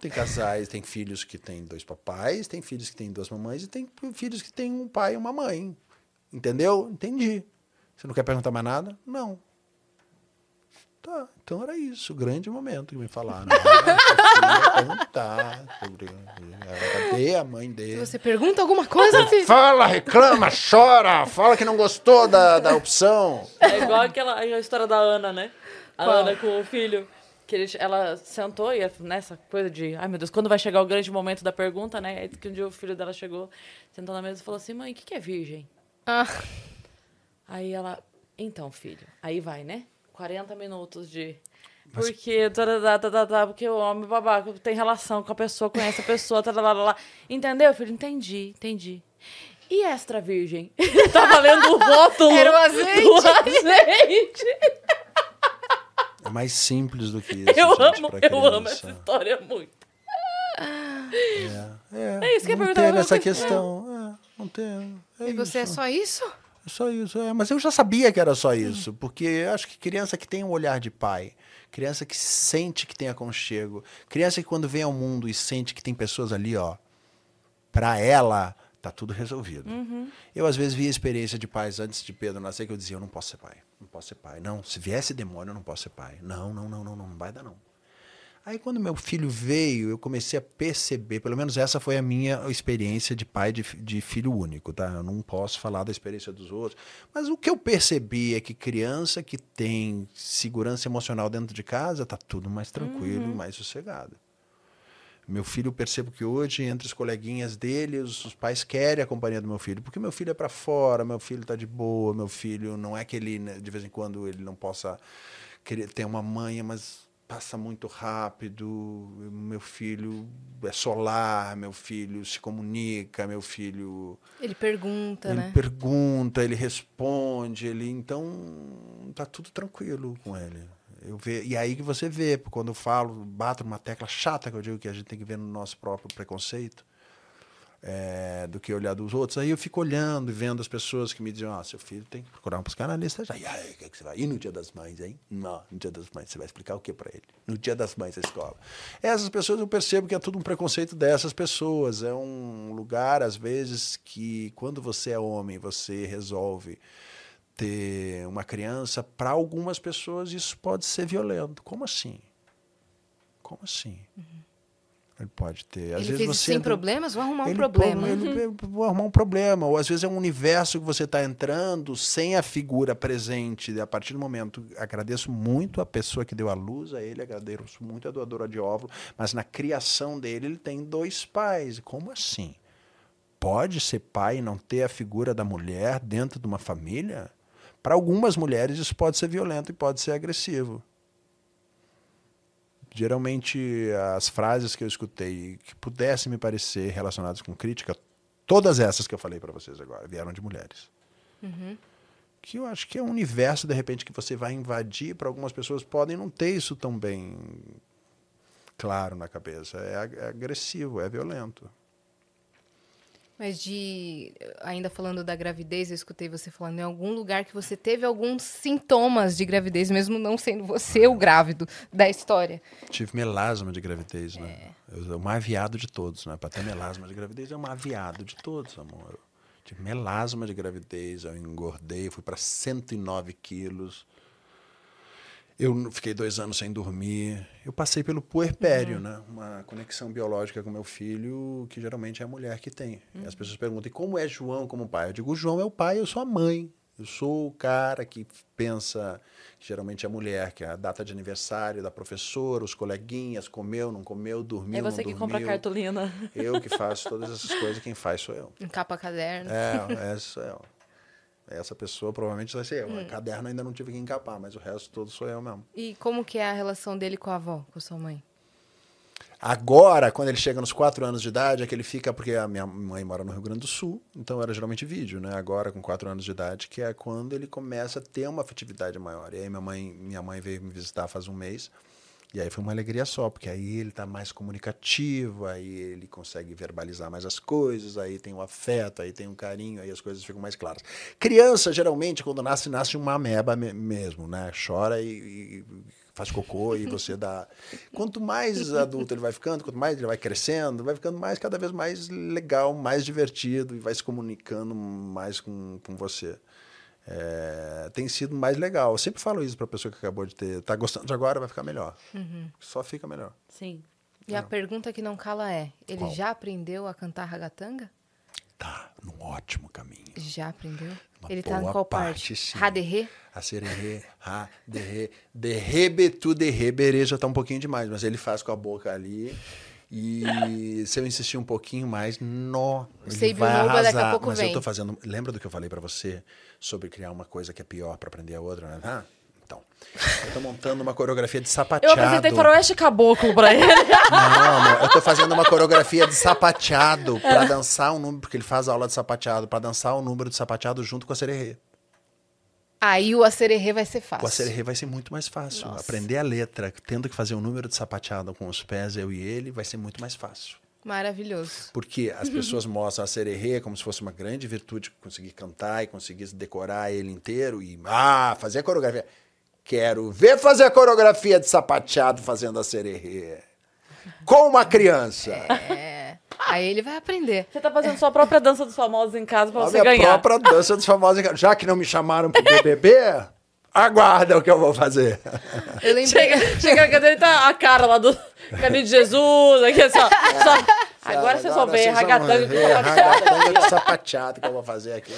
Tem casais, tem filhos que têm dois papais, tem filhos que têm duas mamães e tem filhos que têm um pai e uma mãe. Entendeu? Entendi. Você não quer perguntar mais nada? Não. Tá, então era isso, o grande momento que me falaram. Eu queria perguntar sobre cadê a mãe Se dele. você pergunta alguma coisa, filho. Fala, reclama, chora, fala que não gostou da, da opção. É igual aquela a história da Ana, né? A Qual? Ana com o filho. Que ele- ela sentou e nessa coisa de, ai meu Deus, quando vai chegar o grande momento da pergunta, né? Aí que um dia o filho dela chegou, sentou na mesa e falou assim: mãe, o que, que é virgem? Ah, Aí ela, então, filho, aí vai, né? 40 minutos de. Porque, tarará, tarará, porque o homem babaca tem relação com a pessoa, conhece a pessoa, tarará, lá. entendeu, filho? Entendi, entendi. E extra virgem? tá valendo o rótulo Era o azeite. do azeite. É mais simples do que isso. Eu gente, amo, eu amo essa história muito. É, É isso que eu não perguntar teve pra essa questão. É, não tem. É e você é isso. só isso? É Só isso, é. Mas eu já sabia que era só isso, porque eu acho que criança que tem um olhar de pai, criança que sente que tem aconchego, criança que quando vem ao mundo e sente que tem pessoas ali, ó, pra ela, tá tudo resolvido. Eu às vezes via experiência de pais antes de Pedro nascer que eu dizia, eu não posso ser pai, não posso ser pai. Não, se viesse demônio, eu não posso ser pai. Não, não, não, não, não, não vai dar não. Aí quando meu filho veio, eu comecei a perceber, pelo menos essa foi a minha experiência de pai de, de filho único, tá? Eu não posso falar da experiência dos outros, mas o que eu percebi é que criança que tem segurança emocional dentro de casa tá tudo mais tranquilo, mais sossegado. Meu filho, eu percebo que hoje, entre os coleguinhas dele, os, os pais querem a companhia do meu filho, porque meu filho é para fora, meu filho tá de boa, meu filho não é que ele, né, de vez em quando, ele não possa querer ter uma mãe, mas passa muito rápido. Meu filho é solar, meu filho se comunica, meu filho Ele pergunta, ele né? pergunta, ele responde, ele então tá tudo tranquilo com ele. Eu ve, e aí que você vê, quando eu falo, bato numa tecla chata que eu digo que a gente tem que ver no nosso próprio preconceito, é, do que olhar dos outros. Aí eu fico olhando e vendo as pessoas que me dizem, ah, seu filho tem que procurar um psicanalista já. E aí, o que, que você vai? E no dia das mães, hein? Não, no dia das mães, você vai explicar o que para ele? No dia das mães da escola. Essas pessoas eu percebo que é tudo um preconceito dessas pessoas. É um lugar, às vezes, que quando você é homem, você resolve ter uma criança, para algumas pessoas isso pode ser violento. Como assim? Como assim? Ele pode ter. Às ele vezes você sem entra- problemas? Vou arrumar um ele problema. pode- ele- ele vai arrumar um problema. Ou às vezes é um universo que você está entrando sem a figura presente. A partir do momento, agradeço muito a pessoa que deu a luz a ele, agradeço muito a doadora de óvulo, mas na criação dele ele tem dois pais. Como assim? Pode ser pai e não ter a figura da mulher dentro de uma família? Para algumas mulheres isso pode ser violento e pode ser agressivo. Geralmente as frases que eu escutei que pudessem me parecer relacionadas com crítica, todas essas que eu falei para vocês agora vieram de mulheres. Que eu acho que é um universo de repente que você vai invadir para algumas pessoas podem não ter isso tão bem claro na cabeça. É, é agressivo, é violento. Mas de. Ainda falando da gravidez, eu escutei você falando em algum lugar que você teve alguns sintomas de gravidez, mesmo não sendo você o grávido da história. Tive melasma de gravidez, né? Eu, o mais viado de todos, né? Para ter melasma de gravidez é o mais viado de todos, amor. Eu tive melasma de gravidez, eu engordei, fui para 109 quilos. Eu fiquei dois anos sem dormir. Eu passei pelo puerpério, né? Uma conexão biológica com meu filho, que geralmente é a mulher que tem. E as pessoas perguntam, e como é João como pai? Eu digo, o João é o pai, eu sou a mãe. Eu sou o cara que pensa, que geralmente é a mulher, que é a data de aniversário da professora, os coleguinhas, comeu, não comeu, dormiu, É você não que compra a dormiu. cartolina. Eu que faço todas essas coisas, quem faz sou eu. Encapa caderno. É, essa sou eu. Essa pessoa provavelmente vai ser eu. Caderno ainda não tive que encapar, mas o resto todo sou eu mesmo. E como que é a relação dele com a avó, com a sua mãe? Agora, quando ele chega nos quatro anos de idade, é que ele fica, porque a minha mãe mora no Rio Grande do Sul, então era geralmente vídeo, né? Agora, com quatro anos de idade, que é quando ele começa a ter uma afetividade maior. E aí minha mãe, minha mãe veio me visitar faz um mês, e aí foi uma alegria só, porque aí ele tá mais comunicativo, aí ele consegue verbalizar mais as coisas, aí tem o afeto, aí tem um carinho, aí as coisas ficam mais claras. Criança, geralmente, quando nasce, nasce uma ameba me- mesmo, né? Chora e, e faz cocô e você dá. Quanto mais adulto ele vai ficando, quanto mais ele vai crescendo, vai ficando mais cada vez mais legal, mais divertido e vai se comunicando mais com, com você. É, tem sido mais legal. Eu sempre falo isso para pessoa que acabou de ter. Tá gostando de agora, vai ficar melhor. Só fica melhor. Sim. E a pergunta que não cala é: ele Qual? já aprendeu a cantar ragatanga? Tá num ótimo caminho. Já aprendeu? Uma ele tá em qual parte, parte? Raderê? A sererê, ra, derre, derrebe, tu derre, berê já tá um pouquinho demais, mas ele faz com a boca ali. E se eu insistir um pouquinho mais, nó, ele vai arrasar. daqui a pouco mas vem. eu tô fazendo, lembra do que eu falei pra você sobre criar uma coisa que é pior pra aprender a outra, né? Ah, então, eu tô montando uma coreografia de Eu sapateado. apresentei faroeste caboclo pra ele. Não, amor, eu tô fazendo uma coreografia de sapateado pra dançar um número, porque ele faz aula de sapateado, pra dançar um número de sapateado junto com a sererê. Aí o acererê vai ser fácil. O acererê vai ser muito mais fácil. Aprender a letra, tendo que fazer um número de sapateado com os pés, eu e ele, vai ser muito mais fácil. Maravilhoso. Porque as pessoas mostram a sererê como se fosse uma grande virtude, conseguir cantar e conseguir decorar ele inteiro e, ah, fazer a coreografia. Quero ver fazer a coreografia de sapateado fazendo a sererê. Com uma criança. É. Aí ele vai aprender. Você tá fazendo sua própria dança dos famosos em casa pra a você minha ganhar. própria dança dos famosos. Já que não me chamaram pro BBB, aguarda o que eu vou fazer. Eu lembrei. Chega, chega na cadeira e tá a cara lá do caminho de Jesus, aqui só. só- Agora você só vê vocês vão ragatanga ver com ragatanga de sapateado que eu vou fazer aqui.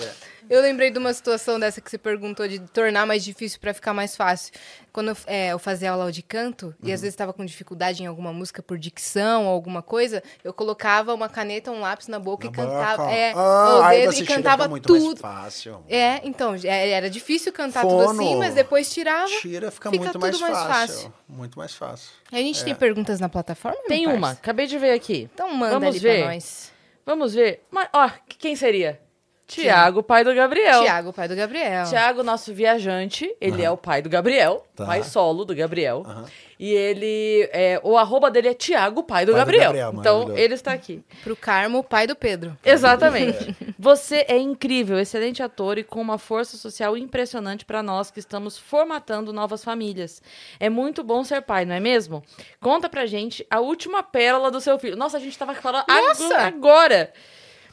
Eu lembrei de uma situação dessa que você perguntou de tornar mais difícil pra ficar mais fácil. Quando eu, é, eu fazia aula de canto e às Uhum. vezes estava com dificuldade em alguma música por dicção ou alguma coisa, eu colocava uma caneta, um lápis na boca e cantava, é, ah, dedo e cantava muito mais tudo. fácil. É, então, é, era difícil cantar tudo Fono. assim, mas depois tirava. Tira, fica, fica muito tudo mais, mais fácil. fácil. Muito mais fácil. A gente tem perguntas na plataforma? Tem uma, acabei de ver aqui. Então manda Vamos ali ver. pra nós. Vamos ver. Mas, ó, quem seria? Tiago, pai do Gabriel. Tiago, pai do Gabriel. Tiago, nosso viajante, ele é o pai do Gabriel, Tá. pai solo do Gabriel. Aham. E ele, é, o arroba dele é Tiago, pai do Pai do Gabriel. Gabriel, então, ele está aqui. Pro Carmo, pai do Pedro. Exatamente. Você é incrível, excelente ator e com uma força social impressionante para nós que estamos formatando novas famílias. É muito bom ser pai, não é mesmo? Conta pra gente a última pérola do seu filho. Nossa, a gente tava falando Nossa! agora.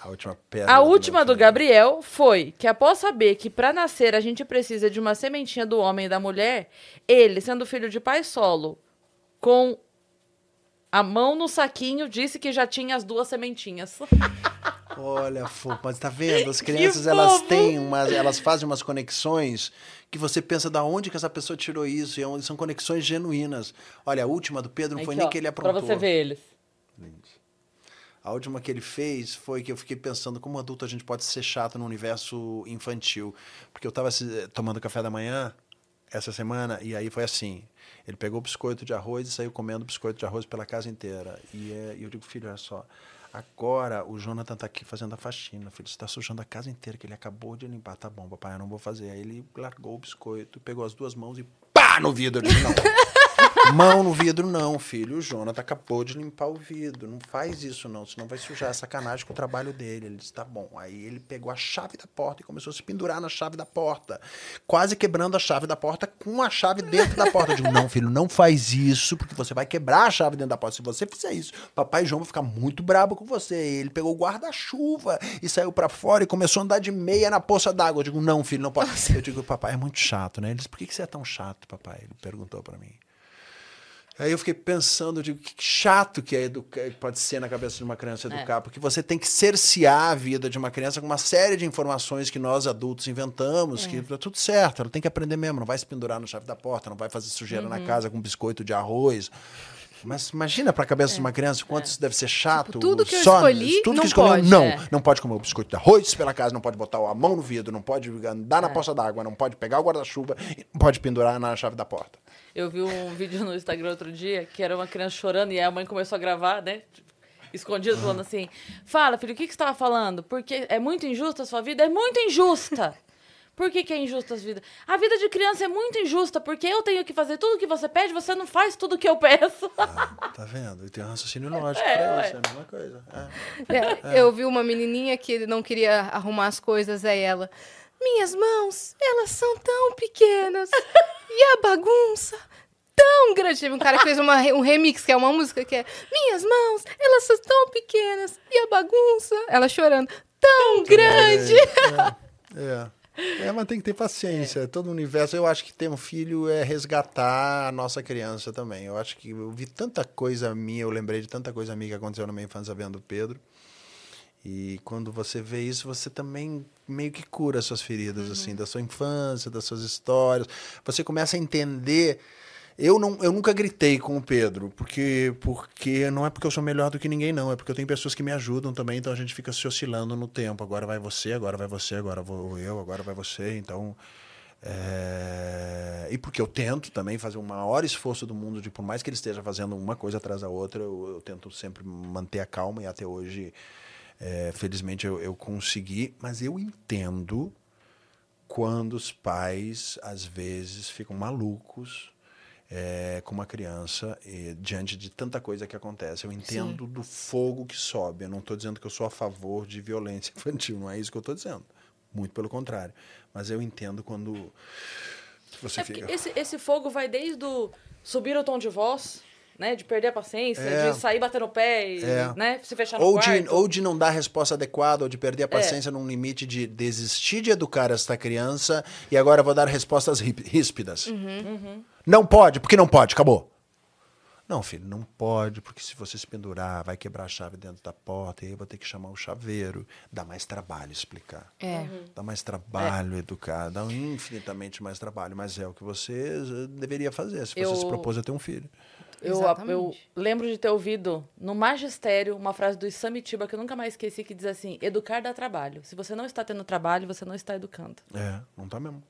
A última pedra. A do última do. Gabriel foi que após saber que para nascer a gente precisa de uma sementinha do homem e da mulher, ele, sendo filho de pai solo, com A mão no saquinho disse que já tinha as duas sementinhas. Olha, fofo, mas tá vendo? As crianças, elas têm umas, elas fazem umas conexões que você pensa da onde que essa pessoa tirou isso, e é onde são conexões genuínas. Olha, a última do Pedro não foi nem ó, que ele Pra aprontou. você ver eles. A última que ele fez foi que eu fiquei pensando como adulto a gente pode ser chato no universo infantil. Porque eu estava tomando café da manhã essa semana e aí foi assim. Ele pegou o biscoito de arroz e saiu comendo biscoito de arroz pela casa inteira. E, é, eu digo, filho, olha só. Agora o Jonathan tá aqui fazendo a faxina, filho. Você tá sujando a casa inteira que ele acabou de limpar. Tá bom, papai, eu não vou fazer. Aí ele largou o biscoito, pegou as duas mãos e pá no vidro. Eu digo, não. Mão no vidro, não, filho. O Jonathan acabou de limpar o vidro. Não faz isso, não, senão vai sujar. É sacanagem com o trabalho dele. Ele disse, tá bom. Aí ele pegou a chave da porta e começou a se pendurar na chave da porta. Quase quebrando a chave da porta com a chave dentro da porta. Eu digo, não, filho, não faz isso, porque você vai quebrar a chave dentro da porta. Se você fizer isso, papai João vai ficar muito brabo com você. Ele pegou o guarda-chuva e saiu pra fora e começou a andar de meia na poça d'água. Eu digo, não, filho, não pode. Eu digo, papai, é muito chato, né? Ele disse, por que que você é tão chato, papai? Ele perguntou pra mim. Aí eu fiquei pensando, eu digo, que chato que é educar, pode ser na cabeça de uma criança educar, porque você tem que cercear a vida de uma criança com uma série de informações que nós adultos inventamos, que tá tudo certo, ela tem que aprender mesmo, não vai se pendurar na chave da porta, não vai fazer sujeira na casa com biscoito de arroz. Mas imagina para a cabeça de uma criança o quanto isso deve ser chato. tudo que eu só- escolhi, tudo não que escolheu, pode, não. é. Não pode comer o biscoito de arroz pela casa, não pode botar a mão no vidro, não pode andar na poça d'água, não pode pegar o guarda-chuva, não pode pendurar na chave da porta. Eu vi um vídeo no Instagram outro dia que era uma criança chorando e aí a mãe começou a gravar, né? Escondido, falando assim: Fala, filho, o que, que você estava falando? Porque é muito injusta a sua vida? É muito injusta! Por que, que é injusta a vida? A vida de criança é muito injusta, porque eu tenho que fazer tudo que você pede, você não faz tudo que eu peço. Tá vendo? E tem um raciocínio lógico É, pra isso, é a mesma coisa. É. É, Eu vi uma menininha que não queria arrumar as coisas, aí ela. Minhas mãos, elas são tão pequenas. E a bagunça, tão grande. Teve um cara que fez uma um remix, que é uma música que é Minhas mãos, elas são tão pequenas. E a bagunça, ela chorando, tão grande. É. É, mas tem que ter paciência. Todo o universo. Eu acho que ter um filho é resgatar a nossa criança também. Eu acho que eu vi tanta coisa minha, eu lembrei de tanta coisa minha que aconteceu na minha infância vendo o Pedro. E quando você vê isso, você também meio que cura suas feridas, assim, da sua infância, das suas histórias. Você começa a entender. Eu, não, eu nunca gritei com o Pedro, porque, porque não é porque eu sou melhor do que ninguém, não. É porque eu tenho pessoas que me ajudam também, então a gente fica se oscilando no tempo. Agora vai você, agora vai você, agora vou eu, agora vai você. Então. é, E porque eu tento também fazer o maior esforço do mundo, de por mais que ele esteja fazendo uma coisa atrás da outra, eu, eu tento sempre manter a calma e até hoje, é, felizmente, eu, eu consegui. Mas eu entendo quando os pais, às vezes, ficam malucos é, com uma criança e, diante de tanta coisa que acontece. Eu entendo do fogo que sobe. Eu não estou dizendo que eu sou a favor de violência infantil, não é isso que eu estou dizendo. Muito pelo contrário. Mas eu entendo quando você É fica. esse, esse fogo vai desde o subir o tom de voz, né? De perder a paciência, É. de sair batendo o pé e, É. né? Se fechar no Ou quarto. de, ou de não dar a resposta adequada, ou de perder a É. paciência num limite de desistir de educar esta criança e agora vou dar respostas rí- ríspidas. Uhum. Não pode, porque não pode, acabou. Não, filho, não pode, porque se você se pendurar, vai quebrar a chave dentro da porta, e aí eu vou ter que chamar o chaveiro. Dá mais trabalho explicar. É. Dá mais trabalho educar, dá infinitamente mais trabalho, mas é o que você eh, deveria fazer se você Eu- se propôs a ter um filho. Eu, eu lembro de ter ouvido no magistério uma frase do Samitiba que eu nunca mais esqueci, que diz assim: educar dá trabalho. Se você não está tendo trabalho, você não está educando. É, não tá mesmo.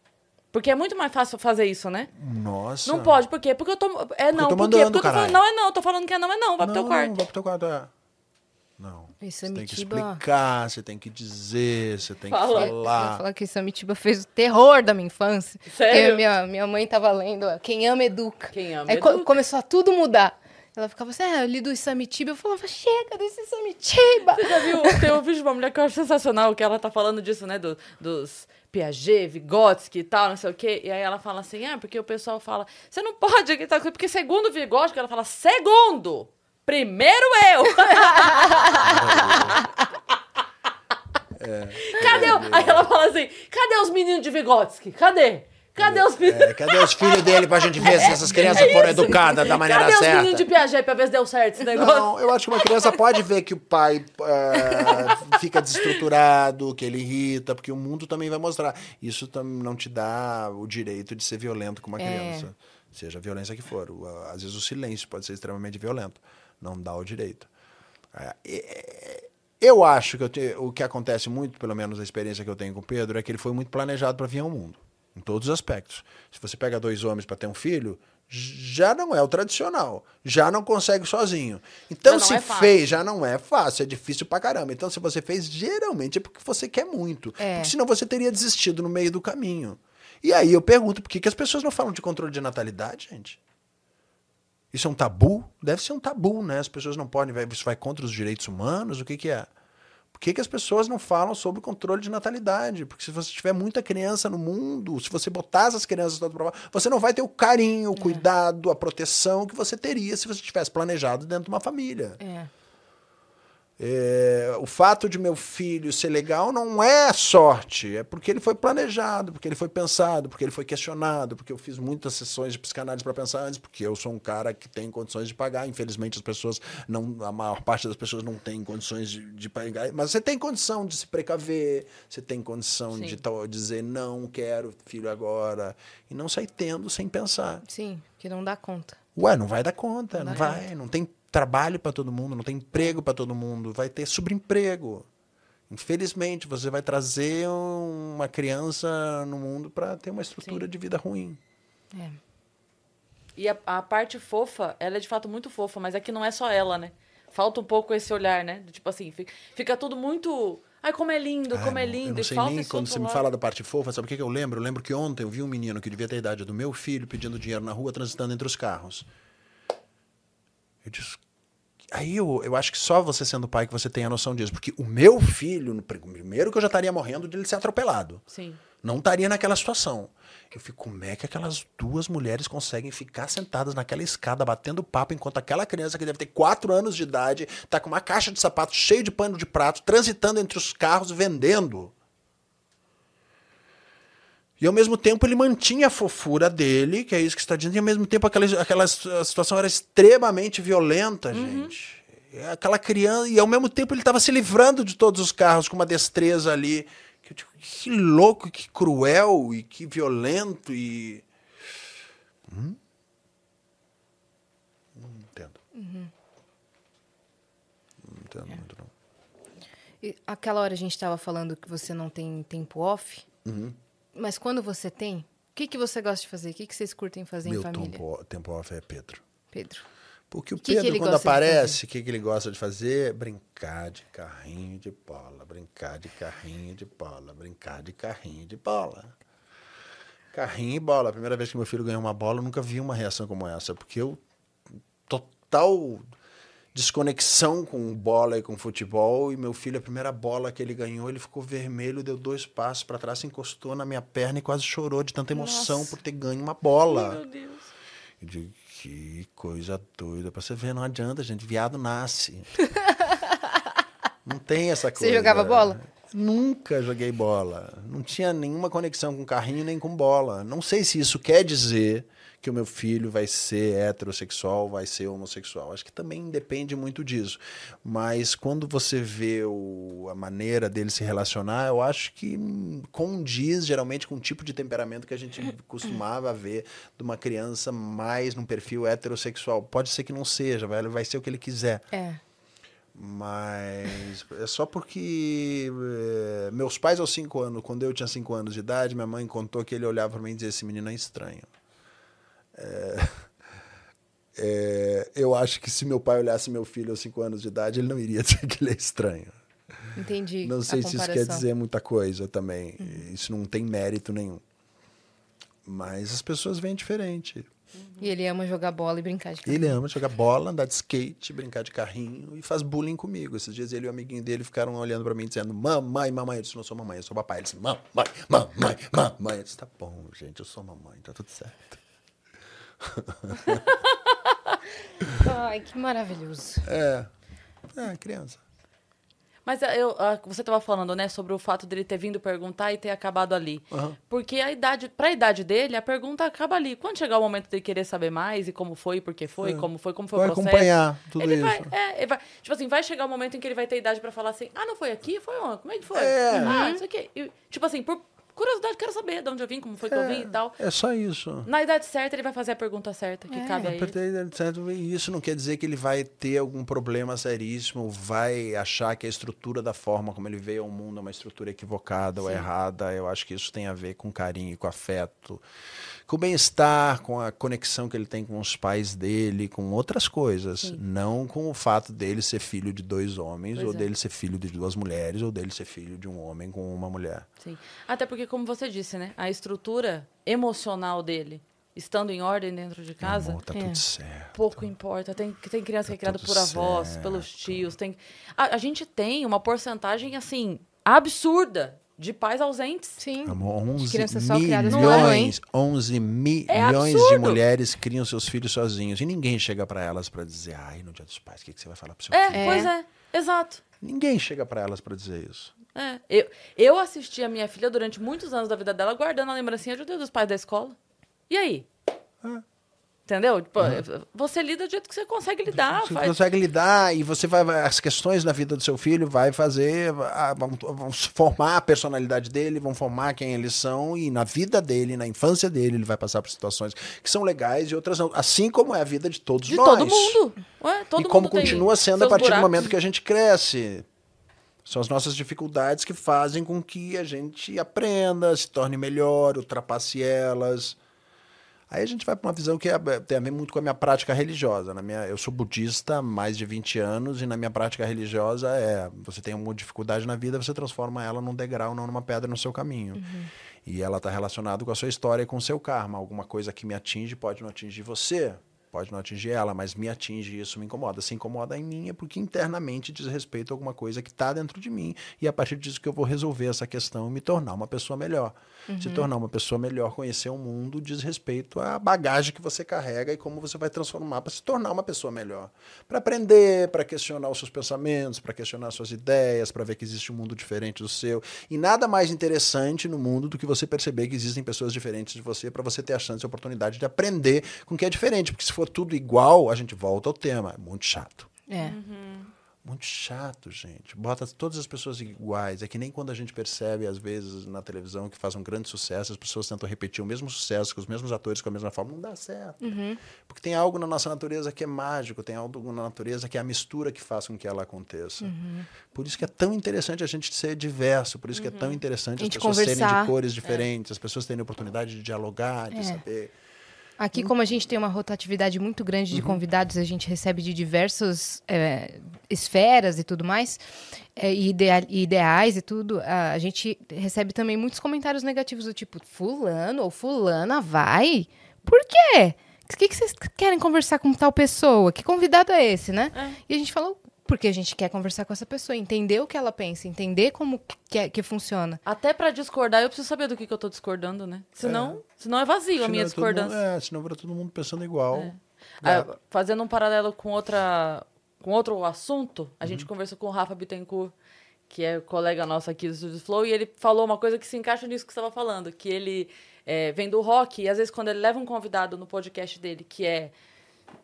Porque é muito mais fácil fazer isso, né? Nossa. Não pode, por quê? Porque eu tô. É não, tô por quê? mandando, Porque eu tô falando, não é não, eu tô falando que é não, é não, vai pro teu Não, quarto. Não, vai pro teu quarto, é. Não. Esse Você tem que explicar, você tem que dizer, você tem Fala. que Eu ia falar. falar que Samitiba fez o terror da minha infância. Sério? Porque minha, minha mãe tava lendo ó, Quem Ama Educa. Quem ama Aí co- educa. começou a tudo mudar. Ela ficava assim, ah, eu li do Samitiba. Eu falava, chega desse Samitiba. Você já viu? Tem um vídeo de uma mulher que eu acho sensacional, que ela tá falando disso, né? do- dos Piaget, Vygotsky e tal, não sei o quê. E aí ela fala assim, ah, porque o pessoal fala, você não pode acreditar porque segundo Vygotsky, ela fala, segundo, primeiro eu. Cadê? o- Aí ela fala assim, cadê os meninos de Vygotsky? Cadê? Cadê os meninos? É, cadê os filhos dele pra gente ver se essas crianças foram educadas da maneira Cadê os certa? meninos de Piaget pra ver se deu certo esse negócio? Não, eu acho que uma criança pode ver que o pai é, fica desestruturado, que ele irrita, porque o mundo também vai mostrar. Isso não te dá o direito de ser violento com uma É. criança. Seja a violência que for. Às vezes o silêncio pode ser extremamente violento. Não dá o direito. É, é, eu acho que eu te- o que acontece muito, pelo menos a experiência que eu tenho com o Pedro, é que ele foi muito planejado para vir ao mundo. Em todos os aspectos. Se você pega dois homens para ter um filho, já não é o tradicional. Já não consegue sozinho. Então, se é fez, já não é fácil, é difícil pra caramba. Então, se você fez, geralmente é porque você quer muito. É. Porque senão você teria desistido no meio do caminho. E aí eu pergunto, por que, que as pessoas não falam de controle de natalidade, gente? Isso é um tabu? Deve ser um tabu, né? As pessoas não podem, isso vai contra os direitos humanos? O que, que é? Por que, que as pessoas não falam sobre o controle de natalidade? Porque se você tiver muita criança no mundo, se você botar essas crianças todas pra fora, você não vai ter o carinho, o cuidado, a proteção que você teria se você tivesse planejado dentro de uma família. É. É, o fato de meu filho ser legal não é sorte, é porque ele foi planejado, porque ele foi pensado, porque ele foi questionado, porque eu fiz muitas sessões de psicanálise para pensar antes, porque eu sou um cara que tem condições de pagar. Infelizmente, as pessoas não, a maior parte das pessoas não tem condições de, de pagar, mas você tem condição de se precaver, você tem condição Sim. de tal- dizer não quero filho agora e não sair tendo sem pensar. Sim, que não dá conta. Ué, não vai dar conta, não, Não vai. Não tem trabalho para todo mundo, não tem emprego para todo mundo, vai ter subemprego. Infelizmente, você vai trazer uma criança no mundo para ter uma estrutura de vida ruim. É. E a, a parte fofa, ela é de fato muito fofa, mas é que não é só ela, né? Falta um pouco esse olhar, né? Tipo assim, fica, fica tudo muito. Ai, como é lindo, Ah, como é lindo. Eu não e sei falta nem esse quando você me fala da parte fofa, sabe o que, que eu lembro? Eu lembro que ontem eu vi um menino que devia ter a idade do meu filho pedindo dinheiro na rua, transitando entre os carros. Eu disse. Aí eu, eu acho que só você sendo pai que você tem a noção disso. Porque o meu filho, no pr- primeiro que eu já estaria morrendo de ele ser atropelado. Sim. Não estaria naquela situação. Eu fico, como é que aquelas duas mulheres conseguem ficar sentadas naquela escada, batendo papo, enquanto aquela criança que deve ter quatro anos de idade tá com uma caixa de sapato cheio de pano de prato, transitando entre os carros, vendendo. E ao mesmo tempo ele mantinha a fofura dele, que é isso que está dizendo, e ao mesmo tempo aquela, aquela situação era extremamente violenta, gente. E Aquela criança, e ao mesmo tempo ele estava se livrando de todos os carros com uma destreza ali. Que, eu digo, que louco, que cruel e que violento e. Hum? Não entendo. Não entendo muito, não. E aquela hora a gente estava falando que você não tem tempo off. Uhum. Mas quando você tem, o que, que você gosta de fazer? O que, que vocês curtem fazer Meu em família? tempo, tempo off é Pedro. Pedro. Porque o que que Pedro, ele quando aparece, o que, que ele gosta de fazer? Brincar de carrinho de bola, brincar de carrinho de bola, brincar de carrinho de bola. Carrinho e bola. A primeira vez que meu filho ganhou uma bola, eu nunca vi uma reação como essa, porque eu total desconexão com bola e com futebol, e meu filho, a primeira bola que ele ganhou, ele ficou vermelho, deu dois passos para trás, se encostou na minha perna e quase chorou de tanta emoção Nossa. por ter ganho uma bola. Meu Deus. Eu digo, que coisa doida. Pra você ver, não adianta, gente. Viado nasce. não tem essa coisa. Você jogava bola? Nunca joguei bola. Não tinha nenhuma conexão com carrinho nem com bola. Não sei se isso quer dizer que o meu filho vai ser heterossexual, vai ser homossexual. Acho que também depende muito disso. Mas quando você vê o- a maneira dele se relacionar, eu acho que condiz geralmente com o tipo de temperamento que a gente costumava ver de uma criança mais num perfil heterossexual. Pode ser que não seja, vai, vai ser o que ele quiser. É. Mas é só porque eh, meus pais aos cinco anos, quando eu tinha cinco anos de idade, minha mãe contou que ele olhava para mim e dizia: esse menino é estranho. É, é, eu acho que se meu pai olhasse meu filho aos cinco anos de idade, ele não iria dizer que ele é estranho. Entendi. Não sei se isso quer comparação. dizer muita coisa também. Isso não tem mérito nenhum. Mas as pessoas veem diferente. E ele ama jogar bola e brincar de Ele ama jogar bola, andar de skate, brincar de carrinho e faz bullying comigo. Esses dias ele e o amiguinho dele ficaram olhando pra mim dizendo: Mamãe, mamãe. Eu disse: Não sou mamãe, eu sou papai. Ele disse: Mamãe, mamãe, mamãe. Eu disse: Tá bom, gente, eu sou mamãe, tá tudo certo. Ai, que maravilhoso. É, é criança. Mas é, eu, você estava falando, né, sobre o fato dele ter vindo perguntar e ter acabado ali. Aham. Porque a idade, pra idade dele, a pergunta acaba ali. Quando chegar o momento de querer saber mais e como foi, por que foi, como foi, como foi É. Vai o processo. acompanhar tudo ele isso. Vai, é, ele vai, tipo assim, vai chegar o momento em que ele vai ter idade pra falar assim: ah, não foi aqui? Foi onde? Como é que foi? É. Ah, isso aqui. E, tipo assim, por curiosidade, quero saber de onde eu vim, como foi que eu vim e tal. É só isso. Na idade certa, ele vai fazer a pergunta certa que É. cabe a ele. Apertei, certo? E Isso não quer dizer que ele vai ter algum problema seríssimo, vai achar que a estrutura da forma como ele veio ao mundo é uma estrutura equivocada ou errada. Eu acho que isso tem a ver com carinho, com afeto, com o bem-estar, com a conexão que ele tem com os pais dele, com outras coisas. Não com o fato dele ser filho de dois homens, Pois ou é. dele ser filho de duas mulheres, ou dele ser filho de um homem com uma mulher. Sim. Até porque, como você disse, né? A estrutura emocional dele, estando em ordem dentro de casa, Amor, tá É. tudo certo. pouco importa. Tem, tem criança que é criada por avós, certo. pelos tios. Tem... A, a gente tem uma porcentagem, assim, absurda de pais ausentes. Sim. Amor, 11 crianças só criadas por mãe. milhões, 11 milhões de absurdo. mulheres criam seus filhos sozinhos. E ninguém chega pra elas pra dizer, ai, no dia dos pais, o que, que você vai falar pro seu É, filho? pois é. Exato. Ninguém chega pra elas pra dizer isso. É. Eu, eu assisti a minha filha durante muitos anos da vida dela guardando a lembrancinha de Deus dos pais da escola. E aí? É. Entendeu? Tipo, Você lida do jeito que você consegue lidar. Você faz- consegue lidar e você vai. As questões na vida do seu filho vai fazer. Vão, formar a personalidade dele, vão formar quem eles são, e na vida dele, na infância dele, ele vai passar por situações que são legais e outras não. Assim como é a vida de todos De nós. todo mundo. Ué, todo e como mundo tem continua sendo a partir do buracos. momento que a gente cresce. São as nossas dificuldades que fazem com que a gente aprenda, se torne melhor, ultrapasse elas. Aí a gente vai para uma visão que é- tem a ver muito com a minha prática religiosa. Na minha, eu sou budista há mais de 20 anos e na minha prática religiosa é você tem alguma dificuldade na vida, você transforma ela num degrau, não numa pedra no seu caminho. E ela está relacionada com a sua história e com o seu karma. Alguma coisa que me atinge pode não atingir você, pode não atingir ela, mas me atinge e isso me incomoda. Se incomoda em mim é porque internamente diz respeito a alguma coisa que está dentro de mim e é a partir disso que eu vou resolver essa questão e me tornar uma pessoa melhor. Se tornar uma pessoa melhor, conhecer o mundo diz respeito à bagagem que você carrega e como você vai transformar para se tornar uma pessoa melhor. Para aprender, para questionar os seus pensamentos, para questionar suas ideias, para ver que existe um mundo diferente do seu. E nada mais interessante no mundo do que você perceber que existem pessoas diferentes de você para você ter a chance e a oportunidade de aprender com o que é diferente. Porque se for tudo igual, a gente volta ao tema. É muito chato. É. Muito chato, gente. Bota todas as pessoas iguais. É que nem quando a gente percebe, às vezes, na televisão, que faz um grande sucesso, as pessoas tentam repetir o mesmo sucesso com os mesmos atores, com a mesma forma. Não dá certo. Porque tem algo na nossa natureza que é mágico, tem algo na natureza que é a mistura que faz com que ela aconteça. Por isso que é tão interessante a gente ser diverso, por isso que é tão interessante A as pessoas serem conversar. de cores diferentes, as pessoas terem a oportunidade de dialogar, de É. saber. Aqui, como a gente tem uma rotatividade muito grande Uhum. de convidados, a gente recebe de diversas é, esferas e tudo mais, é, e idea- ideais e tudo, a, a gente recebe também muitos comentários negativos do tipo, fulano ou fulana vai? Por quê? O que, que vocês querem conversar com tal pessoa? Que convidado é esse, né? É. E a gente falou, porque a gente quer conversar com essa pessoa, entender o que ela pensa, entender como que, é- que funciona. Até pra discordar, eu preciso saber do que, que eu tô discordando, né? Senão, senão é vazio a minha Senão todo mundo- discordância. é, senão vira todo mundo pensando igual. Ah, fazendo um paralelo com outra com outro assunto, a Uhum. gente conversou com o Rafa Bittencourt, que é colega nosso aqui do Studio Flow, e ele falou uma coisa que se encaixa nisso que você estava falando, que ele é, vem do rock, e às vezes quando ele leva um convidado no podcast dele que é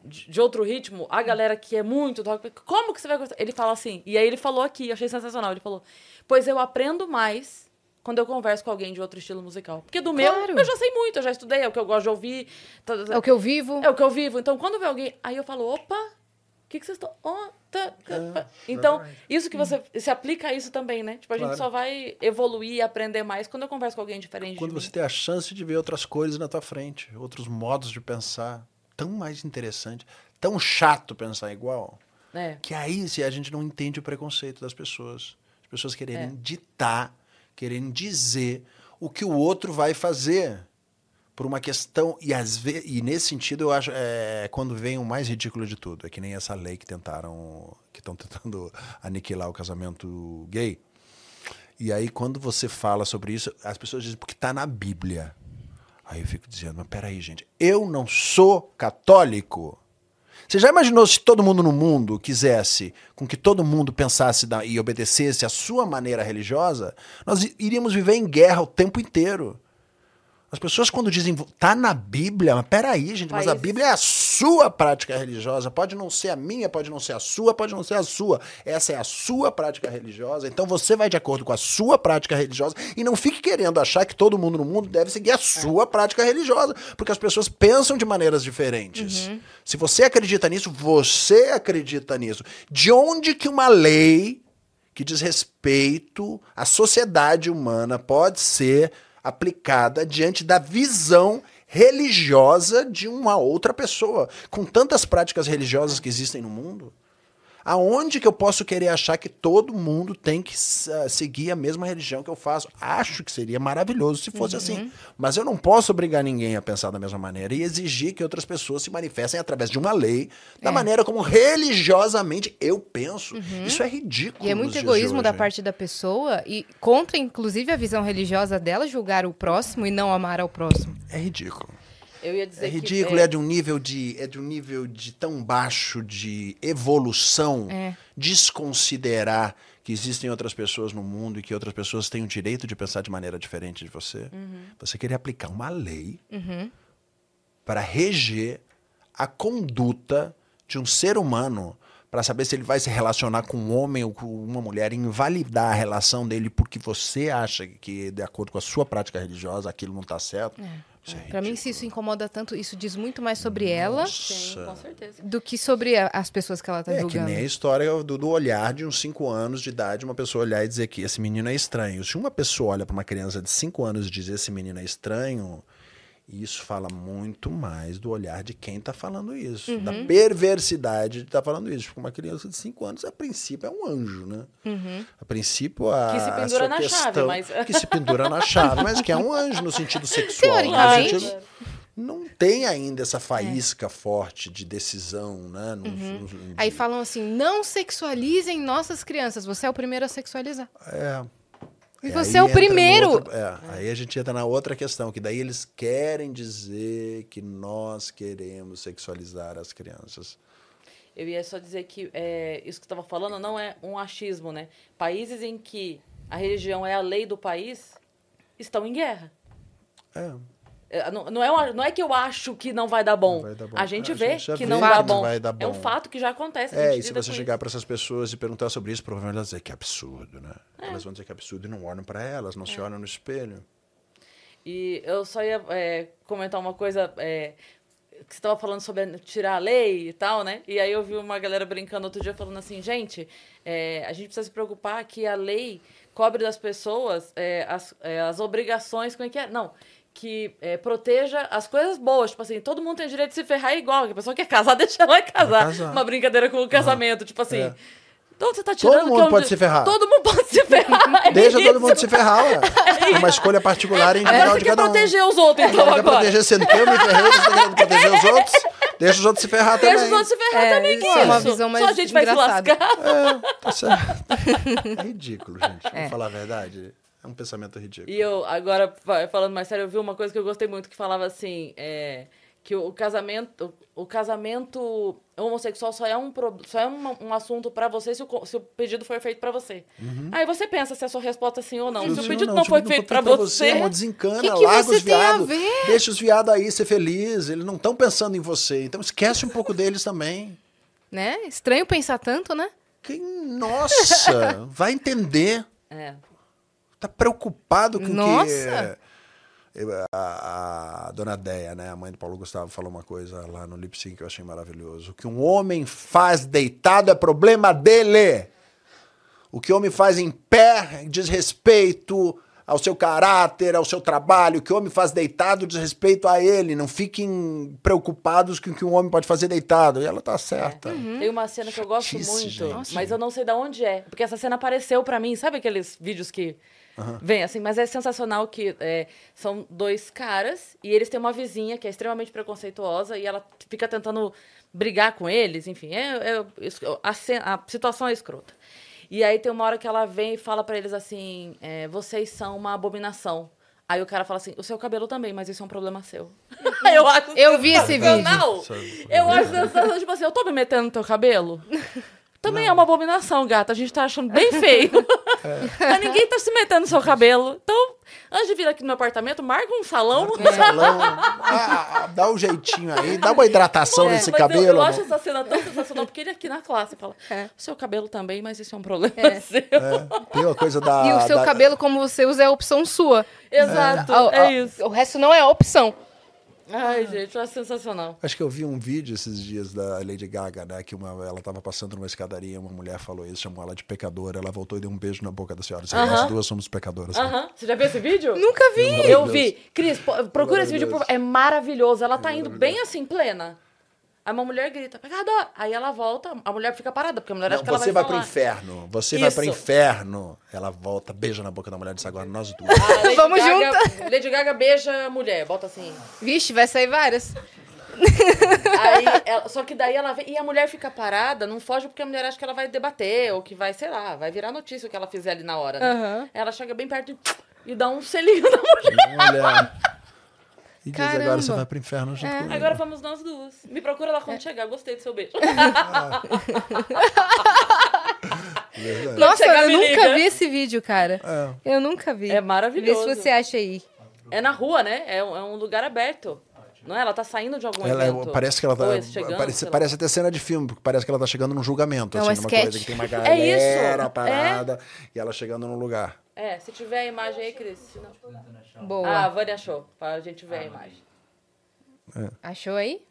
de de outro ritmo, a galera que é muito do rock, como que você vai gostar? Ele fala assim, e aí ele falou aqui, eu achei sensacional, ele falou, pois eu aprendo mais quando eu converso com alguém de outro estilo musical. Porque do meu, Claro. eu já sei muito, eu já estudei, é o que eu gosto de ouvir. tá, tá, tá. É o que eu vivo. É o que eu vivo. Então, quando vê alguém, aí eu falo, opa, o que, que vocês estão. ó, tá, tá. então, isso que você. Se aplica a isso também, né? Tipo, a gente Claro. só vai evoluir e aprender mais quando eu converso com alguém diferente. Quando de você mim. tem a chance de ver outras cores na tua frente, outros modos de pensar, tão mais interessante, tão chato pensar igual, É. que aí se a gente não entende o preconceito das pessoas. As pessoas quererem É. ditar, quererem dizer o que o outro vai fazer por uma questão e às vezes e nesse sentido eu acho é quando vem o mais ridículo de tudo é que nem essa lei que tentaram que estão tentando aniquilar o casamento gay e aí, quando você fala sobre isso, as pessoas dizem, porque está na Bíblia. Aí eu fico dizendo, mas peraí, gente, eu não sou católico. Você já imaginou se todo mundo no mundo quisesse com que todo mundo pensasse e obedecesse a sua maneira religiosa? Nós iríamos viver em guerra o tempo inteiro. As pessoas quando dizem, tá na Bíblia, mas peraí, gente, mas a Bíblia é a sua prática religiosa. Pode não ser a minha, pode não ser a sua, pode não ser a sua. Essa é a sua prática religiosa. Então você vai de acordo com a sua prática religiosa e não fique querendo achar que todo mundo no mundo deve seguir a sua prática religiosa, porque as pessoas pensam de maneiras diferentes. Se você acredita nisso, você acredita nisso. De onde que uma lei que diz respeito à sociedade humana pode ser aplicada diante da visão religiosa de uma outra pessoa. Com tantas práticas religiosas que existem no mundo, aonde que eu posso querer achar que todo mundo tem que ah, seguir a mesma religião que eu faço? Acho que seria maravilhoso se fosse assim. Mas eu não posso obrigar ninguém a pensar da mesma maneira e exigir que outras pessoas se manifestem através de uma lei da maneira como religiosamente eu penso. Isso é ridículo. E é muito egoísmo da parte da pessoa e contra, inclusive, a visão religiosa dela julgar o próximo e não amar ao próximo. É ridículo. Eu ia dizer É que, ridículo, é, de um nível de é de um nível de tão baixo de evolução, É. desconsiderar que existem outras pessoas no mundo e que outras pessoas têm o direito de pensar de maneira diferente de você. Você querer aplicar uma lei para reger a conduta de um ser humano para saber se ele vai se relacionar com um homem ou com uma mulher, e invalidar a relação dele porque você acha que, de acordo com a sua prática religiosa, aquilo não está certo. Isso é Pra mim, se isso incomoda tanto, isso diz muito mais sobre ela Sim, do que sobre as pessoas que ela tá É que julgando. nem a história do, do olhar de uns 5 anos de idade, uma pessoa olhar e dizer que esse menino é estranho. Se uma pessoa olha para uma criança de 5 anos e diz esse menino é estranho, isso fala muito mais do olhar de quem está falando isso, da Uhum. perversidade de estar falando isso. Porque uma criança de 5 anos, a princípio, é um anjo, né? Uhum. A princípio, a, Que se pendura na questão, chave, mas- Que se pendura na chave, mas que é um anjo no sentido sexual. no Teoricamente. sentido- não tem ainda essa faísca forte de decisão, né? no- no- É. Uhum. Aí de- falam assim: não sexualizem nossas crianças. Você é o primeiro a sexualizar. É. E É, você aí é o primeiro. outro- é, aí a gente entra na outra questão, que daí eles querem dizer que nós queremos sexualizar as crianças. Eu ia só dizer que é, isso que você estava falando não é um achismo, né? Países em que a religião é a lei do país estão em guerra. É. É, Não, não, é uma- não é que eu acho que não vai dar bom. Vai dar bom. A gente A vê gente que não dá não bom. vai dar É um bom. fato que já acontece. É, e se você chegar para essas pessoas e perguntar sobre isso, provavelmente elas vão dizer que absurdo, né? Elas vão dizer que absurdo e não olham para elas, não se olham no espelho. E eu só ia é, comentar uma coisa. é, que você estava falando sobre tirar a lei e tal, né? E aí eu vi uma galera brincando outro dia falando assim, gente, é, a gente precisa se preocupar que a lei cobre das pessoas é, as, é, as obrigações, como é que é? Não, que é, proteja as coisas boas. Tipo assim, todo mundo tem direito de se ferrar igual. Que a pessoa quer casar, deixa ela casar. casar. Uma brincadeira com o casamento. Tipo assim, É. então você tá tirando... que mundo é um pode se ferrar. Todo mundo pode se ferrar. é Deixa todo isso. mundo se ferrar, ué. É uma escolha particular e individual você de quer cada um. proteger os outros, então, Quer agora. proteger sendo que eu me ferrei, você tá querendo proteger os outros? Deixa os outros se ferrar Deixa também. os outros se ferrar É, também, que isso é uma visão mais Só a gente vai engraçada. se lascar. É, tá certo. É ridículo, gente. Vamos falar a verdade. É um pensamento ridículo. E eu, agora, fa- falando mais sério, eu vi uma coisa que eu gostei muito que falava assim, é, que o casamento, o casamento homossexual só é um, só é um, um assunto pra você se o, se o pedido for feito pra você. Aí você pensa se a sua resposta é sim ou não. Se o pedido não, se foi feito pra pra você, amor, desencana, Que que larga você os viados. ver? Deixa os viados aí ser felizes. Eles não estão pensando em você. Então esquece um pouco deles também. Né? Estranho pensar tanto, né? Que, nossa, vai entender. é, Tá preocupado com Nossa. que. A, a dona Deia, né, a mãe do Paulo Gustavo, falou uma coisa lá no lip sync que eu achei maravilhoso. O que um homem faz deitado é problema dele. O que o homem faz em pé diz respeito ao seu caráter, ao seu trabalho. O que o homem faz deitado diz respeito a ele. Não fiquem preocupados com o que um homem pode fazer deitado. E ela tá certa. tem uma cena que eu gosto Chatice, muito, gente. mas eu não sei de onde é. Porque essa cena apareceu pra mim, sabe aqueles vídeos que vem assim? Mas é sensacional que é, são dois caras e eles têm uma vizinha que é extremamente preconceituosa e ela fica tentando brigar com eles, enfim, é, é- a, a situação é escrota. E aí tem uma hora que ela vem e fala pra eles assim: é, vocês são uma abominação. Aí o cara fala assim, o seu cabelo também, mas isso é um problema seu. eu acho Eu vi esse vídeo. Eu acho sensacional, tipo assim, eu tô me metendo no teu cabelo? Também é uma abominação, gata. A gente tá achando bem feio. Mas ninguém tá se metendo no seu cabelo. Então, antes de vir aqui no meu apartamento, marca um salão. Salão. Ah, ah, dá um jeitinho aí, dá uma hidratação nesse É. Mas eu- cabelo. Eu, amor. acho essa cena tão sensacional, porque ele aqui na classe fala: É. o seu cabelo também, mas isso é um problema É. seu. É, tem uma coisa da. E o seu da- cabelo, como você usa, é a opção sua. Exato, Ah, é ah, isso. O resto não é opção. Ai, gente, eu acho sensacional. Acho que eu vi um vídeo esses dias da Lady Gaga, né? Que uma, ela tava passando numa escadaria, uma mulher falou isso, chamou ela de pecadora. Ela voltou e deu um beijo na boca da senhora. Disse, Aham. Nós duas somos pecadoras. Aham. Você já viu esse vídeo? Nunca vi. Eu vi. Cris, procura esse vídeo. por Maravilhoso. favor. É maravilhoso. Ela tá indo bem assim, plena. Aí uma mulher grita, pecador. Aí ela volta, a mulher fica parada, porque a mulher Não, acha que ela você vai vai pro falar. inferno. Você vai pro Isso. inferno. Ela volta, beija na boca da mulher e diz agora nós duas. A Lady Vamos Gaga, Lady Gaga beija a mulher, bota assim. Vixe, vai sair várias. Aí, ela- só que daí ela vem. E a mulher fica parada, não foge porque a mulher acha que ela vai debater, ou que vai, sei lá, vai virar notícia o que ela fizer ali na hora, né? Aham. Ela chega bem perto e, e dá um selinho na mulher. Mulher. E diz agora você vai pro inferno junto comigo. Agora vamos nós duas. Me procura lá quando chegar, gostei do seu beijo. Verdade. Nossa, chegar, eu nunca liga. vi esse vídeo, cara. É. Eu nunca vi. É maravilhoso. Vê se você acha aí. É na rua, né? É um, é um lugar aberto. Não é? Ela tá saindo de algum Ela, é- evento. parece que ela tá. É chegando, parece, parece até cena de filme, porque parece que ela tá chegando num julgamento. É assim, um numa sketch. coisa que tem uma É galera isso. parada e ela chegando num lugar. É, se tiver a imagem aí, Cris. senão- Boa. Ah, a Vânia achou, pra gente ver a imagem. Achou aí?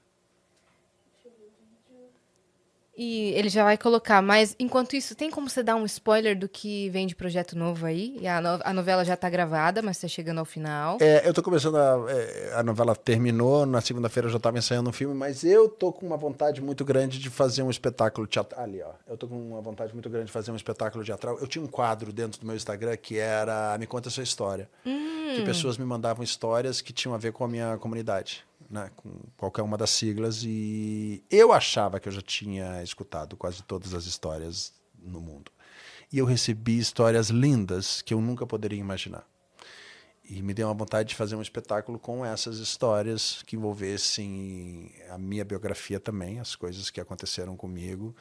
E ele já vai colocar, mas enquanto isso, tem como você dar um spoiler do que vem de projeto novo aí? E a, no- a novela já tá gravada, mas tá chegando ao final. É, eu tô começando a. é, a novela terminou, na segunda-feira eu já tava ensaiando um filme, mas eu tô com uma vontade muito grande de fazer um espetáculo teatral. Ali, ó. Eu tô com uma vontade muito grande de fazer um espetáculo teatral. Eu tinha um quadro dentro do meu Instagram que era Me Conta a Sua História. Que pessoas me mandavam histórias que tinham a ver com a minha comunidade. Né, com qualquer uma das siglas, e eu achava que eu já tinha escutado quase todas as histórias no mundo. E eu recebi histórias lindas que eu nunca poderia imaginar. E me deu uma vontade de fazer um espetáculo com essas histórias que envolvessem a minha biografia também, as coisas que aconteceram comigo,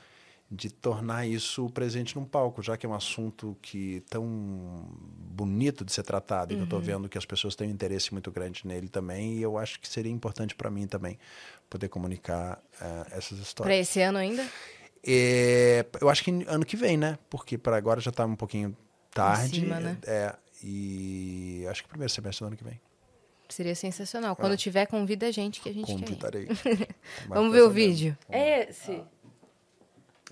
de tornar isso presente num palco, já que é um assunto que é tão bonito de ser tratado e que eu estou vendo que as pessoas têm um interesse muito grande nele também, e eu acho que seria importante para mim também poder comunicar eh, essas histórias. esse ano ainda? É, eu acho que ano que vem, né? Porque para agora já está um pouquinho tarde. cima, né? É, e acho que primeiro semestre do ano que vem. Seria sensacional. Quando tiver, convida a gente que a gente quer. ir. Convidarei. Vamos ver o vídeo. É esse.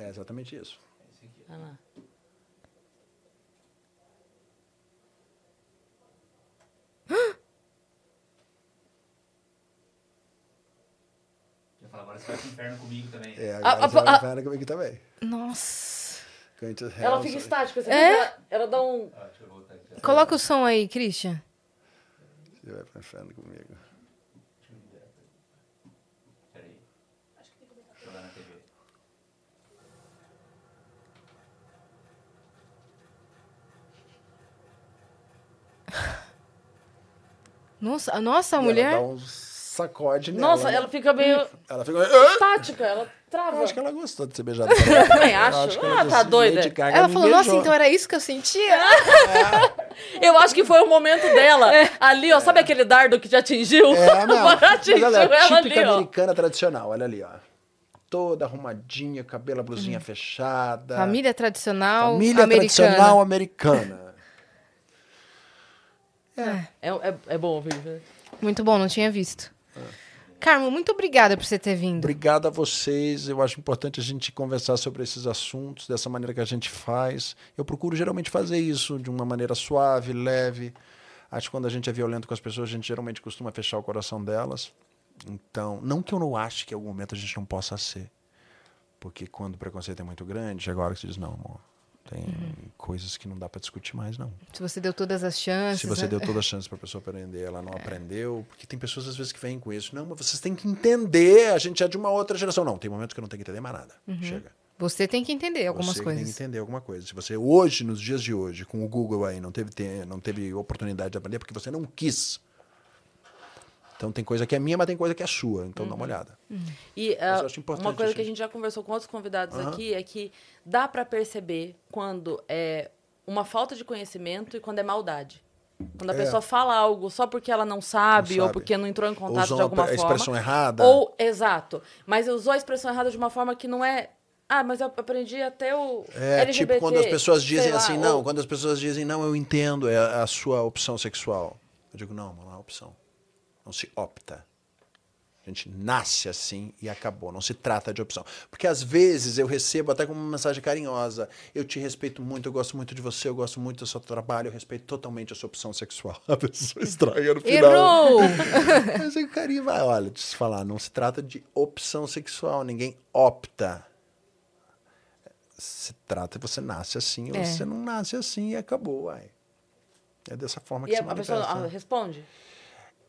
É exatamente isso. Olha lá. Agora você vai pro inferno comigo também. É, Ah, agora ah, você vai ah. ver comigo também. Nossa. Ela fica estática, você É? ela, ela dá um. Ah, deixa eu voltar aqui. Coloca o som aí, Christian. Você vai pro inferno comigo. Peraí. Jogar na TV. Nossa, nossa, a mulher. Ela dá um sacode nela. Nossa, né? ela fica meio Ela fica. "Ah!" estática, ela trava. Eu acho que ela gostou de ser beijada. Eu também Eu acho. que Ah, ela tá gostou. doida. Gaga Ela falou, nossa, então era isso que eu sentia? Eu acho que foi o momento dela. Ali, ó, sabe aquele dardo que te atingiu? É, não. Mas atingiu ela é ela ali, típica ó. americana tradicional. Olha ali, ó. Toda arrumadinha, cabelo, a blusinha fechada. Família tradicional Família americana. tradicional americana. É, é, é bom o vídeo. Muito bom, não tinha visto. Carmo, muito obrigada por você ter vindo. Obrigado a vocês. Eu acho importante a gente conversar sobre esses assuntos dessa maneira que a gente faz. Eu procuro geralmente fazer isso de uma maneira suave, leve. Acho que quando a gente é violento com as pessoas, a gente geralmente costuma fechar o coração delas. Então, não que eu não ache que em algum momento a gente não possa ser. Porque quando o preconceito é muito grande, chega a hora que você diz, não, amor, tem coisas que não dá para discutir mais, não. Se você deu todas as chances. Se você né? deu toda a chance para a pessoa aprender, ela não aprendeu, porque tem pessoas às vezes que vêm com isso. Não, mas vocês têm que entender, a gente é de uma outra geração. Não, tem momentos que eu não tenho que entender mais nada. Chega. Você tem que entender algumas você coisas. tem que entender alguma coisa. Se você hoje, nos dias de hoje, com o Google aí, não teve, te- não teve oportunidade de aprender porque você não quis. Então tem coisa que é minha, mas tem coisa que é sua. Então dá uma olhada. E Mas ah, eu acho importante uma coisa que a gente já conversou com outros convidados Aham. aqui é que dá pra perceber quando é uma falta de conhecimento e quando é maldade. Quando a É. pessoa fala algo só porque ela não sabe, Não ou sabe. porque não entrou em Ou contato usou de uma alguma pre- a forma. expressão errada. Ou, exato. Mas usou a expressão errada de uma forma que não é. Ah, mas eu aprendi até o. É, LGBT, tipo quando as pessoas dizem lá, assim, não, ou- quando as pessoas dizem, não, eu entendo, é a sua opção sexual. Eu digo, não, não é opção. Não se opta. A gente nasce assim e acabou. Não se trata de opção. Porque às vezes eu recebo até como uma mensagem carinhosa. Eu te respeito muito, eu gosto muito de você, eu gosto muito do seu trabalho, eu respeito totalmente a sua opção sexual. A pessoa estranha no final. Errou! Mas o carinho vai, olha, deixa eu te falar, não se trata de opção sexual, ninguém opta. Se trata, você nasce assim, ou É. você não nasce assim e acabou, uai. É dessa forma que E se a, a pessoa ah, responde?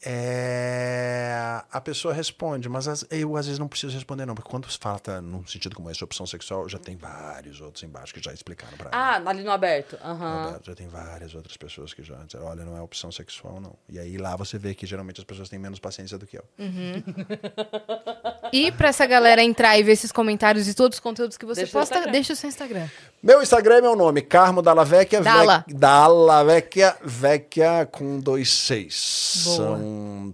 É, a pessoa responde, mas as- eu às vezes não preciso responder não, porque quando se fala tá, num sentido como esse, opção sexual, já tem vários outros embaixo que já explicaram pra ela. Ah, ali no aberto. Aham. Roberto, Já tem várias outras pessoas que já disseram, olha, não é opção sexual, não. E aí lá você vê que geralmente as pessoas têm menos paciência do que eu. E pra essa galera entrar e ver esses comentários e todos os conteúdos que você Deixa o posta, Instagram. deixa o seu Instagram. Meu Instagram é meu nome, Carmo Dalla Vecchia. Dalla. Vec- Dalla Vecchia, Vecchia com dois seis. Boa. São,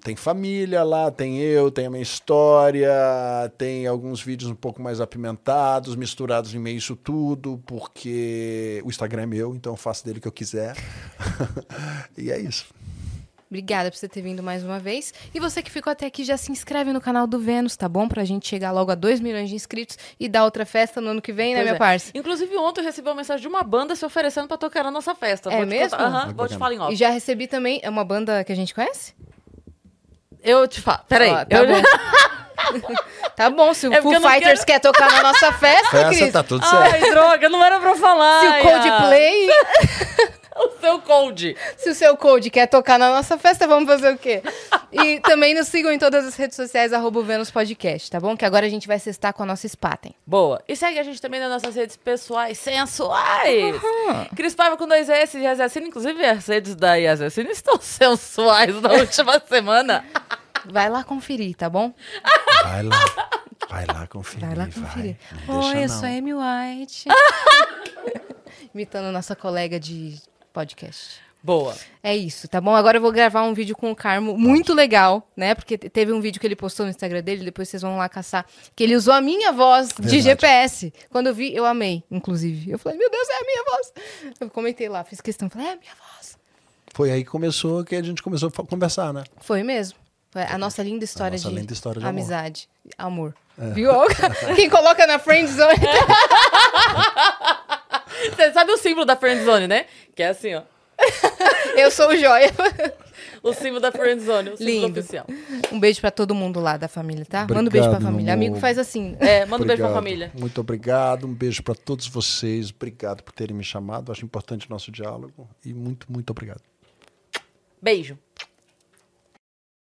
tem família lá, tem eu, tem a minha história, tem alguns vídeos um pouco mais apimentados, misturados em meio a isso tudo, porque o Instagram é meu, então eu faço dele o que eu quiser. e é isso. Obrigada por você ter vindo mais uma vez. E você que ficou até aqui, já se inscreve no canal do Vênus, tá bom? Pra gente chegar logo a 2 milhões de inscritos e dar outra festa no ano que vem, né, Pois minha é. parça? Inclusive, ontem eu recebi uma mensagem de uma banda se oferecendo pra tocar na nossa festa. É Vou mesmo? Aham, Muito vou te falar em off. E já recebi também, é uma banda que a gente conhece? Eu te falo. Peraí. Ó, tá eu... bom. tá bom, se o É Foo Fighters quero- quer tocar na nossa festa, Festa Cris. tá tudo certo. Ai, droga, não era pra falar. Se o Coldplay. O seu Cold. se o seu Code quer tocar na nossa festa, vamos fazer o quê? E também nos sigam em todas as redes sociais, arroba Vênus Podcast, tá bom? Que agora a gente vai cestar com a nossa Spaten. Boa. E segue a gente também nas nossas redes pessoais sensuais. Cris Paiva com dois S e Yasacina. Inclusive, as redes da Yasacina estão sensuais na última semana. Vai lá conferir, tá bom? Vai lá. Vai lá conferir. Vai lá conferir. Vai. Oi, deixa, eu não. sou Amy White. Imitando nossa colega de podcast. Boa. É isso, tá bom? Agora eu vou gravar um vídeo com o Carmo muito legal, né? Porque te- teve um vídeo que ele postou no Instagram dele, depois vocês vão lá caçar, que ele usou a minha voz de Verdade. GPS. Quando eu vi, eu amei, inclusive. Eu falei, meu Deus, é a minha voz. Eu comentei lá, fiz questão, falei, é a minha voz. Foi aí que começou, que a gente começou a conversar, né? Foi mesmo. Foi a nossa linda história, nossa de, linda história de amor. É. amizade, amor. Viu? Quem coloca na friend zone Você sabe o símbolo da friendzone, né? Que é assim, ó. Eu sou o Joia. O símbolo da friendzone, o símbolo Lindo. oficial. Um beijo pra todo mundo lá da família, tá? Manda um beijo pra Obrigado, família. meu Amigo amor. faz assim. É, manda um beijo pra Obrigado. família. Muito obrigado. Um beijo para todos vocês. Obrigado por terem me chamado. Acho importante o nosso diálogo. E muito, muito obrigado. Beijo.